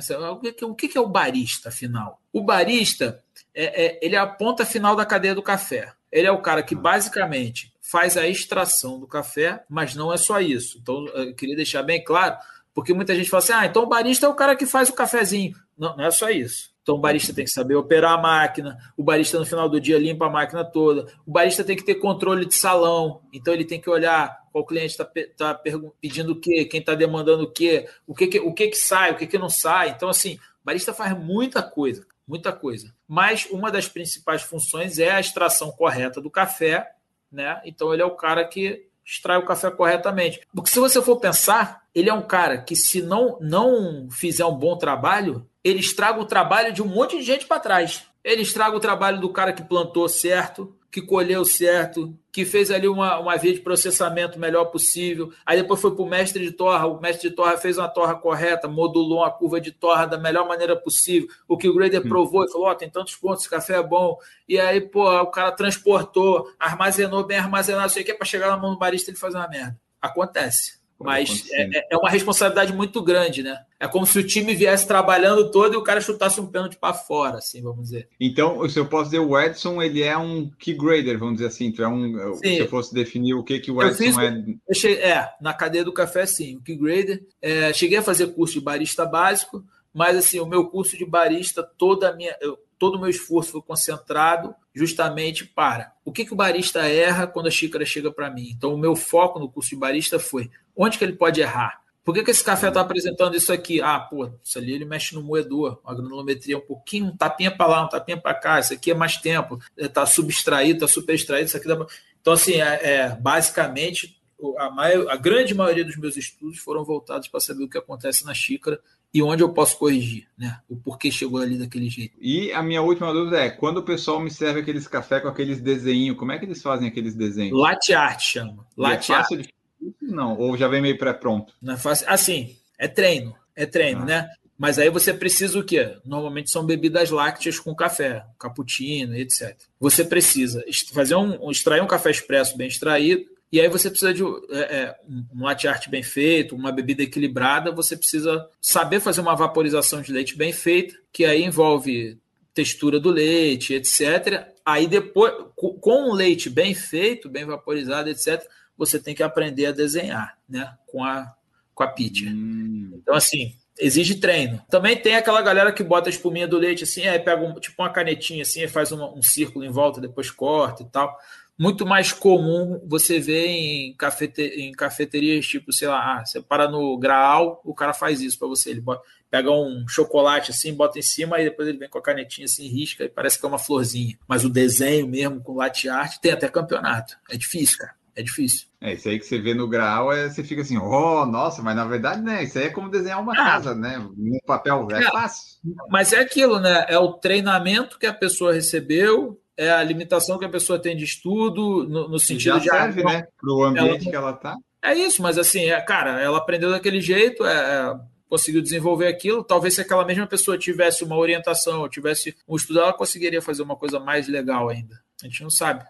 O que é o barista, afinal? O barista é, é, ele é a ponta final da cadeia do café. Ele é o cara que ah. basicamente faz a extração do café, mas não é só isso. Então, eu queria deixar bem claro, porque muita gente fala assim: ah, então o barista é o cara que faz o cafezinho. Não, não é só isso. Então o barista tem que saber operar a máquina, o barista no final do dia limpa a máquina toda, o barista tem que ter controle de salão, então ele tem que olhar qual cliente está tá pedindo o quê, quem está demandando o quê, o que, que, o que, que sai, o que, que não sai. Então, assim, o barista faz muita coisa, muita coisa. Mas uma das principais funções é a extração correta do café, né? Então ele é o cara que extrai o café corretamente. Porque se você for pensar, ele é um cara que se não não fizer um bom trabalho, ele estraga o trabalho de um monte de gente para trás. Ele estraga o trabalho do cara que plantou certo, que colheu certo, que fez ali uma, uma via de processamento melhor possível. Aí depois foi para o mestre de torra, o mestre de torra fez uma torra correta, modulou uma curva de torra da melhor maneira possível. O que o grader hum. provou e falou: oh, tem tantos pontos, esse café é bom. E aí, pô, o cara transportou, armazenou bem armazenado, sei o que, para chegar na mão do barista ele fazer uma merda. Acontece. Mas é, é, uma responsabilidade muito grande, né? É como se o time viesse trabalhando todo e o cara chutasse um pênalti para fora, assim, vamos dizer. Então, se eu posso dizer, o Edson, ele é um key grader, vamos dizer assim. é um, sim. se eu fosse definir o que, que o Edson fiz, é. Cheguei, é, na cadeia do café, sim, o key grader. É, cheguei a fazer curso de barista básico, mas assim, o meu curso de barista, toda a minha. Eu, todo o meu esforço foi concentrado justamente para o que, que o barista erra quando a xícara chega para mim. Então, o meu foco no curso de barista foi onde que ele pode errar. Por que, que esse café está apresentando isso aqui? Ah, pô, isso ali ele mexe no moedor, a granulometria um pouquinho, um tapinha para lá, um tapinha para cá, isso aqui é mais tempo, está subextraído, está superextraído, isso aqui dá pra... Então, assim, é, é basicamente, a, maior, a grande maioria dos meus estudos foram voltados para saber o que acontece na xícara e onde eu posso corrigir, né? O porquê chegou ali daquele jeito. E a minha última dúvida é, quando o pessoal me serve aqueles café com aqueles desenhos, como é que eles fazem aqueles desenhos? Latte art chama. É Latte é art. De... Não, ou já vem meio pré-pronto? Não é fácil. Assim, é treino, é treino, ah. né? Mas aí você precisa o quê? Normalmente são bebidas lácteas com café, cappuccino, etc. Você precisa fazer um, extrair um café expresso bem extraído, e aí você precisa de é, é, um latte art bem feito, uma bebida equilibrada, você precisa saber fazer uma vaporização de leite bem feita, que aí envolve textura do leite, etc. Aí depois, com o leite bem feito, bem vaporizado, etc., você tem que aprender a desenhar, né? Com a, com a pitcher. Hum. Então, assim, exige treino. Também tem aquela galera que bota a espuminha do leite assim, aí pega um, tipo uma canetinha assim, faz um, um círculo em volta, depois corta e tal muito mais comum você ver em, cafete, em cafeterias, tipo, sei lá, ah, você para no Graal, o cara faz isso para você. Ele bota, pega um chocolate assim, bota em cima, e depois ele vem com a canetinha assim, risca e parece que é uma florzinha. Mas o desenho mesmo, com latte art, tem até campeonato. É difícil, cara. É difícil. É, isso aí que você vê no Graal, é, você fica assim, oh, nossa, mas na verdade, né? Isso aí é como desenhar uma ah, casa, né? No papel, é, é fácil. Mas é aquilo, né? É o treinamento que a pessoa recebeu, é a limitação que a pessoa tem de estudo, no, no sentido já serve, de. né? Para o ambiente ela, que ela está. É isso, mas assim, é, cara, ela aprendeu daquele jeito, é, é, conseguiu desenvolver aquilo. Talvez se aquela mesma pessoa tivesse uma orientação, tivesse um estudo, ela conseguiria fazer uma coisa mais legal ainda. A gente não sabe.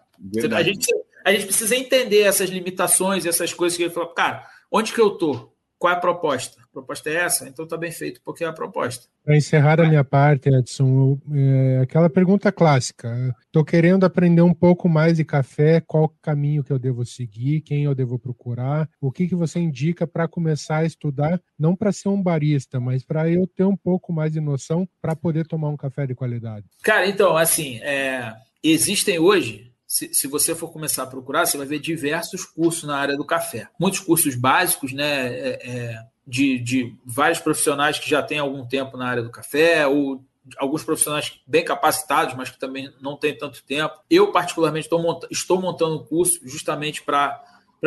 A gente, a gente precisa entender essas limitações, essas coisas que ele falou, cara, onde que eu tô? Qual é a proposta? A proposta é essa? Então está bem feito, porque é a proposta. Para encerrar a minha parte, Edson, é, aquela pergunta clássica. Estou querendo aprender um pouco mais de café, qual caminho que eu devo seguir, quem eu devo procurar, o que, que você indica para começar a estudar, não para ser um barista, mas para eu ter um pouco mais de noção para poder tomar um café de qualidade? Cara, então, assim, é, existem hoje se, se, você for começar a procurar, você vai ver diversos cursos na área do café. Muitos cursos básicos, né? É, é, de, de vários profissionais que já têm algum tempo na área do café, ou alguns profissionais bem capacitados, mas que também não têm tanto tempo. Eu, particularmente, estou, mont estou montando um curso justamente para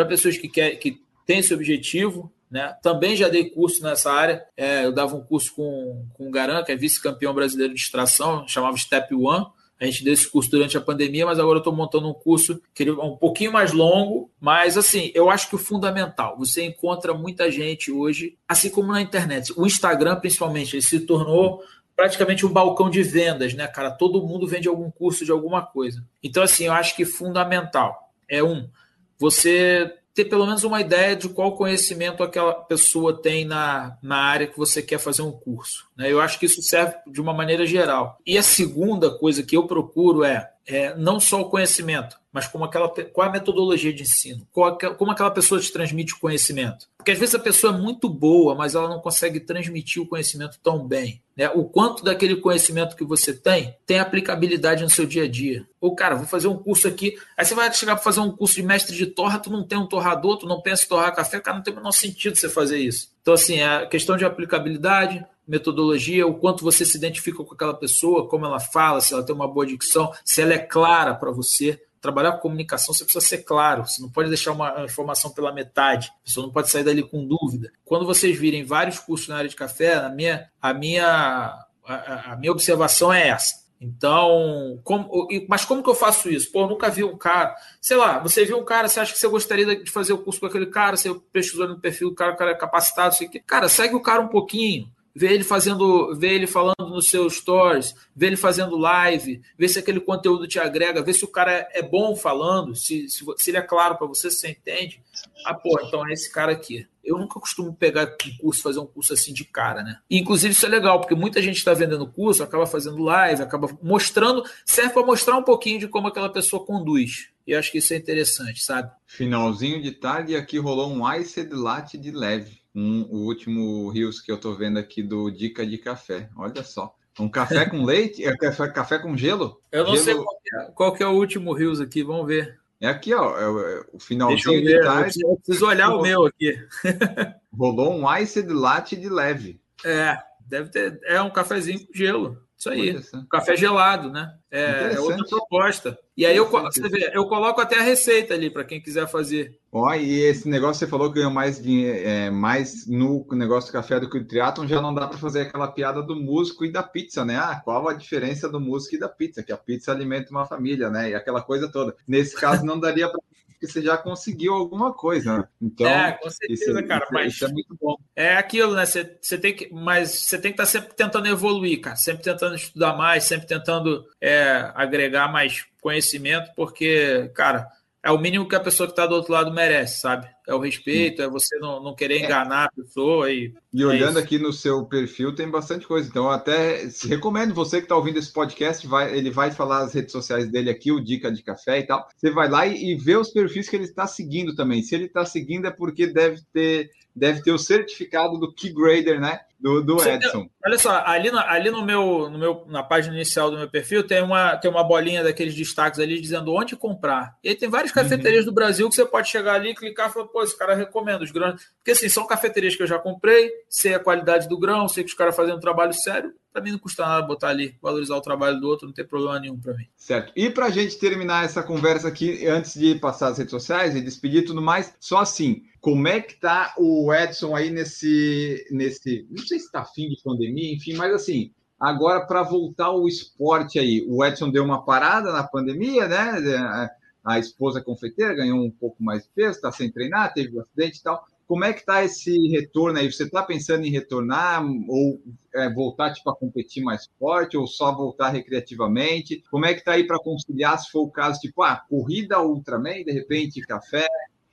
pessoas que, quer, que têm esse objetivo. Né? Também já dei curso nessa área. É, eu dava um curso com, com o Garan, que é vice-campeão brasileiro de extração, chamava Step One a gente deu esse curso durante a pandemia, mas agora eu estou montando um curso que é um pouquinho mais longo, mas assim, eu acho que o fundamental, você encontra muita gente hoje, assim como na internet. O Instagram, principalmente, ele se tornou praticamente um balcão de vendas, né, cara? Todo mundo vende algum curso de alguma coisa. Então, assim, eu acho que fundamental é um, você ter pelo menos uma ideia de qual conhecimento aquela pessoa tem na, na área que você quer fazer um curso. Né? Eu acho que isso serve de uma maneira geral. E a segunda coisa que eu procuro é, é não só o conhecimento, mas como aquela, qual é a metodologia de ensino, como aquela pessoa te transmite o conhecimento. Porque às vezes a pessoa é muito boa, mas ela não consegue transmitir o conhecimento tão bem. Né? O quanto daquele conhecimento que você tem tem aplicabilidade no seu dia a dia. Ou, cara, vou fazer um curso aqui. Aí você vai chegar para fazer um curso de mestre de torra, tu não tem um torrador, tu não pensa em torrar café, cara, não tem o menor sentido você fazer isso. Então, assim, é a questão de aplicabilidade, metodologia, o quanto você se identifica com aquela pessoa, como ela fala, se ela tem uma boa dicção, se ela é clara para você trabalhar com comunicação, você precisa ser claro, você não pode deixar uma informação pela metade, a pessoa não pode sair dali com dúvida. Quando vocês virem vários cursos na área de café, a minha, a minha, a, a minha observação é essa. Então, como, mas como que eu faço isso? Pô, nunca vi um cara. Sei lá, você viu um cara, você acha que você gostaria de fazer o curso com aquele cara, você pesquisou no perfil do cara, o cara é capacitado, sei que. Cara, segue o cara um pouquinho vê ele fazendo, vê ele falando nos seus stories, vê ele fazendo live, vê se aquele conteúdo te agrega, vê se o cara é bom falando, se, se, se ele é claro para você, se você entende. Ah, pô, então é esse cara aqui. Eu nunca costumo pegar um curso, fazer um curso assim de cara, né? Inclusive, isso é legal, porque muita gente está vendendo curso, acaba fazendo live, acaba mostrando, serve para mostrar um pouquinho de como aquela pessoa conduz. E acho que isso é interessante, sabe? Finalzinho de tarde aqui rolou um ice latte de leve um, o último Rios que eu tô vendo aqui do Dica de Café. Olha só. Um café com leite? É café, café com gelo? Eu não gelo... sei qual, é, qual é o último Rios aqui, vamos ver. É aqui, ó, é, é o finalzinho de tarde. Eu preciso olhar o meu aqui. Rolou um ice de latte de leve. É, deve ter. É um cafezinho com gelo. Isso aí. Café gelado, né? É, é, outra proposta. E aí eu, você vê, eu coloco até a receita ali para quem quiser fazer. Ó, e esse negócio você falou que ganhou mais, é, mais no negócio do café do que o triatlon, já não dá para fazer aquela piada do músico e da pizza, né? Ah, qual a diferença do músico e da pizza? Que a pizza alimenta uma família, né? E aquela coisa toda. Nesse caso, não daria para porque você já conseguiu alguma coisa. Né? Então, é, com certeza, isso, cara. Isso, mas isso é muito bom. É aquilo, né? Você, você tem que, mas você tem que estar tá sempre tentando evoluir, cara. Sempre tentando estudar mais, sempre tentando é, agregar mais conhecimento, porque, cara, é o mínimo que a pessoa que está do outro lado merece, sabe? É o respeito, é você não, não querer é. enganar a pessoa. E, e olhando é aqui no seu perfil, tem bastante coisa. Então, até recomendo você que está ouvindo esse podcast, vai, ele vai falar as redes sociais dele aqui, o Dica de Café e tal. Você vai lá e, e vê os perfis que ele está seguindo também. Se ele está seguindo, é porque deve ter deve ter o certificado do Key Grader, né? Do, do Edson. olha só, ali, na, ali no, meu, no meu, na página inicial do meu perfil tem uma, tem uma bolinha daqueles destaques ali dizendo onde comprar. E aí tem várias cafeterias uhum. do Brasil que você pode chegar ali, clicar e falar, pô, esse cara recomenda os grãos. Porque assim, são cafeterias que eu já comprei, sei a qualidade do grão, sei que os caras fazem um trabalho sério para mim não custa nada botar ali, valorizar o trabalho do outro, não tem problema nenhum para mim. Certo. E para a gente terminar essa conversa aqui, antes de passar as redes sociais e despedir tudo mais, só assim, como é que tá o Edson aí nesse, nesse, sei se está fim de pandemia, enfim, mas assim, agora para voltar ao esporte aí, o Edson deu uma parada na pandemia, né? A esposa confeiteira ganhou um pouco mais de peso, está sem treinar, teve um acidente e tal. Como é que está esse retorno aí? Você está pensando em retornar ou é, voltar tipo, a competir mais forte ou só voltar recreativamente? Como é que está aí para conciliar, se for o caso, tipo, ah, corrida Ultraman, de repente café?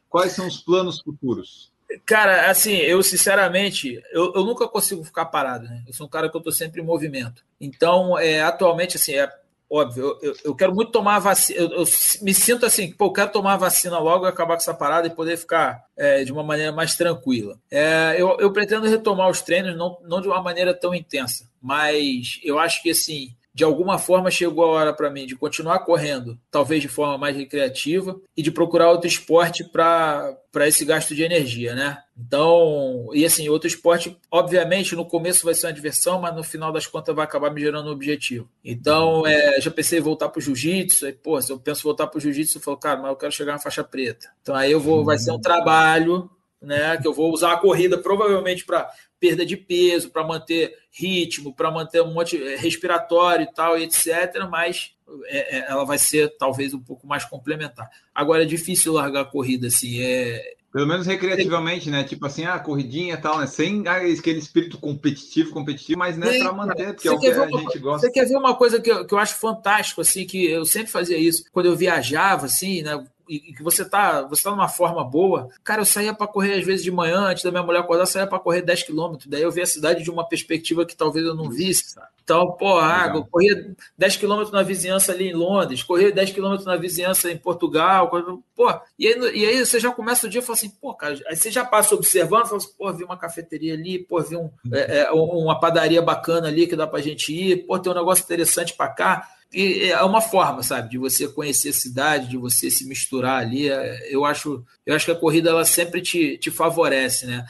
Quais são os planos futuros? Cara, assim, eu sinceramente, eu, eu nunca consigo ficar parado, né? Eu sou um cara que eu estou sempre em movimento. Então, é, atualmente, assim, é, óbvio, eu, eu quero muito tomar a vacina. Eu, eu, me sinto assim, pô, eu quero tomar a vacina logo e acabar com essa parada e poder ficar é, de uma maneira mais tranquila. É, eu, eu pretendo retomar os treinos, não, não de uma maneira tão intensa, mas eu acho que assim de alguma forma chegou a hora para mim de continuar correndo, talvez de forma mais recreativa, e de procurar outro esporte para esse gasto de energia, né? Então, e assim, outro esporte, obviamente, no começo vai ser uma diversão, mas no final das contas vai acabar me gerando um objetivo. Então, é, já pensei em voltar para o jiu-jitsu, aí, pô, se eu penso voltar para o jiu-jitsu, eu falo, cara, mas eu quero chegar na faixa preta. Então, aí eu vou, vai ser um trabalho né? Que eu vou usar a corrida provavelmente para perda de peso, para manter ritmo, para manter um monte eh, respiratório e tal, etc. Mas é, é, ela vai ser talvez um pouco mais complementar. Agora é difícil largar a corrida assim. É, pelo menos recreativamente, né? Tipo assim, a corridinha e tal, né? Sem aquele espírito competitivo, competitivo, mas né, para manter, porque é o que a uma, gente gosta. Você quer ver uma coisa que eu, que eu acho fantástico, assim, que eu sempre fazia isso, quando eu viajava, assim, né? E que você tá, você tá numa forma boa. Cara, eu saía para correr às vezes de manhã, antes da minha mulher acordar, saía para correr 10 quilômetros. Daí eu vi a cidade de uma perspectiva que talvez eu não visse, sabe? Então, pô, ah, eu corria 10 quilômetros na vizinhança ali em Londres, corria 10 quilômetros na vizinhança em Portugal, pô, e aí, e aí você já começa o dia e fala assim, pô, cara, aí você já passa observando, fala assim, pô, vi uma cafeteria ali, pô, vi um, é, é, uma padaria bacana ali que dá pra gente ir, pô, tem um negócio interessante para cá. E é uma forma, sabe, de você conhecer a cidade, de você se misturar ali. É, eu acho, eu acho que a corrida ela sempre te, te favorece, né?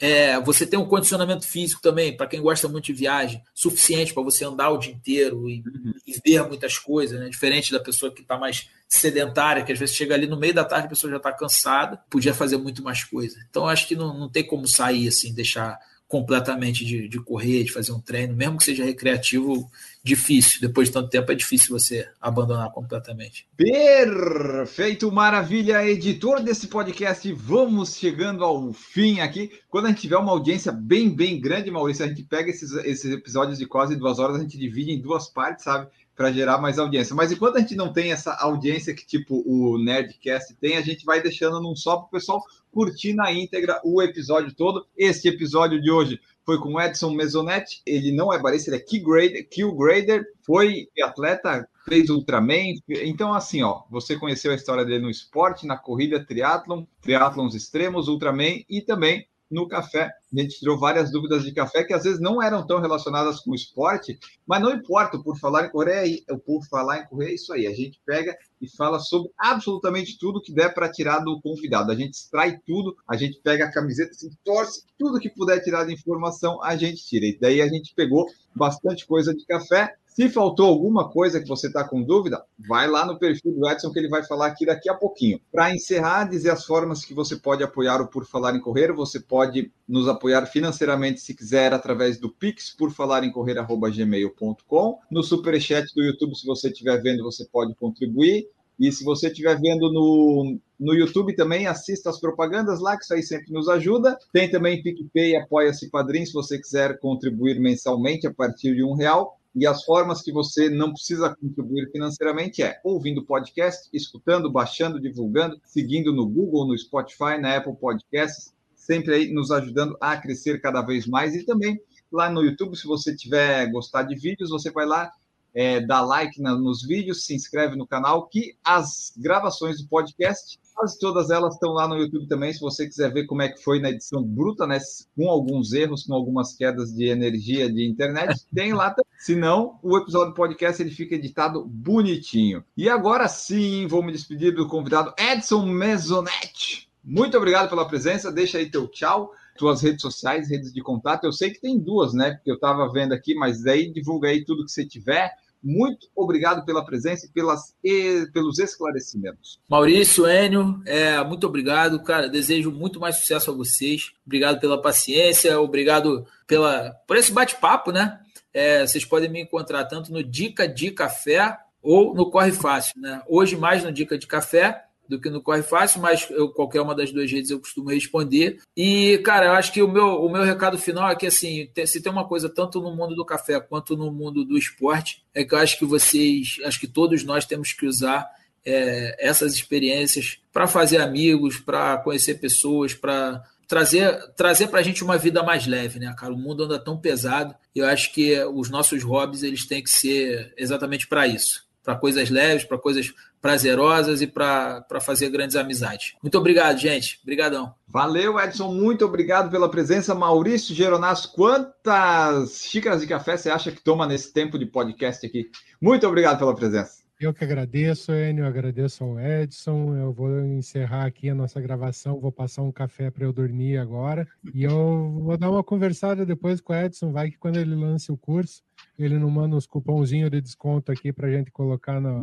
É, você tem um condicionamento físico também, para quem gosta muito de viagem, suficiente para você andar o dia inteiro e, uhum. e ver muitas coisas, né? Diferente da pessoa que está mais sedentária, que às vezes chega ali no meio da tarde, a pessoa já está cansada, podia fazer muito mais coisa. Então, acho que não, não tem como sair assim, deixar completamente de, de correr, de fazer um treino, mesmo que seja recreativo, difícil. Depois de tanto tempo, é difícil você abandonar completamente. Perfeito, maravilha, editor desse podcast. Vamos chegando ao fim aqui. Quando a gente tiver uma audiência bem, bem grande, Maurício, a gente pega esses, esses episódios de quase duas horas, a gente divide em duas partes, sabe? Para gerar mais audiência. Mas enquanto a gente não tem essa audiência que, tipo, o Nerdcast tem, a gente vai deixando num só para o pessoal curtir na íntegra o episódio todo. Este episódio de hoje foi com Edson Mesonetti. Ele não é barista, ele é key grader, kill grader, foi atleta, fez Ultraman. Então, assim, ó, você conheceu a história dele no esporte, na corrida, triatlon, triatlons extremos, Ultraman e também no café. A gente tirou várias dúvidas de café que às vezes não eram tão relacionadas com o esporte, mas não importa, por falar em correr, por falar em correr é isso aí. A gente pega e fala sobre absolutamente tudo que der para tirar do convidado. A gente extrai tudo, a gente pega a camiseta, assim, torce, tudo que puder tirar de informação, a gente tira. E daí a gente pegou bastante coisa de café se faltou alguma coisa que você está com dúvida, vai lá no perfil do Edson que ele vai falar aqui daqui a pouquinho. Para encerrar, dizer as formas que você pode apoiar o Por Falar em Correr. Você pode nos apoiar financeiramente se quiser através do Pix por falar em correr@gmail.com. No superchat do YouTube, se você estiver vendo, você pode contribuir. E se você estiver vendo no, no YouTube também, assista as propagandas lá, que isso aí sempre nos ajuda. Tem também PicPay, apoia-se Padrim, se você quiser contribuir mensalmente a partir de um real. E as formas que você não precisa contribuir financeiramente é ouvindo podcast, escutando, baixando, divulgando, seguindo no Google, no Spotify, na Apple Podcasts, sempre aí nos ajudando a crescer cada vez mais. E também lá no YouTube, se você tiver gostado de vídeos, você vai lá, é, dá like na, nos vídeos, se inscreve no canal, que as gravações do podcast Quase todas elas estão lá no YouTube também, se você quiser ver como é que foi na edição bruta, né? Com alguns erros, com algumas quedas de energia de internet, tem lá. Se não, o episódio podcast ele fica editado bonitinho. E agora sim, vou me despedir do convidado Edson Mesonetti. Muito obrigado pela presença. Deixa aí teu tchau, tuas redes sociais, redes de contato. Eu sei que tem duas, né? Porque eu estava vendo aqui, mas daí divulga aí tudo que você tiver muito obrigado pela presença e, pelas, e pelos esclarecimentos. Maurício, Enio, é, muito obrigado, cara. Desejo muito mais sucesso a vocês. Obrigado pela paciência, obrigado pela, por esse bate-papo, né? É, vocês podem me encontrar tanto no Dica de Café ou no Corre Fácil, né? Hoje mais no Dica de Café do que no Corre Fácil, mas eu, qualquer uma das duas redes eu costumo responder. E, cara, eu acho que o meu, o meu recado final é que, assim, se tem uma coisa tanto no mundo do café quanto no mundo do esporte, é que eu acho que vocês, acho que todos nós temos que usar é, essas experiências para fazer amigos, para conhecer pessoas, para trazer trazer para a gente uma vida mais leve, né, cara? O mundo anda tão pesado e eu acho que os nossos hobbies eles têm que ser exatamente para isso, para coisas leves, para coisas prazerosas e para fazer grandes amizades. Muito obrigado, gente. Obrigadão. Valeu, Edson. Muito obrigado pela presença. Maurício Geronasso, quantas xícaras de café você acha que toma nesse tempo de podcast aqui? Muito obrigado pela presença. Eu que agradeço, Enio, agradeço ao Edson. Eu vou encerrar aqui a nossa gravação, vou passar um café para eu dormir agora. E eu vou dar uma conversada depois com o Edson. Vai que quando ele lance o curso, ele não manda uns cupomzinhos de desconto aqui para a gente colocar no,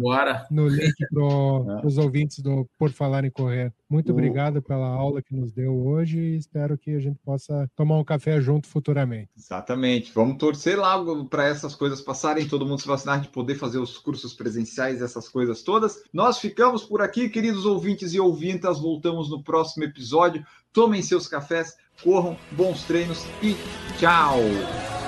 no link para os ouvintes do Por Falar em Correr. Muito obrigado pela aula que nos deu hoje e espero que a gente possa tomar um café junto futuramente. Exatamente. Vamos torcer lá para essas coisas passarem, todo mundo se vacinar, de poder fazer os cursos presenciais, essas coisas todas. Nós ficamos por aqui, queridos ouvintes e ouvintas. Voltamos no próximo episódio. Tomem seus cafés, corram, bons treinos e tchau!